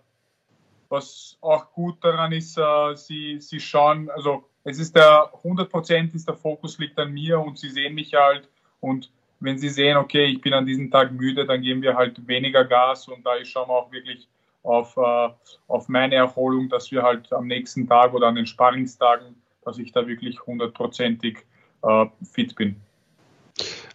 was auch gut daran ist, äh, sie, sie schauen, also es ist der 100% ist der Fokus liegt an mir und sie sehen mich halt und wenn sie sehen, okay, ich bin an diesem Tag müde, dann geben wir halt weniger Gas und da schauen wir auch wirklich auf, äh, auf meine Erholung, dass wir halt am nächsten Tag oder an den Sparringstagen, dass ich da wirklich hundertprozentig äh, fit bin.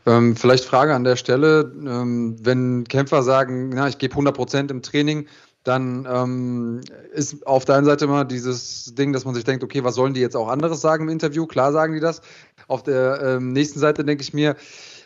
Ähm, vielleicht Frage an der Stelle, ähm, wenn Kämpfer sagen, na, ich gebe 100% im Training, dann ähm, ist auf der Seite immer dieses Ding, dass man sich denkt, okay, was sollen die jetzt auch anderes sagen im Interview? Klar sagen die das. Auf der ähm, nächsten Seite denke ich mir,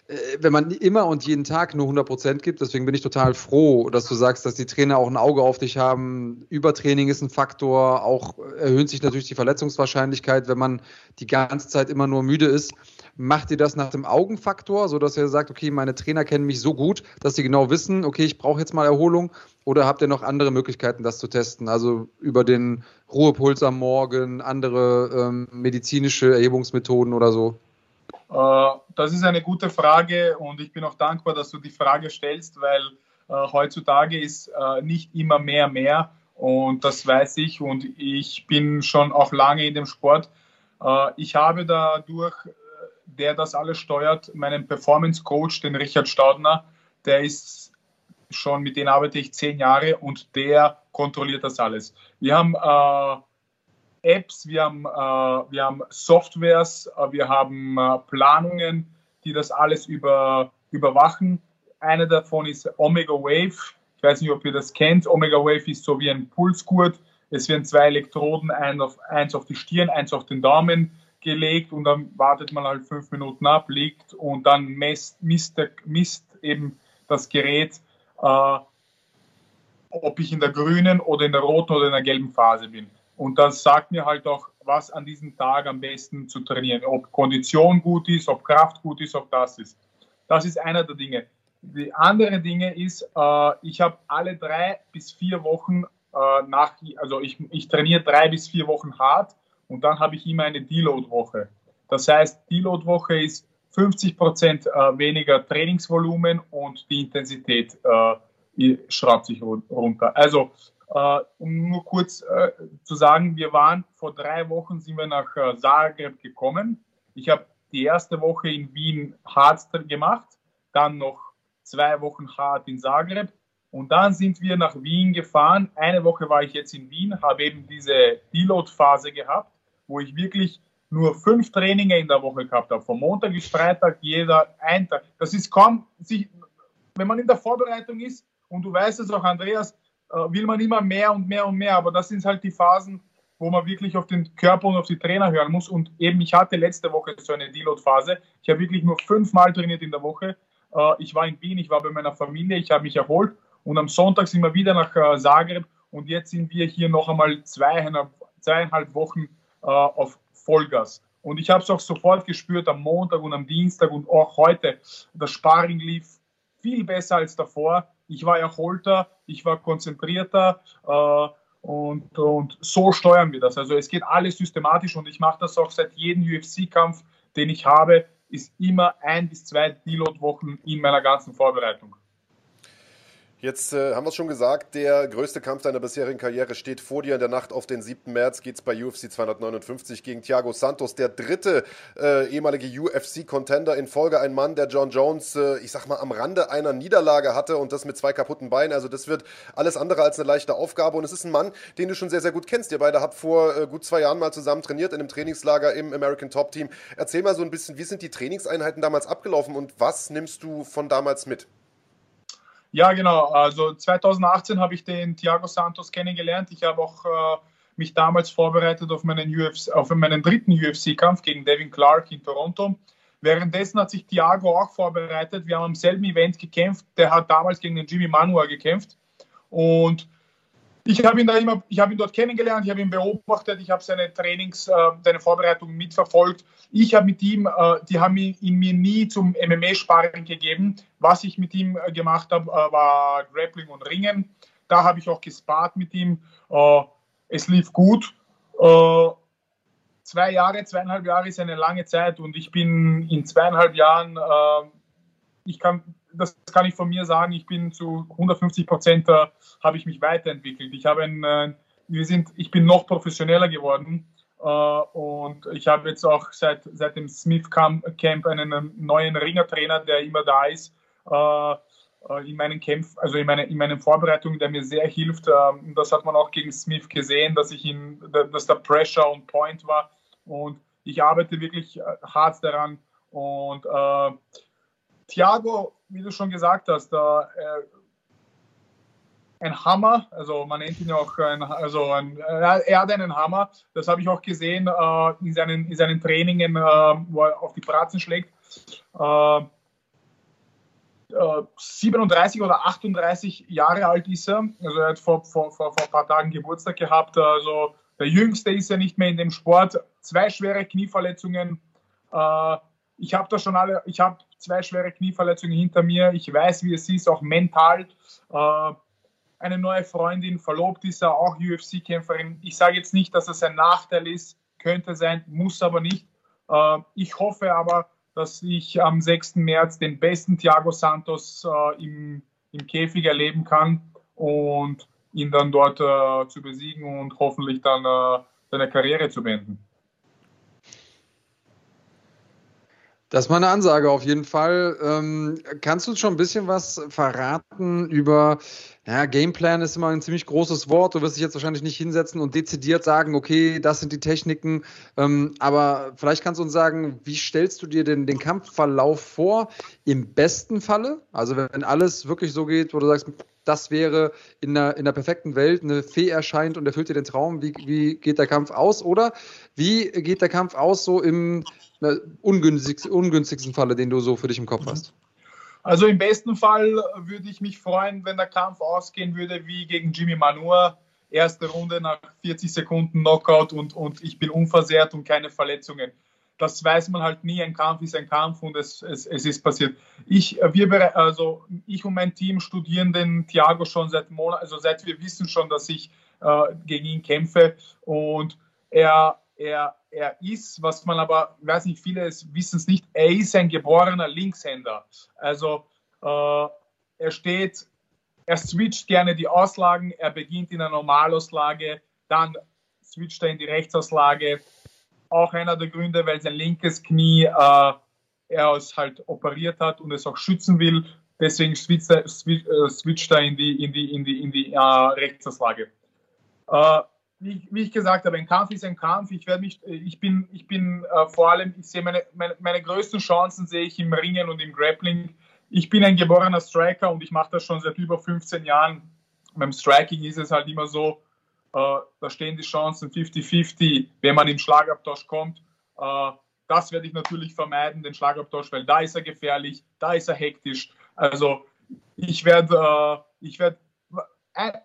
äh, wenn man immer und jeden Tag nur 100% gibt, deswegen bin ich total froh, dass du sagst, dass die Trainer auch ein Auge auf dich haben. Übertraining ist ein Faktor, auch erhöht sich natürlich die Verletzungswahrscheinlichkeit, wenn man die ganze Zeit immer nur müde ist. Macht ihr das nach dem Augenfaktor, sodass ihr sagt, okay, meine Trainer kennen mich so gut, dass sie genau wissen, okay, ich brauche jetzt mal Erholung? Oder habt ihr noch andere Möglichkeiten, das zu testen? Also über den Ruhepuls am Morgen, andere ähm, medizinische Erhebungsmethoden oder so? Äh, das ist eine gute Frage und ich bin auch dankbar, dass du die Frage stellst, weil äh, heutzutage ist äh, nicht immer mehr mehr und das weiß ich und ich bin schon auch lange in dem Sport. Äh, ich habe dadurch der das alles steuert, meinen Performance Coach, den Richard Staudner, der ist schon, mit dem arbeite ich zehn Jahre und der kontrolliert das alles. Wir haben äh, Apps, wir haben, äh, wir haben Softwares, äh, wir haben äh, Planungen, die das alles über, überwachen. Eine davon ist Omega Wave. Ich weiß nicht, ob ihr das kennt. Omega Wave ist so wie ein Pulsgurt. Es werden zwei Elektroden, ein auf, eins auf die Stirn, eins auf den Daumen gelegt und dann wartet man halt fünf Minuten ab, liegt und dann misst, misst, misst eben das Gerät, äh, ob ich in der grünen oder in der roten oder in der gelben Phase bin. Und das sagt mir halt auch, was an diesem Tag am besten zu trainieren, ob Kondition gut ist, ob Kraft gut ist, ob das ist. Das ist einer der Dinge. Die andere Dinge ist, äh, ich habe alle drei bis vier Wochen äh, nach, also ich, ich trainiere drei bis vier Wochen hart und dann habe ich immer eine Deload-Woche. Das heißt, Deload-Woche ist 50 Prozent äh, weniger Trainingsvolumen und die Intensität äh, schraubt sich runter. Also, äh, um nur kurz zu sagen, wir waren vor drei Wochen sind wir nach Zagreb gekommen. Ich habe die erste Woche in Wien hart gemacht, dann noch zwei Wochen hart in Zagreb und dann sind wir nach Wien gefahren. Eine Woche war ich jetzt in Wien, habe eben diese Deload-Phase gehabt wo ich wirklich nur fünf Trainings in der Woche gehabt habe. Von Montag bis Freitag, jeder ein Tag. Das ist kaum, sich, wenn man in der Vorbereitung ist, und du weißt es auch, Andreas, äh, will man immer mehr und mehr und mehr. Aber das sind halt die Phasen, wo man wirklich auf den Körper und auf die Trainer hören muss. Und eben, ich hatte letzte Woche so eine Deload-Phase. Ich habe wirklich nur fünfmal trainiert in der Woche. Äh, ich war in Wien, ich war bei meiner Familie, ich habe mich erholt. Und am Sonntag sind wir wieder nach äh, Zagreb. Und jetzt sind wir hier noch einmal zweieinhalb, zweieinhalb Wochen äh, auf Vollgas. Und ich habe es auch sofort gespürt am Montag und am Dienstag und auch heute. Das Sparring lief viel besser als davor. Ich war erholter, ich war konzentrierter äh, und, und so steuern wir das. Also es geht alles systematisch und ich mache das auch seit jedem UFC-Kampf, den ich habe, ist immer ein bis zwei Deload-Wochen in meiner ganzen Vorbereitung. Jetzt äh, haben wir es schon gesagt, der größte Kampf deiner bisherigen Karriere steht vor dir. In der Nacht auf den 7. März geht es bei UFC 259 gegen Thiago Santos, der dritte äh, ehemalige UFC-Contender in Folge. Ein Mann, der John Jones, äh, ich sag mal, am Rande einer Niederlage hatte und das mit zwei kaputten Beinen. Also das wird alles andere als eine leichte Aufgabe. Und es ist ein Mann, den du schon sehr, sehr gut kennst. Ihr beide habt vor äh, gut zwei Jahren mal zusammen trainiert in einem Trainingslager im American Top Team. Erzähl mal so ein bisschen, wie sind die Trainingseinheiten damals abgelaufen und was nimmst du von damals mit? Ja, genau. Also 2018 habe ich den Thiago Santos kennengelernt. Ich habe auch äh, mich damals vorbereitet auf meinen, UFC, auf meinen dritten UFC-Kampf gegen Devin Clark in Toronto. Währenddessen hat sich Thiago auch vorbereitet. Wir haben am selben Event gekämpft. Der hat damals gegen den Jimmy Manua gekämpft. Und ich habe ihn da ihn dort kennengelernt, ich habe ihn beobachtet, ich habe seine Trainings, äh, seine Vorbereitungen mitverfolgt. Ich habe mit ihm, äh, die haben ihn, ihn, mir nie zum MMA-Sparring gegeben. Was ich mit ihm äh, gemacht habe, äh, war Grappling und Ringen. Da habe ich auch gespart mit ihm. Äh, es lief gut. Äh, zwei Jahre, zweieinhalb Jahre ist eine lange Zeit und ich bin in zweieinhalb Jahren, ich kann das kann ich von mir sagen, ich bin zu 150 Prozent, äh, habe ich mich weiterentwickelt. Ich habe ein, äh, wir sind, ich bin noch professioneller geworden äh, und ich habe jetzt auch seit, seit dem Smith Camp einen neuen Ringertrainer, der immer da ist, äh, äh, in meinen Kämpfen, also in, meine, in meinen Vorbereitungen, der mir sehr hilft. Ähm, das hat man auch gegen Smith gesehen, dass ich ihn, dass der Pressure on Point war und ich arbeite wirklich äh, hart daran und Thiago, wie du schon gesagt hast, äh, ein Hammer, also man nennt ihn auch, ein, also ein, er hat einen Hammer, das habe ich auch gesehen äh, in, seinen, in seinen Trainingen, äh, wo er auf die Pratzen schlägt. Äh, 37 oder 38 Jahre alt ist er. Also er hat vor, vor, vor, vor ein paar Tagen Geburtstag gehabt. Also der Jüngste ist ja nicht mehr in dem Sport. Zwei schwere Knieverletzungen. Ich habe da schon alle, ich habe zwei schwere Knieverletzungen hinter mir. Ich weiß, wie es ist, auch mental. Äh, eine neue Freundin, verlobt ist er, auch UFC-Kämpferin. Ich sage jetzt nicht, dass es ein Nachteil ist, könnte sein, muss aber nicht. Äh, ich hoffe aber, dass ich am 6. März den besten Thiago Santos äh, im, im Käfig erleben kann und ihn dann dort zu besiegen und hoffentlich dann seine Karriere zu beenden. Das ist meine Ansage auf jeden Fall. Ähm, kannst du uns schon ein bisschen was verraten über, ja, Gameplan ist immer ein ziemlich großes Wort. Du wirst dich jetzt wahrscheinlich nicht hinsetzen und dezidiert sagen, okay, das sind die Techniken. Ähm, aber vielleicht kannst du uns sagen, wie stellst du dir denn den Kampfverlauf vor? Im besten Falle, also wenn alles wirklich so geht, wo du sagst, das wäre in der, in der perfekten Welt, eine Fee erscheint und erfüllt dir den Traum, wie, wie geht der Kampf aus? Oder wie geht der Kampf aus, so im ungünstigsten, ungünstigsten Falle, den du so für dich im Kopf hast? Also im besten Fall würde ich mich freuen, wenn der Kampf ausgehen würde wie gegen Jimmy Manua. Erste Runde nach 40 Sekunden Knockout und, und ich bin unversehrt und keine Verletzungen das weiß man halt nie. Ein Kampf ist ein Kampf und es, es, es ist passiert. Ich, äh, wir, also ich und mein Team studieren den Thiago schon seit Monaten, also seit wir wissen schon, dass ich äh, gegen ihn kämpfe und er, er, er ist, was man aber, ich weiß nicht, viele wissen es nicht, er ist ein geborener Linkshänder. Also äh, er steht, er switcht gerne die Auslagen, er beginnt in einer Normalauslage, dann switcht er in die Rechtsauslage, auch einer der Gründe, weil sein linkes Knie äh, er es halt operiert hat und es auch schützen will. Deswegen switcht er, äh, switcht er in die, in die, in die, in die äh, Rechtsauslage. Äh, wie, wie, ich gesagt habe, ein Kampf ist ein Kampf. Ich werde mich, äh, ich bin, ich bin äh, vor allem, ich sehe meine, meine, meine größten Chancen sehe ich im Ringen und im Grappling. Ich bin ein geborener Striker und ich mache das schon seit über 15 Jahren. Beim Striking ist es halt immer so, da stehen die Chancen 50-50, wenn man in Schlagabtausch kommt. Äh, das werde ich natürlich vermeiden, den Schlagabtausch, weil da ist er gefährlich, da ist er hektisch. Also ich werde, äh, ich werde,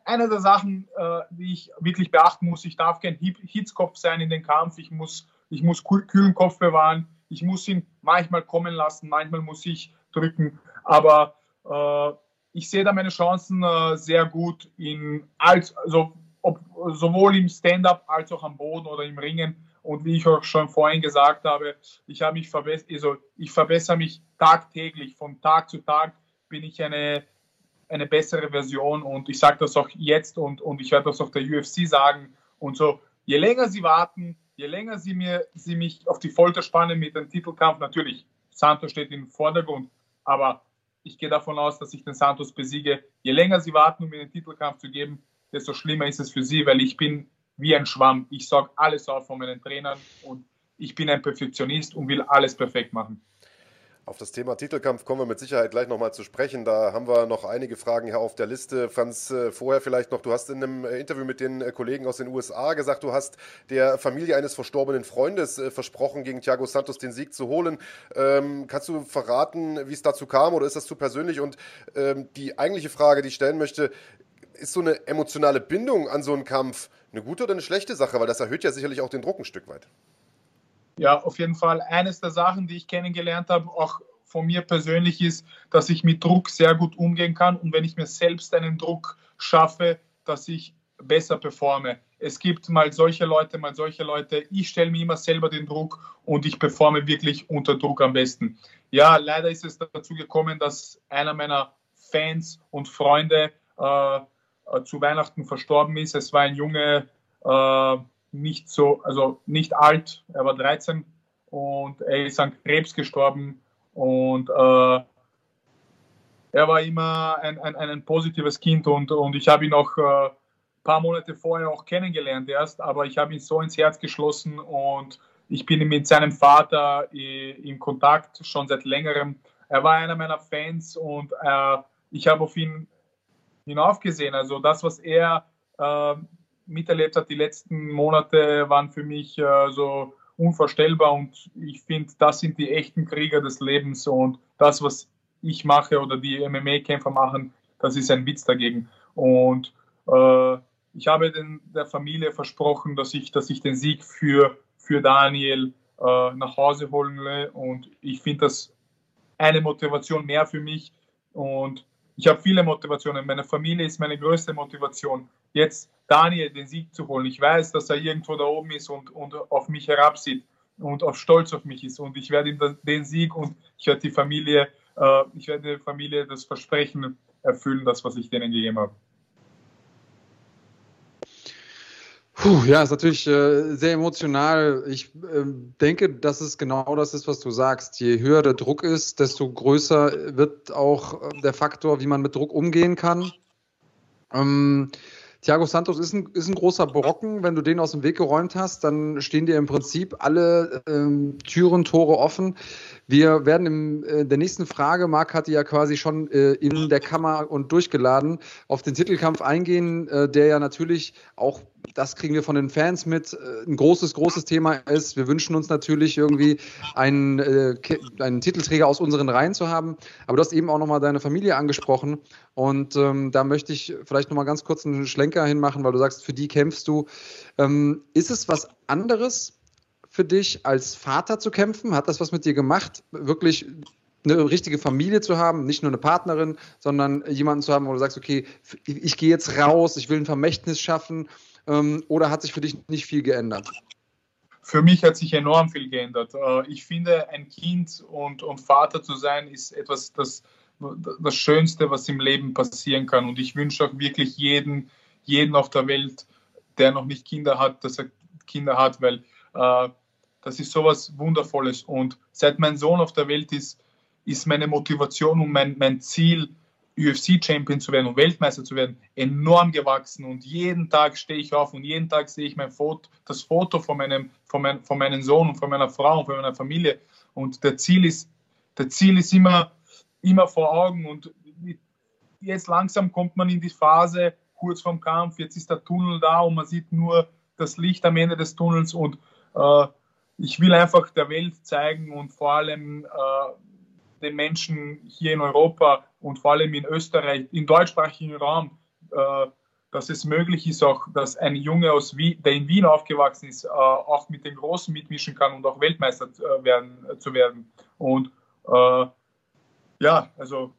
eine der Sachen, die ich wirklich beachten muss, ich darf kein Hitzkopf sein in den Kampf, ich muss, ich muss kühlen Kopf bewahren, ich muss ihn manchmal kommen lassen, manchmal muss ich drücken, aber ich sehe da meine Chancen sehr gut in, also ob, sowohl im Stand-up als auch am Boden oder im Ringen. Und wie ich auch schon vorhin gesagt habe, ich habe mich verbessert, also ich verbessere mich tagtäglich. Von Tag zu Tag bin ich eine, eine bessere Version und ich sage das auch jetzt und, und ich werde das auch der UFC sagen. Und so, je länger sie warten, je länger sie, mir, sie mich auf die Folter spannen mit dem Titelkampf, natürlich, Santos steht im Vordergrund, aber ich gehe davon aus, dass ich den Santos besiege. Je länger sie warten, um mir den Titelkampf zu geben, desto schlimmer ist es für sie, weil ich bin wie ein Schwamm. Ich sage alles auf von meinen Trainern und ich bin ein Perfektionist und will alles perfekt machen. Auf das Thema Titelkampf kommen wir mit Sicherheit gleich nochmal zu sprechen. Da haben wir noch einige Fragen hier auf der Liste. Franz, äh, vorher vielleicht noch, du hast in einem äh, Interview mit den äh, Kollegen aus den USA gesagt, du hast der Familie eines verstorbenen Freundes versprochen, gegen Thiago Santos den Sieg zu holen. Ähm, kannst du verraten, wie es dazu kam oder ist das zu persönlich? Und ähm, die eigentliche Frage, die ich stellen möchte, ist so eine emotionale Bindung an so einen Kampf eine gute oder eine schlechte Sache? Weil das erhöht ja sicherlich auch den Druck ein Stück weit. Ja, auf jeden Fall. Eines der Sachen, die ich kennengelernt habe, auch von mir persönlich ist, dass ich mit Druck sehr gut umgehen kann und wenn ich mir selbst einen Druck schaffe, dass ich besser performe. Es gibt mal solche Leute, mal solche Leute. Ich stelle mir immer selber den Druck und ich performe wirklich unter Druck am besten. Ja, leider ist es dazu gekommen, dass einer meiner Fans und Freunde äh, zu Weihnachten verstorben ist. Es war ein Junge, äh, nicht so, also nicht alt, er war 13 und er ist an Krebs gestorben und äh, er war immer ein, ein, ein positives Kind und, und ich habe ihn auch ein äh, paar Monate vorher auch kennengelernt erst, aber ich habe ihn so ins Herz geschlossen und ich bin mit seinem Vater in Kontakt schon seit längerem. Er war einer meiner Fans und äh, ich habe auf ihn hinaufgesehen. Also das, was er äh, miterlebt hat, die letzten Monate waren für mich äh, so unvorstellbar und ich finde, das sind die echten Krieger des Lebens und das, was ich mache oder die MMA-Kämpfer machen, das ist ein Witz dagegen. Und äh, ich habe den, der Familie versprochen, dass ich, dass ich den Sieg für, für Daniel äh, nach Hause holen will. Und ich finde das eine Motivation mehr für mich. Und ich habe viele Motivationen. Meine Familie ist meine größte Motivation. Jetzt Daniel den Sieg zu holen. Ich weiß, dass er irgendwo da oben ist und, und auf mich herabsieht und auf stolz auf mich ist. Und ich werde ihm den Sieg und ich werde die Familie, äh, ich werde der Familie das Versprechen erfüllen, das, was ich denen gegeben habe. Puh, ja, ist natürlich äh, sehr emotional. Ich äh, denke, dass es genau das ist, was du sagst. Je höher der Druck ist, desto größer wird auch äh, der Faktor, wie man mit Druck umgehen kann. Ähm, Thiago Santos ist ein, ist ein großer Brocken. Wenn du den aus dem Weg geräumt hast, dann stehen dir im Prinzip alle ähm, Türen, Tore offen. Wir werden in äh, der nächsten Frage, Marc hatte ja quasi schon äh, in der Kammer und durchgeladen, auf den Titelkampf eingehen, äh, der ja natürlich auch das kriegen wir von den Fans mit, äh, ein großes, großes Thema ist. Wir wünschen uns natürlich irgendwie einen, äh, einen Titelträger aus unseren Reihen zu haben. Aber du hast eben auch nochmal deine Familie angesprochen. Und ähm, da möchte ich vielleicht nochmal ganz kurz einen Schlenker hinmachen, weil du sagst, für die kämpfst du. Ähm, ist es was anderes für dich, als Vater zu kämpfen? Hat das was mit dir gemacht? Wirklich eine richtige Familie zu haben, nicht nur eine Partnerin, sondern jemanden zu haben, wo du sagst, okay, ich gehe jetzt raus, ich will ein Vermächtnis schaffen oder hat sich für dich nicht viel geändert? Für mich hat sich enorm viel geändert. Äh, ich finde, ein Kind und, und Vater zu sein, ist etwas, das, das Schönste, was im Leben passieren kann. Und ich wünsche auch wirklich jeden, jeden auf der Welt, der noch nicht Kinder hat, dass er Kinder hat, weil äh, das ist sowas Wundervolles. Und seit mein Sohn auf der Welt ist, ist meine Motivation und mein, mein Ziel, UFC-Champion zu werden und Weltmeister zu werden, enorm gewachsen. Und jeden Tag stehe ich auf und jeden Tag sehe ich mein Foto, das Foto von meinem, von, mein, von meinem Sohn und von meiner Frau und von meiner Familie. Und der Ziel ist, der Ziel ist immer, immer vor Augen. Und jetzt langsam kommt man in die Phase kurz vorm Kampf. Jetzt ist der Tunnel da und man sieht nur das Licht am Ende des Tunnels. Und äh, ich will einfach der Welt zeigen und vor allem äh, den Menschen hier in Europa und vor allem in Österreich, im deutschsprachigen Raum, äh, dass es möglich ist, auch dass ein Junge aus Wien, der in Wien aufgewachsen ist, äh, auch mit den Großen mitmischen kann und auch Weltmeister äh, werden, äh, zu werden. Und äh, ja, also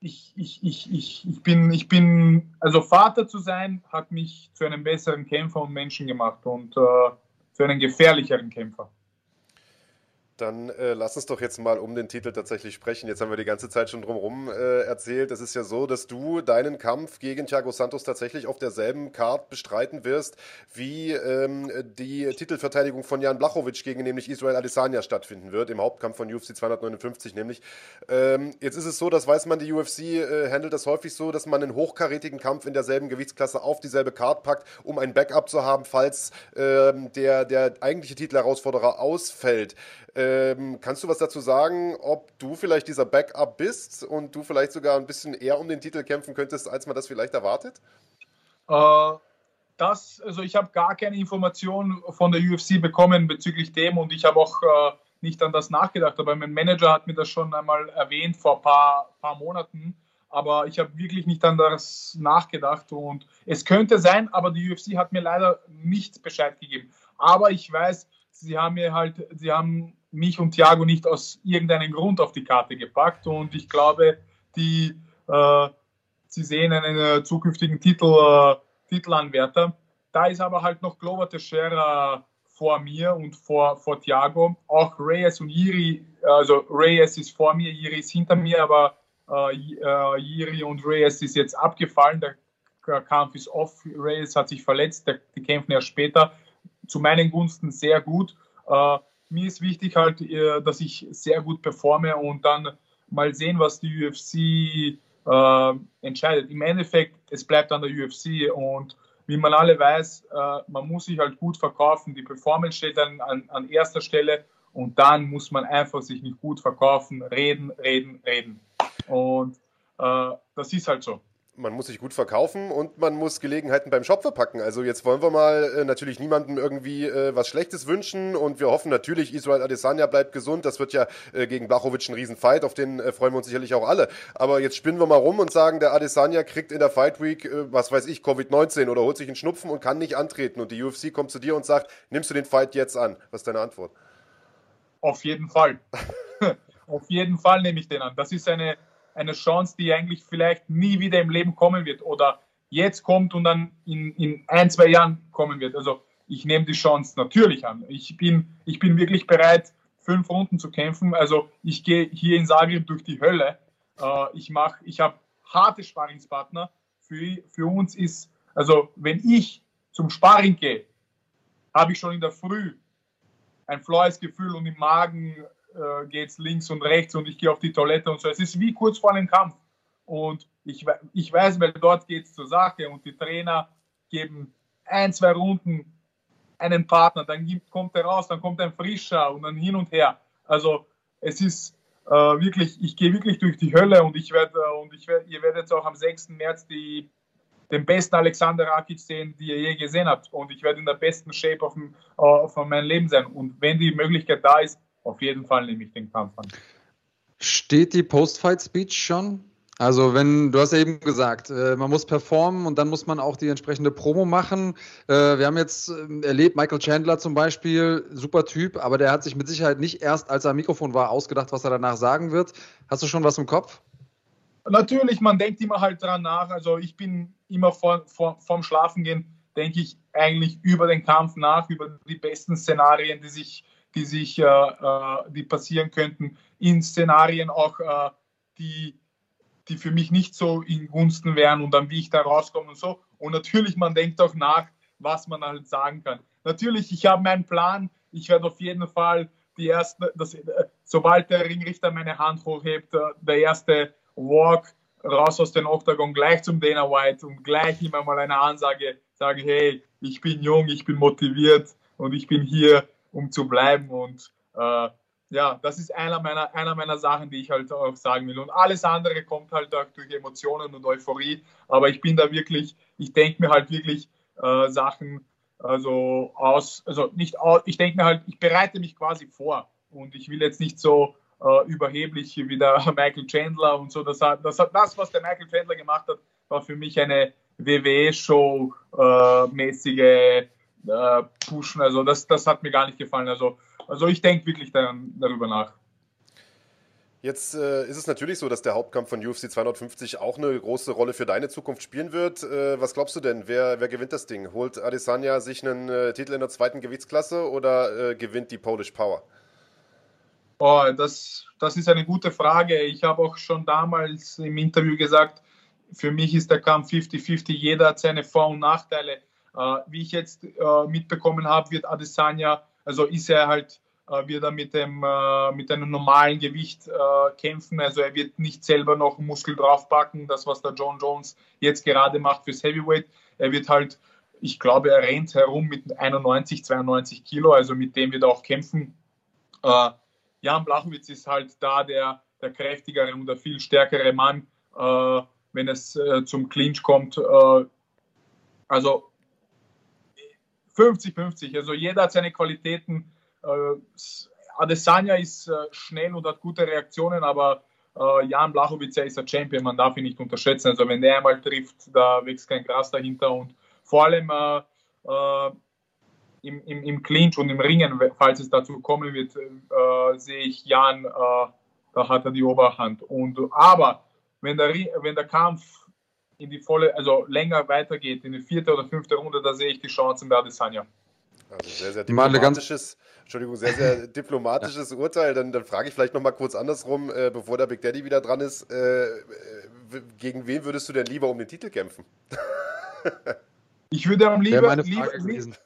ich, ich, ich, ich, ich, bin, ich bin, also Vater zu sein, hat mich zu einem besseren Kämpfer und Menschen gemacht und äh, zu einem gefährlicheren Kämpfer. Dann äh, lass uns doch jetzt mal um den Titel tatsächlich sprechen. Jetzt haben wir die ganze Zeit schon drumherum äh, erzählt. Es ist ja so, dass du deinen Kampf gegen Thiago Santos tatsächlich auf derselben Card bestreiten wirst, wie ähm, die Titelverteidigung von Jan Blachowicz gegen nämlich Israel Adesanya stattfinden wird, im Hauptkampf von UFC 259 nämlich. Ähm, jetzt ist es so, das weiß man, die UFC äh, handelt das häufig so, dass man einen hochkarätigen Kampf in derselben Gewichtsklasse auf dieselbe Card packt, um ein Backup zu haben, falls ähm, der, der eigentliche Titelherausforderer ausfällt. Ähm, kannst du was dazu sagen, ob du vielleicht dieser Backup bist und du vielleicht sogar ein bisschen eher um den Titel kämpfen könntest, als man das vielleicht erwartet? Äh, das, also ich habe gar keine Informationen von der UFC bekommen bezüglich dem und ich habe auch äh, nicht an das nachgedacht, aber mein Manager hat mir das schon einmal erwähnt vor ein paar, paar Monaten, aber ich habe wirklich nicht an das nachgedacht und es könnte sein, aber die UFC hat mir leider nicht Bescheid gegeben. Aber ich weiß, sie haben mir halt, sie haben mich und Thiago nicht aus irgendeinem Grund auf die Karte gepackt und ich glaube, die, äh, sie sehen einen äh, zukünftigen Titel, äh, Titelanwärter. Da ist aber halt noch Glover Teixeira vor mir und vor, vor Thiago. Auch Reyes und Iri, also Reyes ist vor mir, Iri ist hinter mir, aber äh, äh Iri und Reyes ist jetzt abgefallen. Der Kampf ist off. Reyes hat sich verletzt, die kämpfen ja später. Zu meinen Gunsten sehr gut. Äh, mir ist wichtig halt, äh, dass ich sehr gut performe und dann mal sehen, was die UFC äh, entscheidet. Im Endeffekt, es bleibt an der UFC und wie man alle weiß, äh, man muss sich halt gut verkaufen. Die Performance steht dann an, an erster Stelle und dann muss man einfach sich nicht gut verkaufen, reden, reden, reden. Und äh, das ist halt so. Man muss sich gut verkaufen und man muss Gelegenheiten beim Shop verpacken. Also jetzt wollen wir mal äh, natürlich niemandem irgendwie äh, was Schlechtes wünschen und wir hoffen natürlich, Israel Adesanya bleibt gesund. Das wird ja äh, gegen Blachowicz ein Riesenfight, auf den äh, freuen wir uns sicherlich auch alle. Aber jetzt spinnen wir mal rum und sagen, der Adesanya kriegt in der Fight Week, äh, was weiß ich, Covid-19 oder holt sich einen Schnupfen und kann nicht antreten und die UFC kommt zu dir und sagt, nimmst du den Fight jetzt an? Was ist deine Antwort? Auf jeden Fall. auf jeden Fall nehme ich den an. Das ist eine eine Chance, die eigentlich vielleicht nie wieder im Leben kommen wird oder jetzt kommt und dann in, in ein, zwei Jahren kommen wird. Also ich nehme die Chance natürlich an. Ich bin, ich bin wirklich bereit, fünf Runden zu kämpfen. Also ich gehe hier in Zagreb durch die Hölle. Äh, ich mache, ich habe harte Sparingspartner. Für, für uns ist, also wenn ich zum Sparring gehe, habe ich schon in der Früh ein flaues Gefühl und im Magen äh, geht es links und rechts und ich gehe auf die Toilette und so. Es ist wie kurz vor einem Kampf. Und ich, ich weiß, weil dort geht es zur Sache und die Trainer geben ein, zwei Runden einen Partner, dann gibt, kommt er raus, dann kommt ein frischer und dann hin und her. Also es ist äh, wirklich, ich gehe wirklich durch die Hölle und ich werde, äh, und ich werde, ihr werdet jetzt auch am 6. März die, den besten Alexander Rakic sehen, die ihr je gesehen habt. Und ich werde in der besten Shape auf, dem, äh, meinem Leben sein. Und wenn die Möglichkeit da ist, auf jeden Fall nehme ich den Kampf an. Steht die Post-Fight-Speech schon? Also wenn, du hast ja eben gesagt, äh, man muss performen und dann muss man auch die entsprechende Promo machen. Äh, wir haben jetzt äh, erlebt, Michael Chandler zum Beispiel, super Typ, aber der hat sich mit Sicherheit nicht erst, als er am Mikrofon war, ausgedacht, was er danach sagen wird. Hast du schon was im Kopf? Natürlich, man denkt immer halt dran nach. Also ich bin immer vor, vor, vorm Schlafengehen, denke ich eigentlich über den Kampf nach, über die besten Szenarien, die sich die sich, äh, äh, die passieren könnten, in Szenarien auch, äh, die, die für mich nicht so in Gunsten wären und dann wie ich da rauskomme und so. Und natürlich, man denkt auch nach, was man halt sagen kann. Natürlich, ich habe meinen Plan. Ich werde auf jeden Fall die erste, das, sobald der Ringrichter meine Hand hochhebt, der erste Walk raus aus dem Octagon gleich zum Dana White und gleich immer mal eine Ansage sage, hey, ich bin jung, ich bin motiviert und ich bin hier um zu bleiben. Und äh, ja, das ist einer meiner, einer meiner Sachen, die ich halt auch sagen will. Und alles andere kommt halt auch durch Emotionen und Euphorie. Aber ich bin da wirklich, ich denke mir halt wirklich äh, Sachen also aus, also nicht aus, ich denke mir halt, ich bereite mich quasi vor. Und ich will jetzt nicht so äh, überheblich wie der Michael Chandler und so. Das, das, das, was der Michael Chandler gemacht hat, war für mich eine WWE-Show-mäßige äh, pushen. Also das, das hat mir gar nicht gefallen. Also, also ich denke wirklich daran, darüber nach. Jetzt äh, ist es natürlich so, dass der Hauptkampf von UFC 250 auch eine große Rolle für deine Zukunft spielen wird. Äh, was glaubst du denn? Wer, wer gewinnt das Ding? Holt Adesanya sich einen äh, Titel in der zweiten Gewichtsklasse oder äh, gewinnt die Polish Power? Oh, das, das ist eine gute Frage. Ich habe auch schon damals im Interview gesagt, für mich ist der Kampf 50-50. Jeder hat seine Vor- und Nachteile. Äh, wie ich jetzt äh, mitbekommen habe, wird Adesanya, also ist er halt, äh, wird er mit dem mit einem normalen Gewicht kämpfen. Also er wird nicht selber noch Muskel draufpacken, das was der John Jones jetzt gerade macht fürs Heavyweight. Er wird halt, ich glaube, er rennt herum mit 91, 92 Kilo, also mit dem wird er auch kämpfen. Jan Blachowitz ist halt da der, der kräftigere und der viel stärkere Mann, wenn es zum Clinch kommt. also 50-50. Also jeder hat seine Qualitäten. Äh, Adesanya ist äh, schnell und hat gute Reaktionen, aber äh, Jan Blachowicz ist ein Champion, man darf ihn nicht unterschätzen. Also wenn der einmal trifft, da wächst kein Gras dahinter und vor allem äh, äh, im, im, im Clinch und im Ringen, falls es dazu kommen wird, äh, sehe ich Jan, da hat er die Oberhand. Und, aber wenn der, wenn der Kampf in die volle, also länger weitergeht, in die vierte oder fünfte Runde, da sehe ich die Chancen bei Adesanya. Also sehr, sehr diplomatisches, Entschuldigung, sehr, sehr diplomatisches Urteil. Dann, dann frage ich vielleicht nochmal kurz andersrum, äh, bevor der Big Daddy wieder dran ist. Äh, gegen wen würdest du denn lieber um den Titel kämpfen? ich würde am lieber, lieber,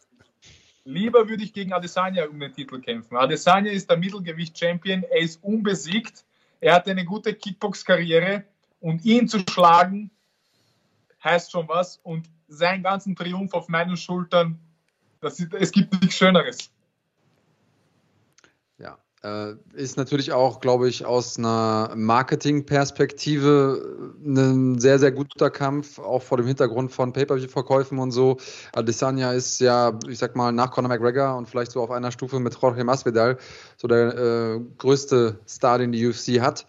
lieber würde ich gegen Adesanya um den Titel kämpfen. Adesanya ist der Mittelgewicht-Champion, er ist unbesiegt, er hat eine gute Kickbox-Karriere und ihn zu schlagen heißt schon was. Und seinen ganzen Triumph auf meinen Schultern, das es gibt nichts Schöneres. Ja, Äh, ist natürlich auch, glaube ich, aus einer Marketing-Perspektive ein sehr, sehr guter Kampf, auch vor dem Hintergrund von Pay-Per-View-Verkäufen und so. Adesanya ist ja, ich sag mal, nach Conor McGregor und vielleicht so auf einer Stufe mit Jorge Masvidal so der äh, größte Star, den die UFC hat.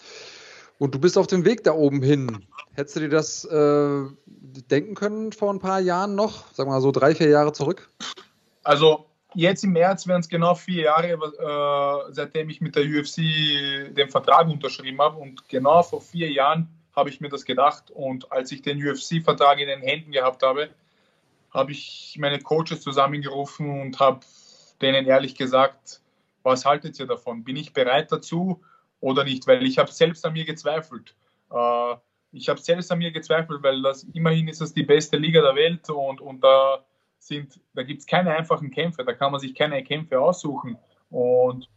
Und du bist auf dem Weg da oben hin. Hättest du dir das äh, denken können vor ein paar Jahren noch? Sag mal so drei, vier Jahre zurück? Also jetzt im März werden es genau vier Jahre, äh, seitdem ich mit der UFC den Vertrag unterschrieben habe. Und genau vor vier Jahren habe ich mir das gedacht. Und als ich den UFC-Vertrag in den Händen gehabt habe, habe ich meine Coaches zusammengerufen und habe denen ehrlich gesagt, was haltet ihr davon? Bin ich bereit dazu oder nicht? Weil ich habe selbst an mir gezweifelt. Äh, ich habe selbst an mir gezweifelt, weil das immerhin ist es die beste Liga der Welt und, und da sind, da gibt es keine einfachen Kämpfe, da kann man sich keine Kämpfe aussuchen. Und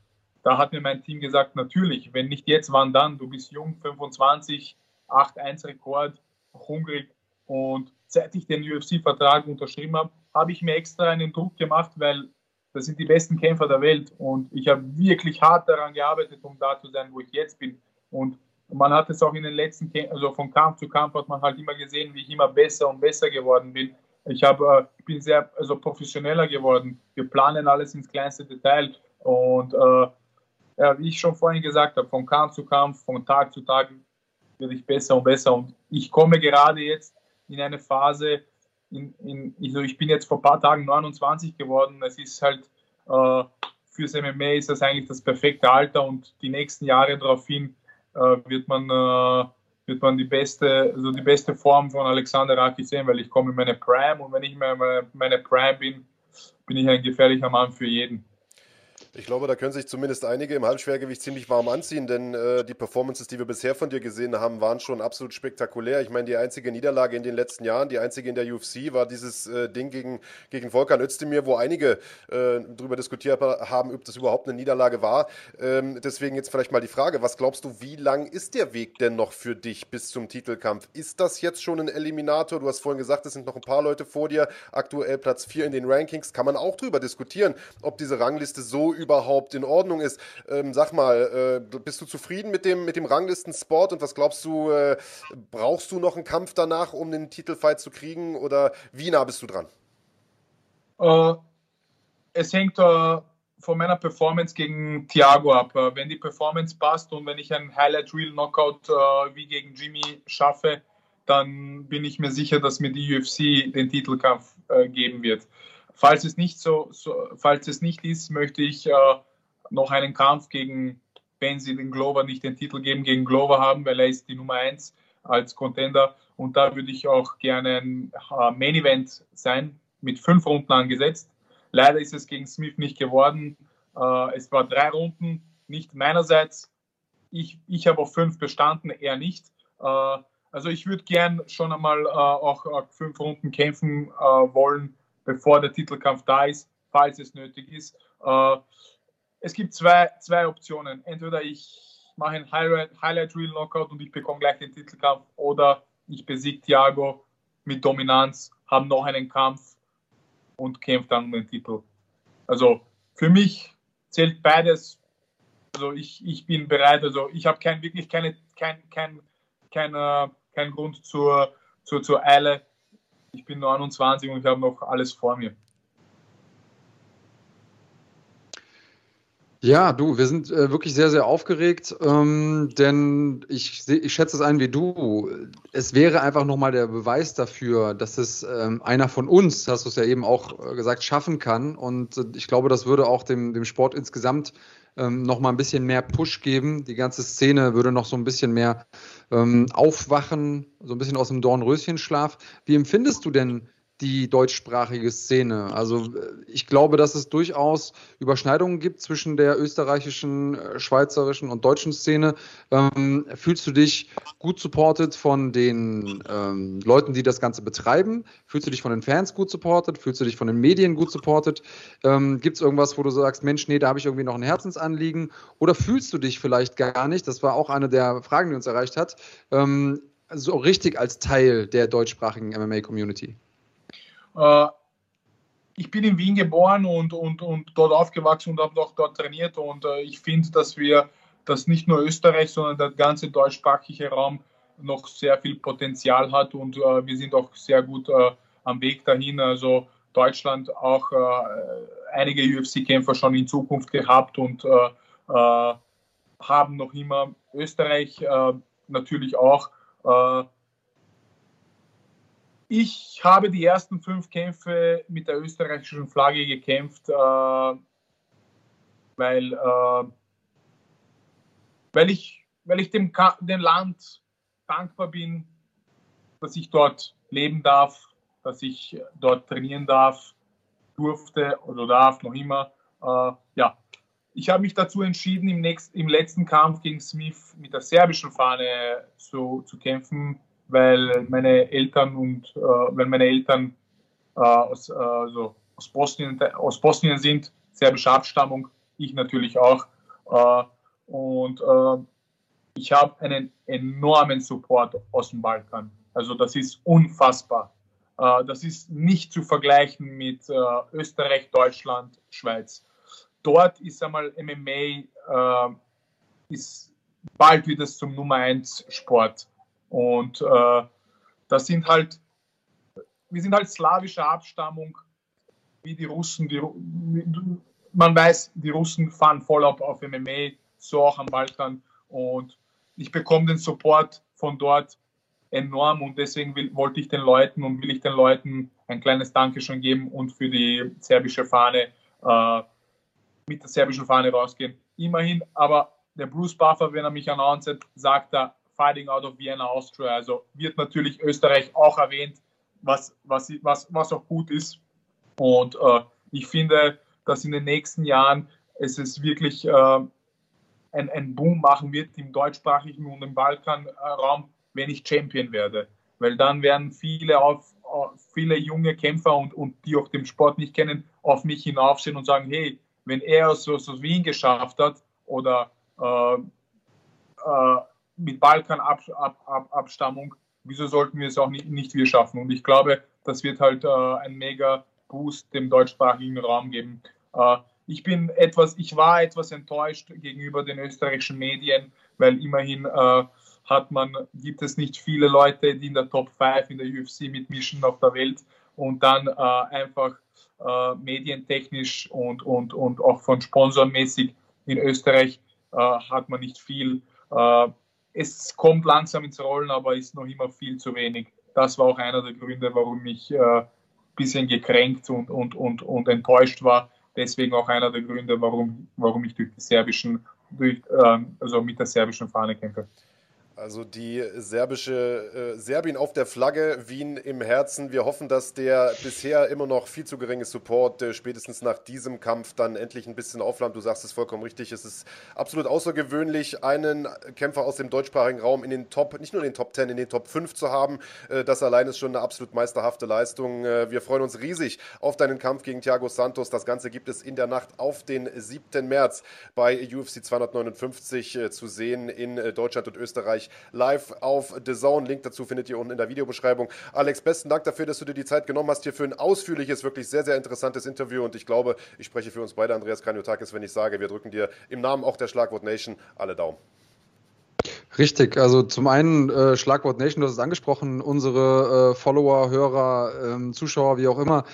da hat mir mein Team gesagt, natürlich, wenn nicht jetzt, wann dann? Du bist jung, 25, 8-1 Rekord, hungrig. Und seit ich den UFC-Vertrag unterschrieben habe, habe ich mir extra einen Druck gemacht, weil das sind die besten Kämpfer der Welt. Und ich habe wirklich hart daran gearbeitet, um da zu sein, wo ich jetzt bin. Und man hat es auch in den letzten, Kämpfen, also von Kampf zu Kampf hat man halt immer gesehen, wie ich immer besser und besser geworden bin. Ich habe, äh, bin sehr also professioneller geworden. Wir planen alles ins kleinste Detail und äh, ja, wie ich schon vorhin gesagt habe, von Kampf zu Kampf, von Tag zu Tag werde ich besser und besser. Und ich komme gerade jetzt in eine Phase, in, in, also ich bin jetzt vor ein paar Tagen 29 geworden. Es ist halt äh, fürs MMA ist das eigentlich das perfekte Alter und die nächsten Jahre daraufhin äh, wird man äh, wird man die beste, also die beste Form von Alexander Raki sehen, weil ich komme in meine Prime und wenn ich in meine, meine Prime bin, bin ich ein gefährlicher Mann für jeden. Ich glaube, da können sich zumindest einige im Halbschwergewicht ziemlich warm anziehen, denn äh, die Performances, die wir bisher von dir gesehen haben, waren schon absolut spektakulär. Ich meine, die einzige Niederlage in den letzten Jahren, die einzige in der UFC, war dieses äh, Ding gegen, gegen Volkan Özdemir, wo einige äh, darüber diskutiert haben, ob das überhaupt eine Niederlage war. Ähm, deswegen jetzt vielleicht mal die Frage, was glaubst du, wie lang ist der Weg denn noch für dich bis zum Titelkampf? Ist das jetzt schon ein Eliminator? Du hast vorhin gesagt, es sind noch ein paar Leute vor dir, aktuell Platz 4 in den Rankings. Kann man auch darüber diskutieren, ob diese Rangliste so überhaupt in Ordnung ist. Ähm, sag mal, äh, bist du zufrieden mit dem, mit dem Ranglisten-Sport und was glaubst du, äh, brauchst du noch einen Kampf danach, um den Titelfight zu kriegen oder wie nah bist du dran? Äh, es hängt äh, von meiner Performance gegen Thiago ab. Äh, wenn die Performance passt und wenn ich ein Highlight-Reel-Knockout äh, wie gegen Jimmy schaffe, dann bin ich mir sicher, dass mir die UFC den Titelkampf geben wird. Falls es nicht so, so falls es nicht ist, möchte ich äh, noch einen Kampf gegen, wenn sie den Glover nicht den Titel geben, gegen Glover haben, weil er ist die Nummer 1 als Contender. Und da würde ich auch gerne ein äh, Main Event sein, mit fünf Runden angesetzt. Leider ist es gegen Smith nicht geworden. Äh, es war drei Runden, nicht meinerseits. Ich, ich habe auf fünf bestanden, er nicht. Äh, also ich würde gern schon einmal auch fünf Runden kämpfen wollen bevor der Titelkampf da ist, falls es nötig ist. Äh, es gibt zwei, zwei Optionen. Entweder ich mache ein Highlight, Highlight Reel Knockout und ich bekomme gleich den Titelkampf oder ich besiege Thiago mit Dominanz, habe noch einen Kampf und kämpfe dann um den Titel. Also für mich zählt beides. Also ich, ich bin bereit. Also ich habe kein, wirklich keine, kein, kein, kein, äh, kein Grund zur, zur, zur Eile. Ich bin 29 und ich habe noch alles vor mir. Ja, du, wir sind äh, wirklich sehr, sehr aufgeregt, ähm, denn ich, ich schätze es ein wie du. Es wäre einfach nochmal der Beweis dafür, dass es ähm, einer von uns, hast du es ja eben auch äh, gesagt, schaffen kann. Und äh, ich glaube, das würde auch dem, dem Sport insgesamt ähm, noch mal ein bisschen mehr Push geben. Die ganze Szene würde noch so ein bisschen mehr ähm, aufwachen, so ein bisschen aus dem Dornröschenschlaf. Wie empfindest du denn die deutschsprachige Szene. Also äh, ich glaube, dass es durchaus Überschneidungen gibt zwischen der österreichischen, äh, schweizerischen und deutschen Szene. Ähm, fühlst du dich gut supported von den ähm, Leuten, die das Ganze betreiben? Fühlst du dich von den Fans gut supported? Fühlst du dich von den Medien gut supported? Ähm, gibt es irgendwas, wo du sagst, Mensch, nee, da habe ich irgendwie noch ein Herzensanliegen? Oder fühlst du dich vielleicht gar nicht? Das war auch eine der Fragen, die uns erreicht hat. Ähm, so richtig als Teil der deutschsprachigen MMA-Community. Äh, ich bin in Wien geboren und, und, und dort aufgewachsen und habe auch dort trainiert. Und äh, ich finde, dass wir, dass nicht nur Österreich, sondern der ganze deutschsprachige Raum noch sehr viel Potenzial hat und äh, wir sind auch sehr gut am Weg dahin. Also Deutschland auch einige UFC-Kämpfer schon in Zukunft gehabt und haben noch immer Österreich natürlich auch. Ich habe die ersten fünf Kämpfe mit der österreichischen Flagge gekämpft, weil, weil, ich, weil ich dem, dem Land dankbar bin, dass ich dort leben darf, dass ich dort trainieren darf, durfte oder darf, noch immer. Äh, ja, ich habe mich dazu entschieden, im, nächsten, im letzten Kampf gegen Smith mit der serbischen Fahne zu, zu kämpfen, weil meine Eltern und äh, weil meine Eltern äh, aus, also aus, Bosnien, aus Bosnien sind, serbische Abstammung, ich natürlich auch. Äh, und äh, ich habe einen enormen Support aus dem Balkan. Also das ist unfassbar. Äh, das ist nicht zu vergleichen mit äh, Österreich, Deutschland, Schweiz. Dort ist einmal MMA äh, ist bald wieder zum Nummer 1 Sport. Und das sind halt, wir sind halt slawische Abstammung, wie die Russen. Die, man weiß, die Russen fahren voll auf, auf MMA, so auch am Balkan. Und ich bekomme den Support von dort enorm und deswegen will, wollte ich den Leuten und will ich den Leuten ein kleines Dankeschön geben und für die serbische Fahne äh, mit der serbischen Fahne rausgehen. Immerhin, aber der Bruce Buffer, wenn er mich announced, sagt er Fighting out of Vienna, Austria. Also wird natürlich Österreich auch erwähnt, was, was, was, was auch gut ist. Und äh, ich finde, dass in den nächsten Jahren es ist wirklich äh, ein, ein Boom machen wird im deutschsprachigen und im Balkanraum, wenn ich Champion werde. Weil dann werden viele auf, viele junge Kämpfer und, und die auch den Sport nicht kennen, auf mich hinaufstehen und sagen, hey, wenn er so, so Wien geschafft hat oder äh, äh, mit Balkan-Abstammung, wieso sollten wir es auch nicht, nicht wir schaffen? Und ich glaube, das wird halt äh, ein mega Boost dem deutschsprachigen Raum geben. Äh, ich bin etwas, ich war etwas enttäuscht gegenüber den österreichischen Medien, weil immerhin äh, hat man, gibt es nicht viele Leute, die in der Top 5 in der UFC mitmischen auf der Welt und dann äh, einfach äh, medientechnisch und, und, und auch von sponsormäßig in Österreich äh, hat man nicht viel. Es kommt langsam ins Rollen, aber ist noch immer viel zu wenig. Das war auch einer der Gründe, warum ich ein äh, bisschen gekränkt und, und, und, und enttäuscht war deswegen auch einer der Gründe, warum, warum ich durch die serbischen, durch, äh, also mit der serbischen Fahne kämpfe. Also die serbische äh, Serbien auf der Flagge, Wien im Herzen. Wir hoffen, dass der bisher immer noch viel zu geringe Support äh, spätestens nach diesem Kampf dann endlich ein bisschen auflammt. Du sagst es vollkommen richtig. Es ist absolut außergewöhnlich, einen Kämpfer aus dem deutschsprachigen Raum in den Top, nicht nur in den Top 10, in den Top 5 zu haben. Äh, das allein ist schon eine absolut meisterhafte Leistung. Äh, wir freuen uns riesig auf deinen Kampf gegen Thiago Santos. Das Ganze gibt es in der Nacht auf den 7. März bei UFC 259 äh, zu sehen in äh, Deutschland und Österreich live auf The Zone. Link dazu findet ihr unten in der Videobeschreibung. Alex, besten Dank dafür, dass du dir die Zeit genommen hast hier für ein ausführliches, wirklich sehr, sehr interessantes Interview. Und ich glaube, ich spreche für uns beide, Andreas Kranjotakis, wenn ich sage, wir drücken dir im Namen auch der Schlagwort Nation alle Daumen. Richtig, also zum einen äh, Schlagwort Nation, du hast es angesprochen, unsere äh, Follower, Hörer, ähm, Zuschauer, wie auch immer,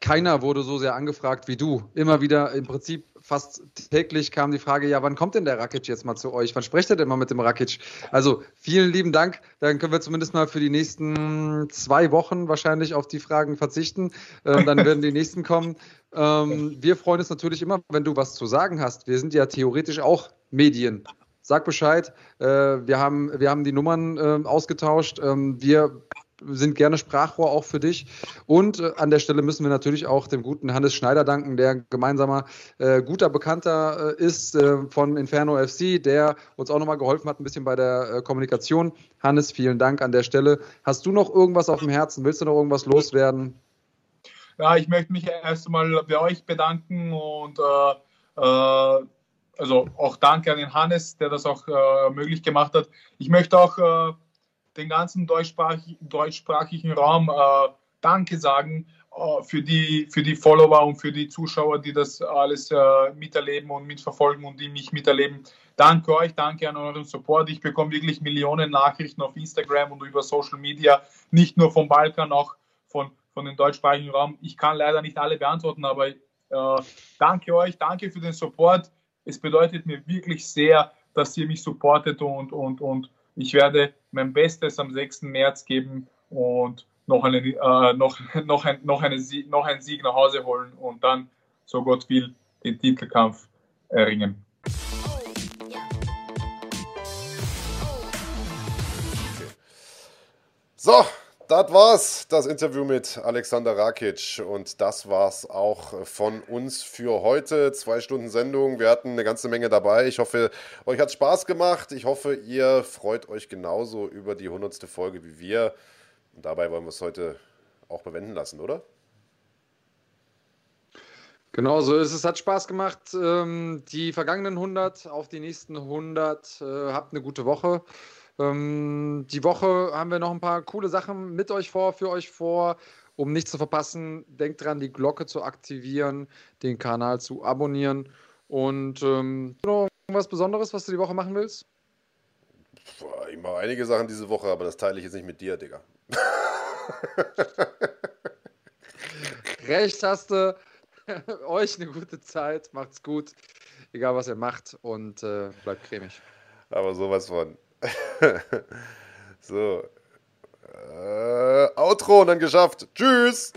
keiner wurde so sehr angefragt wie du. Immer wieder im Prinzip fast täglich kam die Frage, ja, wann kommt denn der Rakic jetzt mal zu euch? Wann sprecht ihr denn mal mit dem Rakic? Also vielen lieben Dank. Dann können wir zumindest mal für die nächsten zwei Wochen wahrscheinlich auf die Fragen verzichten. Ähm, dann werden die nächsten kommen. Ähm, wir freuen uns natürlich immer, wenn du was zu sagen hast. Wir sind ja theoretisch auch Medien sag Bescheid. Äh, wir, haben, wir haben die Nummern äh, ausgetauscht. Ähm, wir sind gerne Sprachrohr auch für dich. Und äh, an der Stelle müssen wir natürlich auch dem guten Hannes Schneider danken, der gemeinsamer äh, guter Bekannter äh, ist äh, von Inferno FC, der uns auch nochmal geholfen hat, ein bisschen bei der äh, Kommunikation. Hannes, vielen Dank an der Stelle. Hast du noch irgendwas auf dem Herzen? Willst du noch irgendwas loswerden? Ja, ich möchte mich erst einmal bei euch bedanken und äh, also auch danke an den Hannes, der das auch möglich gemacht hat. Ich möchte auch den ganzen deutschsprachig, deutschsprachigen Raum äh, Danke sagen. äh, für, die, für die Follower und für die Zuschauer, die das alles äh, miterleben und mitverfolgen und die mich miterleben. Danke euch, danke an euren Support. Ich bekomme wirklich Millionen Nachrichten auf Instagram und über Social Media, nicht nur vom Balkan, auch von, von dem deutschsprachigen Raum. Ich kann leider nicht alle beantworten, aber äh, danke euch, danke für den Support. Es bedeutet mir wirklich sehr, dass ihr mich supportet und, und, und ich werde mein Bestes am 6. März geben und noch, eine, äh, noch, noch, ein, noch, eine, noch einen Sieg nach Hause holen und dann, so Gott will, den Titelkampf erringen. So, das war's, das Interview mit Alexander Rakic. Und das war's auch von uns für heute. Zwei Stunden Sendung. Wir hatten eine ganze Menge dabei. Ich hoffe, euch hat Spaß gemacht. Ich hoffe, ihr freut euch genauso über die hundertste Folge wie wir. Und dabei wollen wir es heute auch bewenden lassen, oder? Genau so ist es. Hat Spaß gemacht. Ähm, die vergangenen 100 auf die nächsten 100. Äh, habt eine gute Woche. Ähm, die Woche haben wir noch ein paar coole Sachen mit euch vor, für euch vor. Um nichts zu verpassen, denkt dran, die Glocke zu aktivieren, den Kanal zu abonnieren. Und ähm, noch irgendwas Besonderes, was du die Woche machen willst? Boah, ich mache einige Sachen diese Woche, aber das teile ich jetzt nicht mit dir, Digga. Recht hast du. Euch eine gute Zeit. Macht's gut. Egal, was ihr macht. Und äh, bleibt cremig. Aber sowas von. so. Äh, Outro und dann geschafft. Tschüss.